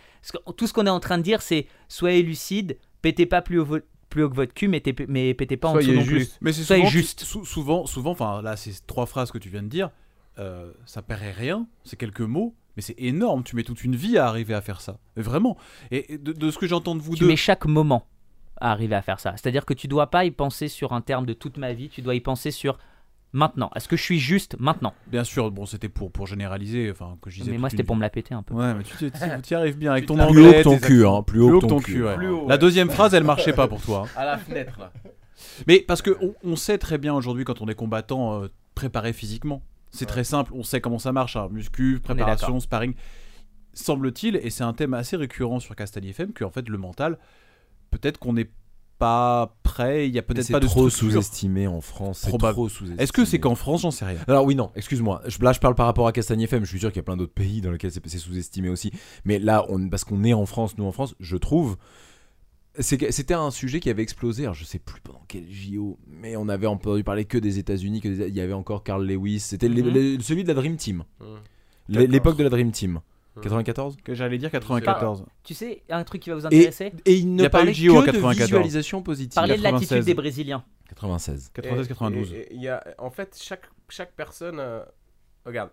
Tout ce qu'on est en train de dire c'est soyez lucide, pétez pas plus haut, plus haut que votre cul, mais, mais pétez pas en Soyez dessous non plus. Mais c'est souvent, juste. sou- souvent, souvent, enfin là, c'est trois phrases que tu viens de dire. euh, ça paraît rien, c'est quelques mots, mais c'est énorme. Tu mets toute une vie à arriver à faire ça. Vraiment. Et de, de ce que j'entends de vous Tu deux, mets chaque moment à arriver à faire ça. C'est-à-dire que tu dois pas y penser sur un terme de toute ma vie, tu dois y penser sur maintenant. Est-ce que je suis juste maintenant? Bien sûr, bon, c'était pour pour généraliser, enfin que je disais. Mais moi, c'était une pour me la péter un peu. Ouais, mais tu tu- tu- tu y arrives bien avec ton Plus Plus haut anglais. que ton cul, hein. Plus haut que ton cul. ouais. La deuxième phrase, elle marchait pas pour toi. hein. À la fenêtre là. [LAUGHS] Mais parce que on, on sait très bien aujourd'hui quand on est combattant euh, préparé physiquement. C'est Ouais. très simple, on sait comment ça marche, hein, muscu, préparation, sparring. Semble-t-il, et c'est un thème assez récurrent sur Castagne FM, que en fait le mental, peut-être qu'on n'est pas prêt, il y a peut-être pas de trop sous-estimé en France. C'est Probable. trop sous-estimé. Est-ce que c'est qu'en France, j'en sais rien? Alors oui, non, excuse-moi. Je- Là, je parle par rapport à Castagne FM. Je suis sûr qu'il y a plein d'autres pays dans lesquels c'est c'est sous-estimé aussi. Mais là, on, parce qu'on est en France, nous en France, je trouve. C'était un sujet qui avait explosé. Alors, je sais plus pendant quel JO, mais on avait entendu parler que des États-Unis. que des- Il y avait encore Carl Lewis. C'était Mhm. celui de la Dream Team. L'é- L'époque de la Dream Team. Mhm. 94 Que j'allais dire 94. Tu sais, un truc qui va vous et, intéresser et il ne y a pas eu parlait de 94. visualisation positive. Parlez de 96. l'attitude des Brésiliens. 96. 93-92. Et- et- et il y a, en fait, chaque, chaque personne. euh, regarde.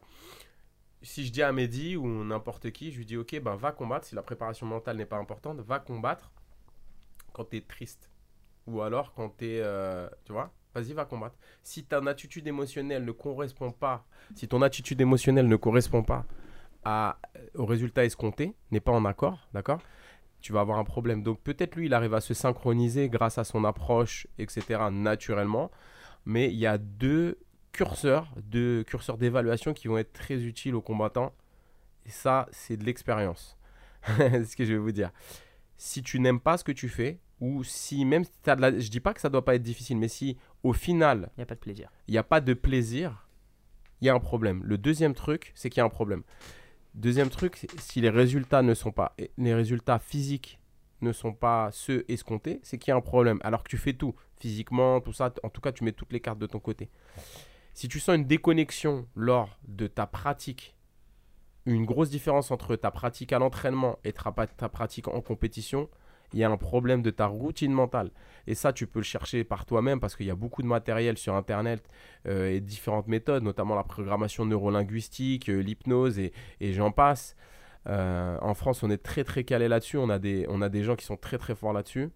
Si je dis à Mehdi ou n'importe qui, je lui dis Ok, ben va combattre. Si la préparation mentale n'est pas importante, va combattre quand t'es triste. Ou alors quand t'es. euh, tu vois Vas-y, va combattre. Si ton attitude émotionnelle ne correspond pas. Si ton attitude émotionnelle ne correspond pas à, au résultat escompté, n'est pas en accord, d'accord? Tu vas avoir un problème. Donc peut-être lui, il arrive à se synchroniser grâce à son approche, etc., naturellement. Mais il y a deux curseurs, deux curseurs d'évaluation qui vont être très utiles aux combattants. Et ça, c'est de l'expérience. [LAUGHS] c'est ce que je vais vous dire. Si tu n'aimes pas ce que tu fais, ou si même si t'as de la... Je dis pas que ça doit pas être difficile, mais si au final, Il n'y a pas de plaisir. il n'y a pas de plaisir, il y a un problème. Le deuxième truc, c'est qu'il y a un problème. Deuxième truc, si les résultats ne sont pas, les résultats physiques ne sont pas ceux escomptés, c'est qu'il y a un problème. Alors que tu fais tout, physiquement, tout ça, en tout cas, tu mets toutes les cartes de ton côté. Si tu sens une déconnexion lors de ta pratique, une grosse différence entre ta pratique à l'entraînement et ta, ta pratique en compétition, il y a un problème de ta routine mentale. Et ça, tu peux le chercher par toi-même parce qu'il y a beaucoup de matériel sur Internet euh, et différentes méthodes, notamment la programmation neurolinguistique, euh, l'hypnose et, et j'en passe. Euh, en France, on est très très calé là-dessus. On, a des- on a des gens qui sont très très forts là-dessus.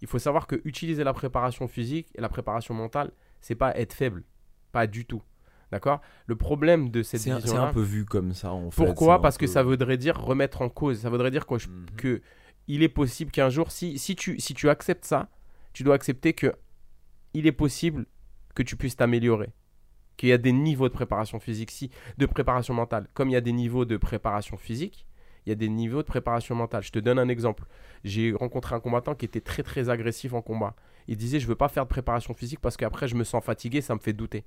Il faut savoir que utiliser la préparation physique et la préparation mentale, c'est pas être faible. Pas du tout. D'accord? Le problème de cette C'est un, c'est vision-là. un peu vu comme ça en fait. Pourquoi? Parce que ça voudrait dire remettre en cause. Ça voudrait dire je- Mhm. que il est possible qu'un jour, si, si, tu, si tu acceptes ça, tu dois accepter que il est possible que tu puisses t'améliorer. Qu'il y a des niveaux de préparation physique, si, de préparation mentale. Comme il y a des niveaux de préparation physique, il y a des niveaux de préparation mentale. Je te donne un exemple. J'ai rencontré un combattant qui était très très agressif en combat. Il disait je veux pas faire de préparation physique parce qu'après je me sens fatigué, ça me fait douter.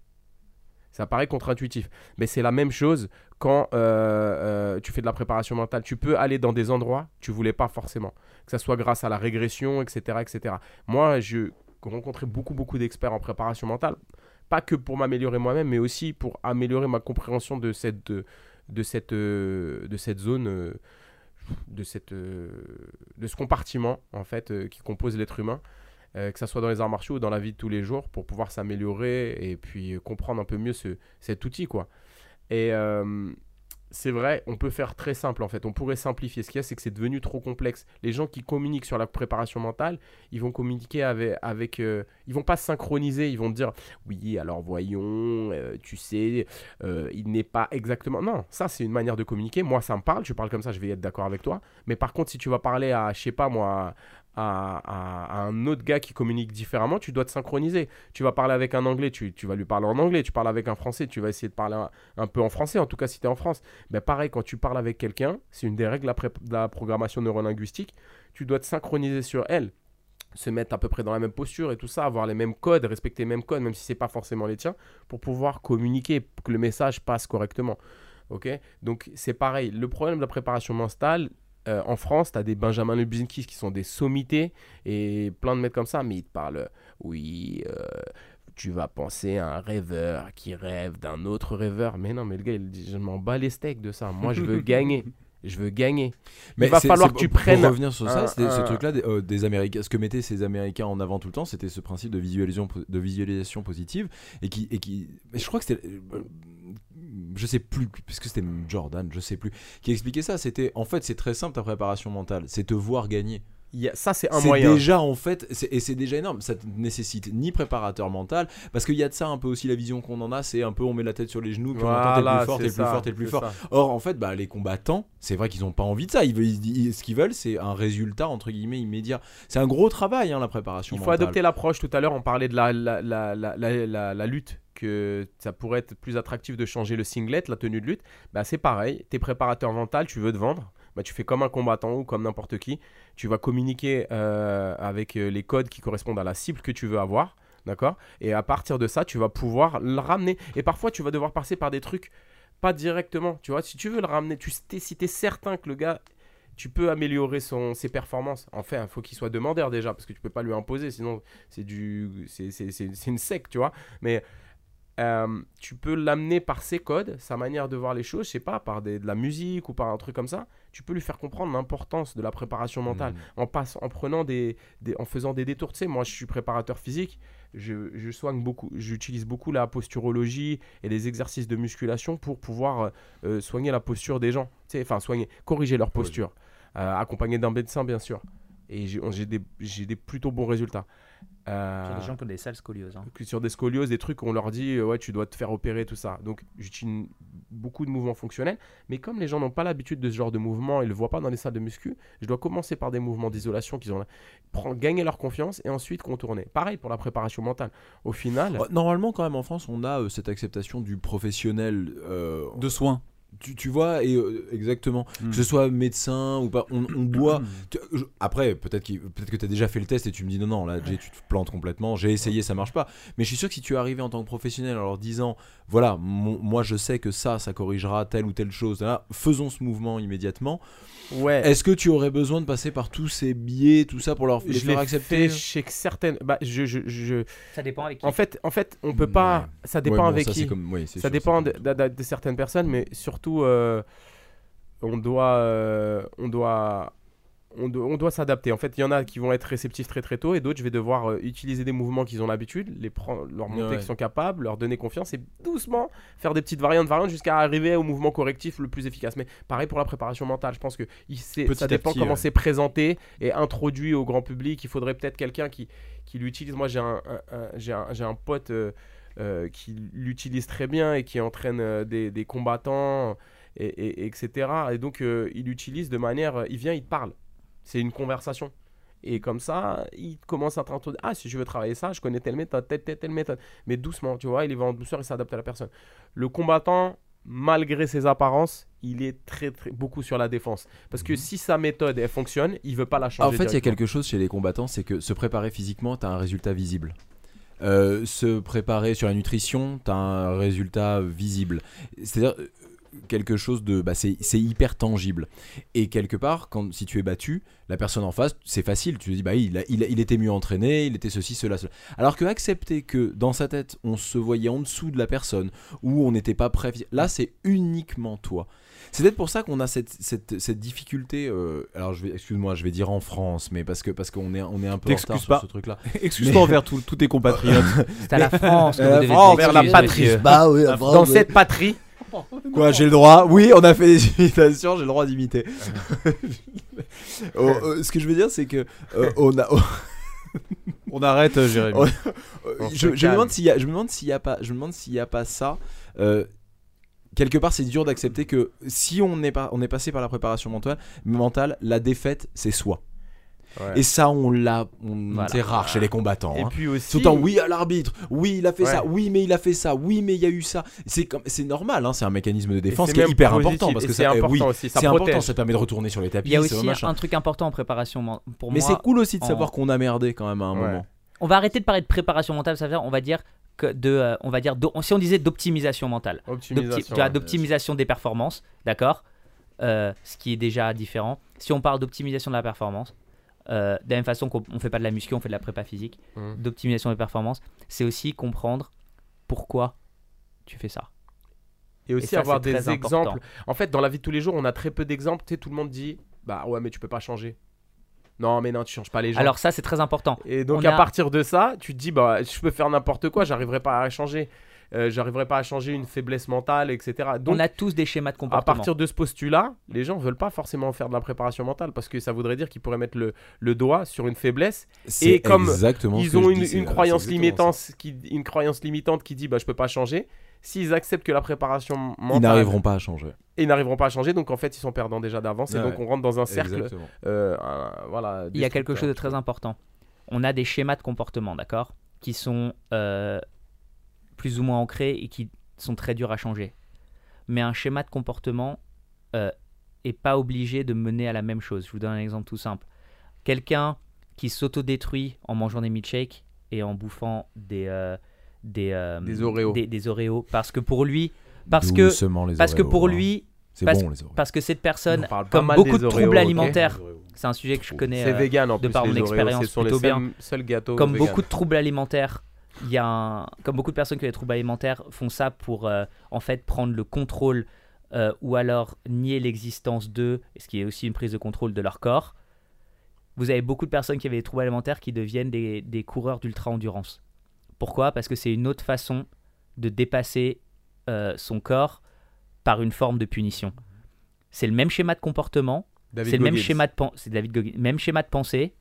Ça paraît contre-intuitif. Mais c'est la même chose quand euh, euh, tu fais de la préparation mentale. Tu peux aller dans des endroits que tu voulais pas forcément. Que ce soit grâce à la régression, etc. etc. Moi, je rencontré beaucoup, beaucoup d'experts en préparation mentale. Pas que pour m'améliorer moi-même, mais aussi pour améliorer ma compréhension de cette, euh, zone, de, de ce compartiment, en fait, qui compose l'être humain. Euh, que ce soit dans les arts martiaux ou dans la vie de tous les jours, pour pouvoir s'améliorer et puis euh, comprendre un peu mieux ce, cet outil, quoi. Et euh, c'est vrai, on peut faire très simple en fait. On pourrait simplifier. Ce qu'il y a, c'est que c'est devenu trop complexe. Les gens qui communiquent sur la préparation mentale, ils vont communiquer avec. avec euh, ils vont pas synchroniser. Ils vont dire Oui, alors voyons, tu sais, il n'est pas exactement. Non, ça, c'est une manière de communiquer. Moi, ça me parle. Je parle comme ça, je vais être d'accord avec toi. Mais par contre, si tu vas parler à, je sais pas moi, à, un autre gars qui communique différemment, tu dois te synchroniser. Tu vas parler avec un anglais, tu, vas lui parler en anglais. Tu parles avec un français, tu vas essayer de parler un, peu en français, en tout cas si tu es en France. Ben pareil, quand tu parles avec quelqu'un, c'est une des règles de la, programmation neurolinguistique, tu dois te synchroniser sur elle. Se mettre à peu près dans la même posture et tout ça, avoir les mêmes codes, respecter les mêmes codes, même si c'est pas forcément les tiens, pour pouvoir communiquer, que le message passe correctement. Ok? Donc c'est pareil. Le problème de la préparation mentale, euh, en France, tu as des Benjamin Lubzinski qui sont des sommités et plein de mecs comme ça, mais ils te parlent, oui, euh, tu vas penser à un rêveur qui rêve d'un autre rêveur. Mais non, mais le gars, il dit, je m'en bats les steaks de ça. Moi, je veux [LAUGHS] gagner. Je veux gagner. Il va falloir que tu pour prennes revenir sur ça, un- ce truc-là des, euh, des Américains. Ce que mettaient ces Américains en avant tout le temps, c'était ce principe de visualisation, de visualisation positive et qui, et qui, mais je crois que c'était, je sais plus, parce que c'était Jordan, je sais plus, qui expliquait ça. C'était, en fait, c'est très simple ta préparation mentale, c'est te voir gagner. Il y a- ça, c'est un C'est moyen. déjà en fait, c'est- et c'est déjà énorme. Ça te nécessite ni préparateur mental, parce qu'il y a de ça un peu aussi la vision qu'on en a, c'est un peu on met la tête sur les genoux, puis on entend t'es le Voilà, plus fort, c'est t'es le plus fort, t'es le plus c'est fort. Or, en fait, bah, les combattants, c'est vrai qu'ils n'ont pas envie de ça. Ils veulent, ils- ils- ce qu'ils veulent, c'est un résultat entre guillemets immédiat. C'est un gros travail, hein, la préparation. Il faut mentale. adopter l'approche. Tout à l'heure, on parlait de la, la, la, la, la, la- la lutte, que ça pourrait être plus attractif de changer le singlet, la tenue de lutte. Bah, c'est pareil. T'es préparateur mental, tu veux te vendre. Bah, tu fais comme un combattant ou comme n'importe qui. Tu vas communiquer euh, avec euh, les codes qui correspondent à la cible que tu veux avoir. D'accord? Et à partir de ça, tu vas pouvoir le ramener. Et parfois, tu vas devoir passer par des trucs pas directement. Tu vois, si tu veux le ramener, tu, si tu es certain que le gars tu peux améliorer son, ses performances. Enfin, il faut qu'il soit demandeur déjà, parce que tu peux pas lui imposer, sinon c'est du, c'est, une secte, tu vois. Mais euh, tu peux l'amener par ses codes, sa manière de voir les choses, je sais pas, par des- de la musique ou par un truc comme ça. Tu peux lui faire comprendre l'importance de la préparation mentale Mhm. en, passe, en prenant des, des- en faisant des détours. Tu sais, moi, je suis préparateur physique. Je, je soigne beaucoup, j'utilise beaucoup la posturologie et les exercices de musculation pour pouvoir euh, soigner la posture des gens. Tu sais, enfin, soigner, corriger leur posture. Euh, accompagné d'un médecin, bien sûr. Et j'ai des, j'ai des plutôt bons résultats. Euh, Sur des gens qui ont des sales scolioses. hein. sur des scolioses, des trucs, on leur dit, euh, ouais, tu dois te faire opérer, tout ça. Donc, j'utilise beaucoup de mouvements fonctionnels. Mais comme les gens n'ont pas l'habitude de ce genre de mouvement, ils le voient pas dans les salles de muscu, je dois commencer par des mouvements d'isolation qu'ils ont prendre, gagner leur confiance et ensuite contourner. Pareil pour la préparation mentale. Au final, Oh, Normalement, quand même, en France, on a euh, cette acceptation du professionnel. euh, De soins. Tu, tu vois, et euh, exactement, Mm. que ce soit médecin ou pas, on, on boit. tu- je- après, peut-être que tu as déjà fait le test et tu me dis non, non, là, tu te plantes complètement. J'ai essayé, ça marche pas. Mais je suis sûr que si tu es arrivé en tant que professionnel en leur disant, voilà, mon- moi je sais que ça, ça corrigera telle ou telle chose, là, faisons ce mouvement immédiatement. Ouais. Est-ce que tu aurais besoin de passer par tous ces biais, tout ça pour leur les je faire accepter fait chez certaines. Bah, je, je, je- Ça dépend avec qui. En fait, en fait, on peut pas. Ouais. Ça Ouais, dépend bon, avec ça, qui. comme- oui, Ça sûr, dépend de certaines personnes, mais surtout, euh, on doit, euh, on doit, on, do- on doit s'adapter. En fait, il y en a qui vont être réceptifs très très tôt, et d'autres, je vais devoir euh, utiliser des mouvements qu'ils ont l'habitude, les prendre, leur montrer Ouais. qu'ils sont capables, leur donner confiance, et doucement faire des petites variantes, variantes, jusqu'à arriver au mouvement correctif le plus efficace. Mais pareil pour la préparation mentale, je pense que il- ça dépend petit, comment ouais. c'est présenté et introduit au grand public. Il faudrait peut-être quelqu'un qui, qui l'utilise. Moi, j'ai un, un- un- pote. euh, euh, qui l'utilise très bien et qui entraîne des, des combattants, et, et- etc. Et donc, euh, il l'utilise de manière. euh, il vient, il te parle. C'est une conversation. Et comme ça, il commence à t'introduire. Ah, si je veux travailler ça, je connais telle méthode, telle, telle, telle méthode. Mais doucement, tu vois, il y va en douceur, il s'adapte à la personne. Le combattant, malgré ses apparences, il est très, très beaucoup sur la défense. Parce que si sa méthode, elle fonctionne, il veut pas la changer. En fait, il y a quelque chose chez les combattants, c'est que se préparer physiquement, tu as un résultat visible. Euh, se préparer sur la nutrition, tu as un résultat visible. C'est-à-dire quelque chose de... Bah, c'est hyper tangible. Et quelque part, quand, si tu es battu, la personne en face, c'est facile. Tu te dis, bah, il, a- il, a- il était mieux entraîné, il était ceci, cela, cela. Alors que accepter que dans sa tête, on se voyait en dessous de la personne, ou on n'était pas prêt... Là, c'est uniquement toi. C'est peut-être pour ça qu'on a cette, cette, cette difficulté. euh, alors, excuse-moi, je vais dire en France, mais parce que parce qu'on est on est un peu en retard T'excuses sur pas. ce truc-là. [LAUGHS] Excuse-toi envers tous tous tes compatriotes. [LAUGHS] C'est à la France. que Euh, vous devez France, dire vers la patrie. Bah oui, Dans cette patrie, quoi, j'ai le droit? Oui, on a fait des imitations, j'ai le droit d'imiter. [LAUGHS] Oh, euh, ce que je veux dire, c'est que euh, on a. On arrête, euh, Jérémy. On je, me demande s'il y a, je me demande s'il y a pas, je me demande s'il y a pas ça. euh, quelque part, c'est dur d'accepter que si on est pas, on est passé par la préparation mentale, mentale, la défaite, c'est soi. Ouais. Et ça, on l'a, Voilà. c'est rare chez les combattants. et hein. puis aussi. Tout le temps, oui à l'arbitre, oui il a fait Ouais. ça, oui mais il a fait ça, oui mais il y a eu ça. C'est comme, c'est normal, hein, c'est un mécanisme de défense c'est qui est hyper positif, important parce que c'est ça, eh, important oui, aussi. Ça c'est important, ça permet de retourner sur les tapis. Il y a c'est aussi machin. un truc important en préparation pour Mais moi. c'est cool aussi de en- savoir qu'on a merdé quand même à un Ouais. moment. On va arrêter de parler de préparation mentale, ça veut dire on va dire que de, euh, on va dire si on disait d'optimisation mentale, D'opti- Optimisation. tu vois, ouais. d'optimisation des performances, d'accord, Euh, ce qui est déjà différent. Si on parle d'optimisation de la performance, euh, de la même façon qu'on on fait pas de la muscu, on fait de la prépa physique, Mhm. d'optimisation des performances, c'est aussi comprendre pourquoi tu fais ça. Et aussi ça, avoir des important. exemples. En fait, dans la vie de tous les jours, on a très peu d'exemples. Tu sais, tout le monde dit Bah ouais, mais tu peux pas changer. Non, mais non, tu changes pas les gens. Alors ça c'est très important. et donc, on à a- partir de ça, tu te dis Bah, je peux faire n'importe quoi, j'arriverai pas à changer. Euh, j'arriverai pas à changer une faiblesse mentale, etc. Donc, on a tous des schémas de à comportement. partir de ce postulat, les gens veulent pas forcément faire de la préparation mentale parce que ça voudrait dire qu'ils pourraient mettre le, le doigt sur une faiblesse C'est comme ils ont une, dis, croyance limitante qui une croyance limitante qui dit bah je peux pas changer s'ils acceptent que la préparation mentale Ils n'arriveront pas à changer. et ils n'arriveront pas à changer donc en fait ils sont perdants déjà d'avance et Ouais, donc on rentre dans un cercle euh, voilà Il y a quelque chose de très important. On a des schémas de comportement, d'accord, qui sont euh, plus ou moins ancrés et qui sont très durs à changer. Mais un schéma de comportement euh, est pas obligé de mener à la même chose. Je vous donne un exemple tout simple. Quelqu'un qui s'autodétruit en mangeant des milkshakes et en bouffant des euh, des, euh, Des Oreos. des, des Oreos parce que pour lui parce que Doucement, parce que pour hein. lui c'est parce- bon les Oreos. parce que cette On personne comme beaucoup des de Oreos, troubles alimentaires c'est un sujet que je connais c'est euh, vegan en de plus par mon expérience plutôt bien. seuls, seuls gâteaux comme vegan. beaucoup de troubles alimentaires, il y a un- comme beaucoup de personnes qui ont des troubles alimentaires font ça pour euh, en fait prendre le contrôle euh, ou alors nier l'existence d'eux, ce qui est aussi une prise de contrôle de leur corps. Vous avez beaucoup de personnes qui avaient des troubles alimentaires qui deviennent des, des coureurs d'ultra-endurance. Pourquoi? Parce que c'est une autre façon de dépasser euh, son corps par une forme de punition. C'est le même schéma de comportement, c'est le même schéma de même schéma de pensée.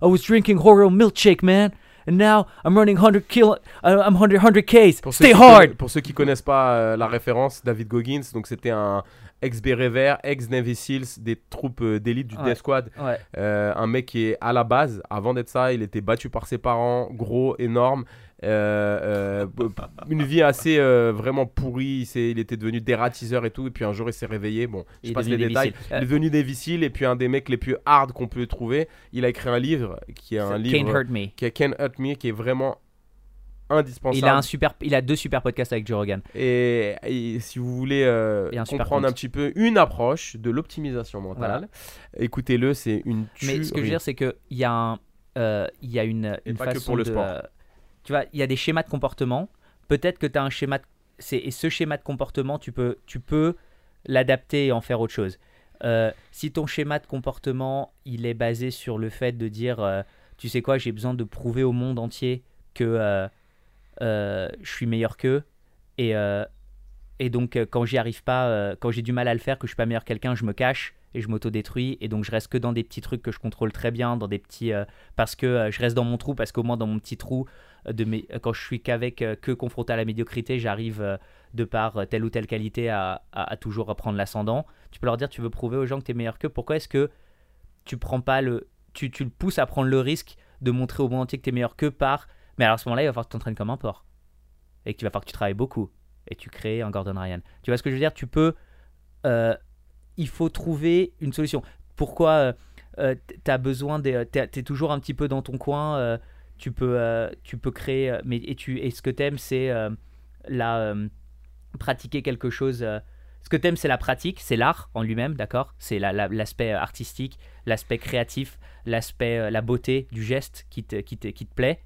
I was drinking Oreo milkshake, man, and now I'm running 100 kilo, uh, I'm 100 100 Ks. Pour Stay hard. pour ceux qui connaissent pas euh, la référence, David Goggins, donc c'était un ex-béret vert, ex-Navy Seals, des troupes euh, d'élite du Ouais. Death Squad. Ouais. Euh, un mec qui est à la base, avant d'être ça, il était battu par ses parents, gros, énorme, Euh, euh, une vie assez euh, vraiment pourrie. Il, était devenu dératiseur et tout. Et puis un jour, il s'est réveillé. Bon, je Il passe les détails. difficile. Il est devenu dévicile. Et puis un des mecs les plus hard qu'on peut trouver. Il a écrit un livre qui est un Can't livre Hurt Me. qui est Can Hurt Me, qui est vraiment indispensable. Il a un super, il a deux super podcasts avec Joe Rogan. Et, et si vous voulez euh, un comprendre un petit peu une approche de l'optimisation mentale, écoutez-le, c'est une Mais ce que je veux dire, c'est qu'il y a un, euh, il y a une, une façon pour le sport. Tu vois, il y a des schémas de comportement. Peut-être que tu as un schéma, de- et ce schéma de comportement, tu peux, tu peux l'adapter et en faire autre chose. Euh, si ton schéma de comportement, il est basé sur le fait de dire, euh, tu sais quoi, j'ai besoin de prouver au monde entier que euh, je suis meilleur qu'eux, et, et donc quand j'y arrive pas, quand j'ai du mal à le faire, que je suis pas meilleur que quelqu'un, je me cache et je m'auto-détruis, et donc je reste que dans des petits trucs que je contrôle très bien, dans des petits, euh, parce que euh, je reste dans mon trou, parce qu'au moins dans mon petit trou, euh, de mes, quand je suis qu'avec, que confronté à la médiocrité, j'arrive de par telle ou telle qualité à, toujours reprendre l'ascendant. Tu peux leur dire, tu veux prouver aux gens que tu es meilleur qu'eux. Pourquoi est-ce que tu prends pas le, tu, tu le pousses à prendre le risque de montrer au monde entier que tu es meilleur qu'eux par, mais alors à ce moment-là, il va falloir que tu t'entraînes comme un porc et que tu vas falloir que tu travailles beaucoup et tu crées un Gordon Ryan. Tu vois ce que je veux dire? Tu peux, il faut trouver une solution. Pourquoi euh, tu as besoin des, tu es toujours un petit peu dans ton coin. euh, tu peux, euh, tu peux créer, euh, mais et tu, et ce que t'aimes, c'est euh, la euh, pratiquer quelque chose. euh, ce que t'aimes, c'est la pratique, c'est l'art en lui-même, d'accord? C'est la- la- l'aspect euh, artistique, l'aspect créatif, l'aspect, euh, la beauté du geste qui te, qui, te, qui te plaît.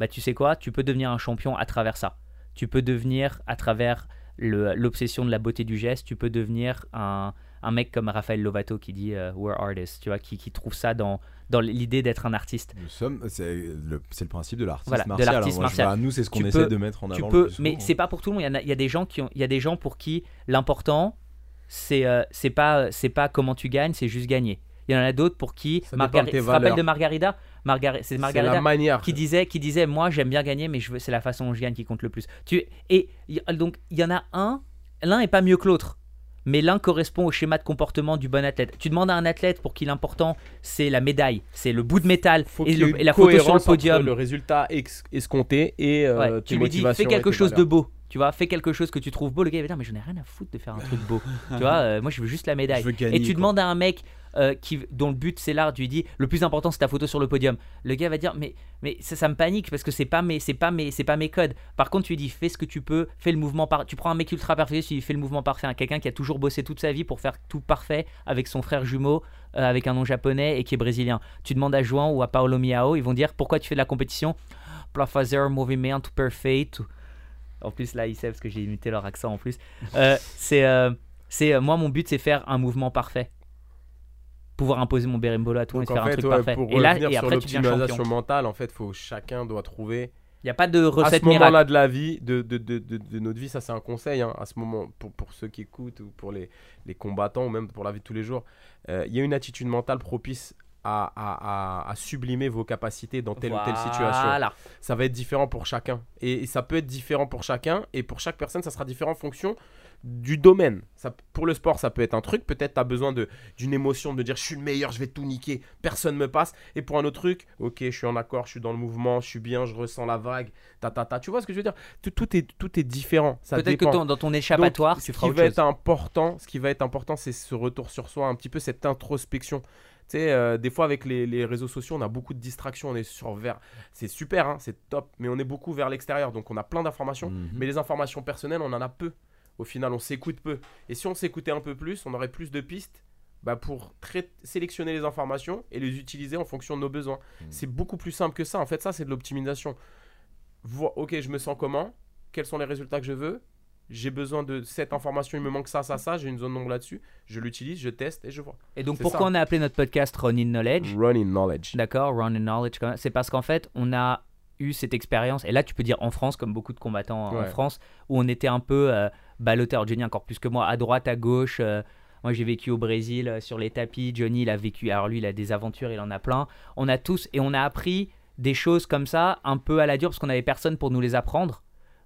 Bah, tu sais quoi? Tu peux devenir un champion à travers ça. Tu peux devenir, à travers l'obsession de la beauté du geste, tu peux devenir un, un mec comme Raphaël Lovato qui dit euh, We're artists, tu vois, qui, qui trouve ça dans, dans l'idée d'être un artiste. Nous sommes, c'est le, principe de l'artiste Voilà, de martial. hein. l'artiste martial. nous, c'est ce qu'on essaie peux- de mettre en tu avant. peux, le plus mais souvent. c'est pas pour tout le monde. Il y, a, il y a des gens qui ont, il y a des gens pour qui l'important c'est euh, c'est pas c'est pas comment tu gagnes, c'est juste gagner. Il y en a d'autres pour qui Ça dépend de Margari- tes tu te rappelles de Margarida? Margari- c'est manière. qui disait qui disait moi j'aime bien gagner mais je veux c'est la façon dont je gagne qui compte le plus. Tu et donc il y en a un l'un est pas mieux que l'autre. Mais l'un correspond au schéma de comportement du bon athlète. Tu demandes à un athlète pour qui l'important c'est la médaille, c'est le bout de métal et, le- la photo sur le podium. le résultat ex- escompté et euh, Ouais, tes tu lui dis fais quelque chose de beau tu vois fais quelque chose que tu trouves beau le gars il va dire mais j'en ai rien à foutre de faire un truc beau [LAUGHS] tu vois euh, moi je veux juste la médaille Je veux gagner, et tu quoi. demandes à un mec euh, dont le but c'est l'art tu lui dis le plus important c'est ta photo sur le podium. Le gars va dire mais mais ça, me panique parce que c'est pas mes c'est pas mes c'est pas mes codes. Par contre tu lui dis fais ce que tu peux fais le mouvement par tu prends un mec ultra parfait tu lui dis fais le mouvement parfait. Quelqu'un qui a toujours bossé toute sa vie pour faire tout parfait avec son frère jumeau euh, avec un nom japonais et qui est brésilien. Tu demandes à Juan ou à Paolo Miao ils vont dire pourquoi tu fais de la compétition? Pour fazer movimento perfeito en plus, là, ils savent parce que j'ai imité leur accent en plus. Euh, c'est, c'est moi, mon but, c'est faire un mouvement parfait. Pouvoir imposer mon berimbolo à tout Donc et faire un truc ouais, parfait. pour Et là, et après, tu deviens champion. mentale, en fait, faut chacun doit trouver Il n'y a pas de à recette ce miracle. moment-là de la vie, de, de, de, de, notre vie, ça c'est un conseil, hein, à ce moment, pour, pour ceux qui écoutent ou pour les, les combattants ou même pour la vie de tous les jours, euh, il y a une attitude mentale propice à, à, à, à sublimer vos capacités dans telle ou telle situation. Ça va être différent pour chacun. Et, et ça peut être différent pour chacun, et pour chaque personne, ça sera différent en fonction du domaine. Ça, pour le sport, ça peut être un truc, peut-être tu as besoin d'une émotion, de dire je suis le meilleur, je vais tout niquer, personne me passe. Et pour un autre truc, ok, je suis en accord, je suis dans le mouvement, je suis bien, je ressens la vague, ta ta ta. Tu vois ce que je veux dire? Tout, tout est, tout est différent. Peut-être que ton- dans ton échappatoire, Donc, tu ce feras qui autre va chose. être important, ce qui va être important, c'est ce retour sur soi, un petit peu cette introspection. Tu sais, euh, des fois avec les, les réseaux sociaux, on a beaucoup de distractions, on est sur vers, c'est super, hein, c'est top, mais on est beaucoup vers l'extérieur, donc on a plein d'informations, Mhm. mais les informations personnelles, on en a peu. Au final, on s'écoute peu. Et si on s'écoutait un peu plus, on aurait plus de pistes bah, pour sélectionner les informations et les utiliser en fonction de nos besoins. C'est beaucoup plus simple que ça. En fait, ça, c'est de l'optimisation. Ok, je me sens comment? Quels sont les résultats que je veux? J'ai besoin de cette information, il me manque ça, ça, ça. J'ai une zone d'ombre là-dessus. Je l'utilise, je teste et je vois. Et donc, pourquoi ça. on a appelé notre podcast Run in Knowledge? Running knowledge. D'accord, Run in Knowledge. C'est parce qu'en fait, on a eu cette expérience, et là tu peux dire en France, comme beaucoup de combattants en. France, où on était un peu euh, Alors Johnny encore plus que moi, à droite, à gauche. euh, moi j'ai vécu au Brésil euh, sur les tapis. Johnny il a vécu, alors lui il a des aventures, il en a plein. On a tous, et on a appris des choses comme ça, un peu à la dure, parce qu'on avait personne pour nous les apprendre.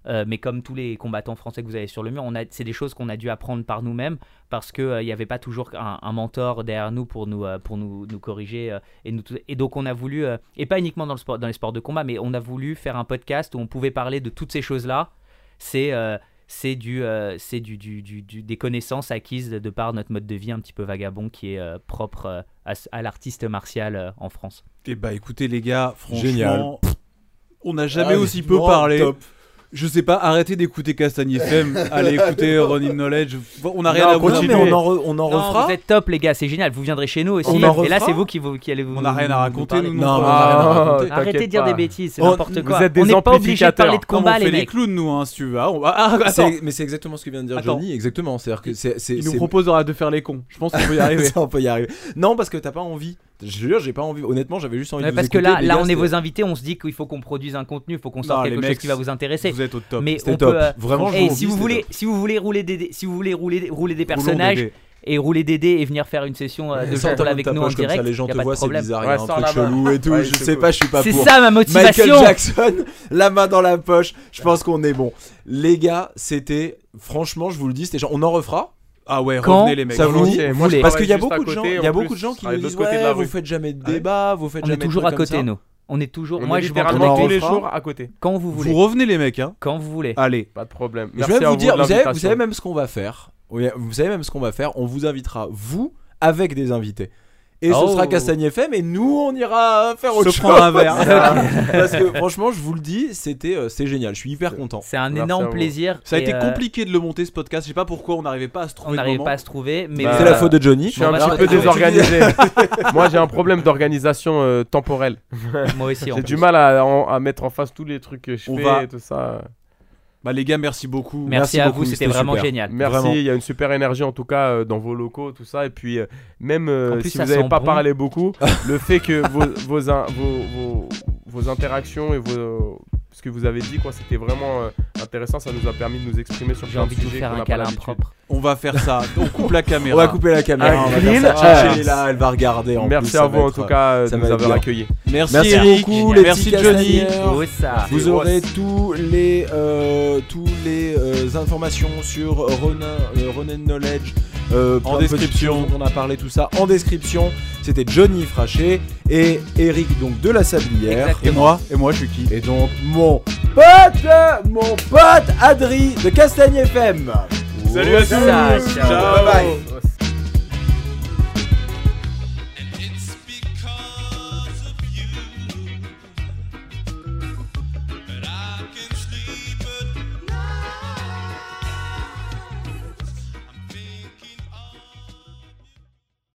euh, mais comme tous les combattants français que vous avez sur le mur, c'est des choses qu'on a dû apprendre par nous-mêmes parce qu'il n'y avait pas toujours un, mentor derrière nous pour nous, pour nous, nous corriger. et, et donc on a voulu, et pas uniquement dans, le sport, dans les sports de combat, mais on a voulu faire un podcast où on pouvait parler de toutes ces choses-là. C'est c'est du, euh, c'est du, du, du- du- des connaissances acquises de, de par notre mode de vie un petit peu vagabond qui est euh, propre euh, à, l'artiste martial euh, en France. Et bah écoutez les gars, franchement, Génial. on n'a jamais Ah, aussi peu parlé. top. Je sais pas, arrêtez d'écouter Castagne FM, [LAUGHS] allez écouter Running Knowledge. On n'a rien Non, à vous Non, continue. mais dire. on en, re- on en Non, refera. vous êtes top les gars, c'est génial. Vous viendrez chez nous aussi. On en et là c'est vous qui, vous qui allez vous. On n'a rien à raconter, nous, Non, on a rien à Ah, raconter. Arrêtez de dire des bêtises, c'est On- n'importe vous quoi. êtes des on n'est pas obligé de parler de. Non, combat on fait les les mecs. clowns nous, hein, si tu veux. Ah, on- ah, ah, Mais c'est exactement ce que vient de dire Attends. Johnny, exactement. C'est-à-dire que c'est. il nous proposera de faire les cons. Je pense qu'on peut y [LAUGHS] arriver. Ça, on peut y arriver. Non, parce que t'as pas envie. Je jure, j'ai pas envie. Honnêtement, j'avais juste envie Ouais, de vous parce que là, là, gars, on est vos invités, on se dit qu'il faut qu'on produise un contenu, il faut qu'on sorte quelque chose mecs, qui va vous intéresser. Vous êtes au top. Mais on top. peut. euh, Vraiment, je et vous si dis, vous voulez, top. si vous voulez rouler des, si vous voulez rouler, rouler des personnages et rouler des dés et venir faire une session euh, de jeu avec nous en comme direct, ça, les gens te voient, c'est bizarre, il y a un truc chelou et tout. Je c'est sais pas, je suis pas C'est pour. ça ma Michael motivation. Jackson, [LAUGHS] la main dans la poche. Je pense qu'on est bon. Les gars, c'était franchement, je vous le dis, c'était genre, on en refera. Ah ouais, Quand revenez les mecs. Ça vous Volontiers. dit Moi, je voulez. Parce qu'il y a beaucoup de gens, il y a beaucoup de gens qui de disent ouais, vous rue. faites jamais de Ouais. débat, vous faites On jamais est de toujours à côté nous. On est toujours. On Moi est je recontacte tous les jours à côté. quand vous voulez. Vous revenez les mecs, hein. Quand vous voulez. Allez. Pas de problème. Je vais vous dire, vous savez, vous l'invitation. savez même ce qu'on va faire. Vous savez même ce qu'on va faire. On vous invitera vous avec des invités. Et Oh. ce sera Castagne FM et nous on ira faire autre Se chose. prendre un verre. [LAUGHS] [LAUGHS] Parce que franchement, je vous le dis, c'était euh, c'est génial. Je suis hyper content. C'est un énorme plaisir. Ça a été euh, compliqué de le monter ce podcast. Je sais pas pourquoi on n'arrivait pas à se On trouver. de n'arrivait pas à se trouver, mais Bah, C'est euh, la faute de Johnny. Je suis un On petit peu désorganisé. [LAUGHS] Moi, j'ai un problème d'organisation euh, temporelle. moi aussi. J'ai du mal à, mettre en face tous les trucs que je On fais va- et tout ça. Bah les gars, merci beaucoup. Merci, Merci à beaucoup, vous, c'était c'était vraiment super. génial. Merci, Vraiment. il y a une super énergie en tout cas euh, dans vos locaux, tout ça. Et puis, euh, même euh, plus, si vous n'avez pas bon. parlé beaucoup, [LAUGHS] le fait que vos, vos, in- vos, vos, vos interactions et vos, ce que vous avez dit, quoi, c'était vraiment euh, intéressant. Ça nous a permis de nous exprimer sur J'ai plein de envie de vous sujets faire un câlin propre. On va faire ça. [LAUGHS] On coupe la caméra. On va couper la caméra. Ah, on va faire ça. Ah. Elle est là, elle va regarder. En Merci plus, à vous en tout cas ça de nous avoir bien. accueillis. Merci, Merci Eric. beaucoup, les Merci Johnny. Oh. Vous aurez tous les, euh, tous les euh, informations sur Ronin, euh, Ronin Knowledge euh, En description. On a parlé tout ça en description. C'était Johnny Fraché et Eric donc de la Sablière. Exactement. Et moi Et moi, je suis qui Et donc mon pote, mon pote Adri de Castagne FM. Salut à tous. Ciao. Bye bye.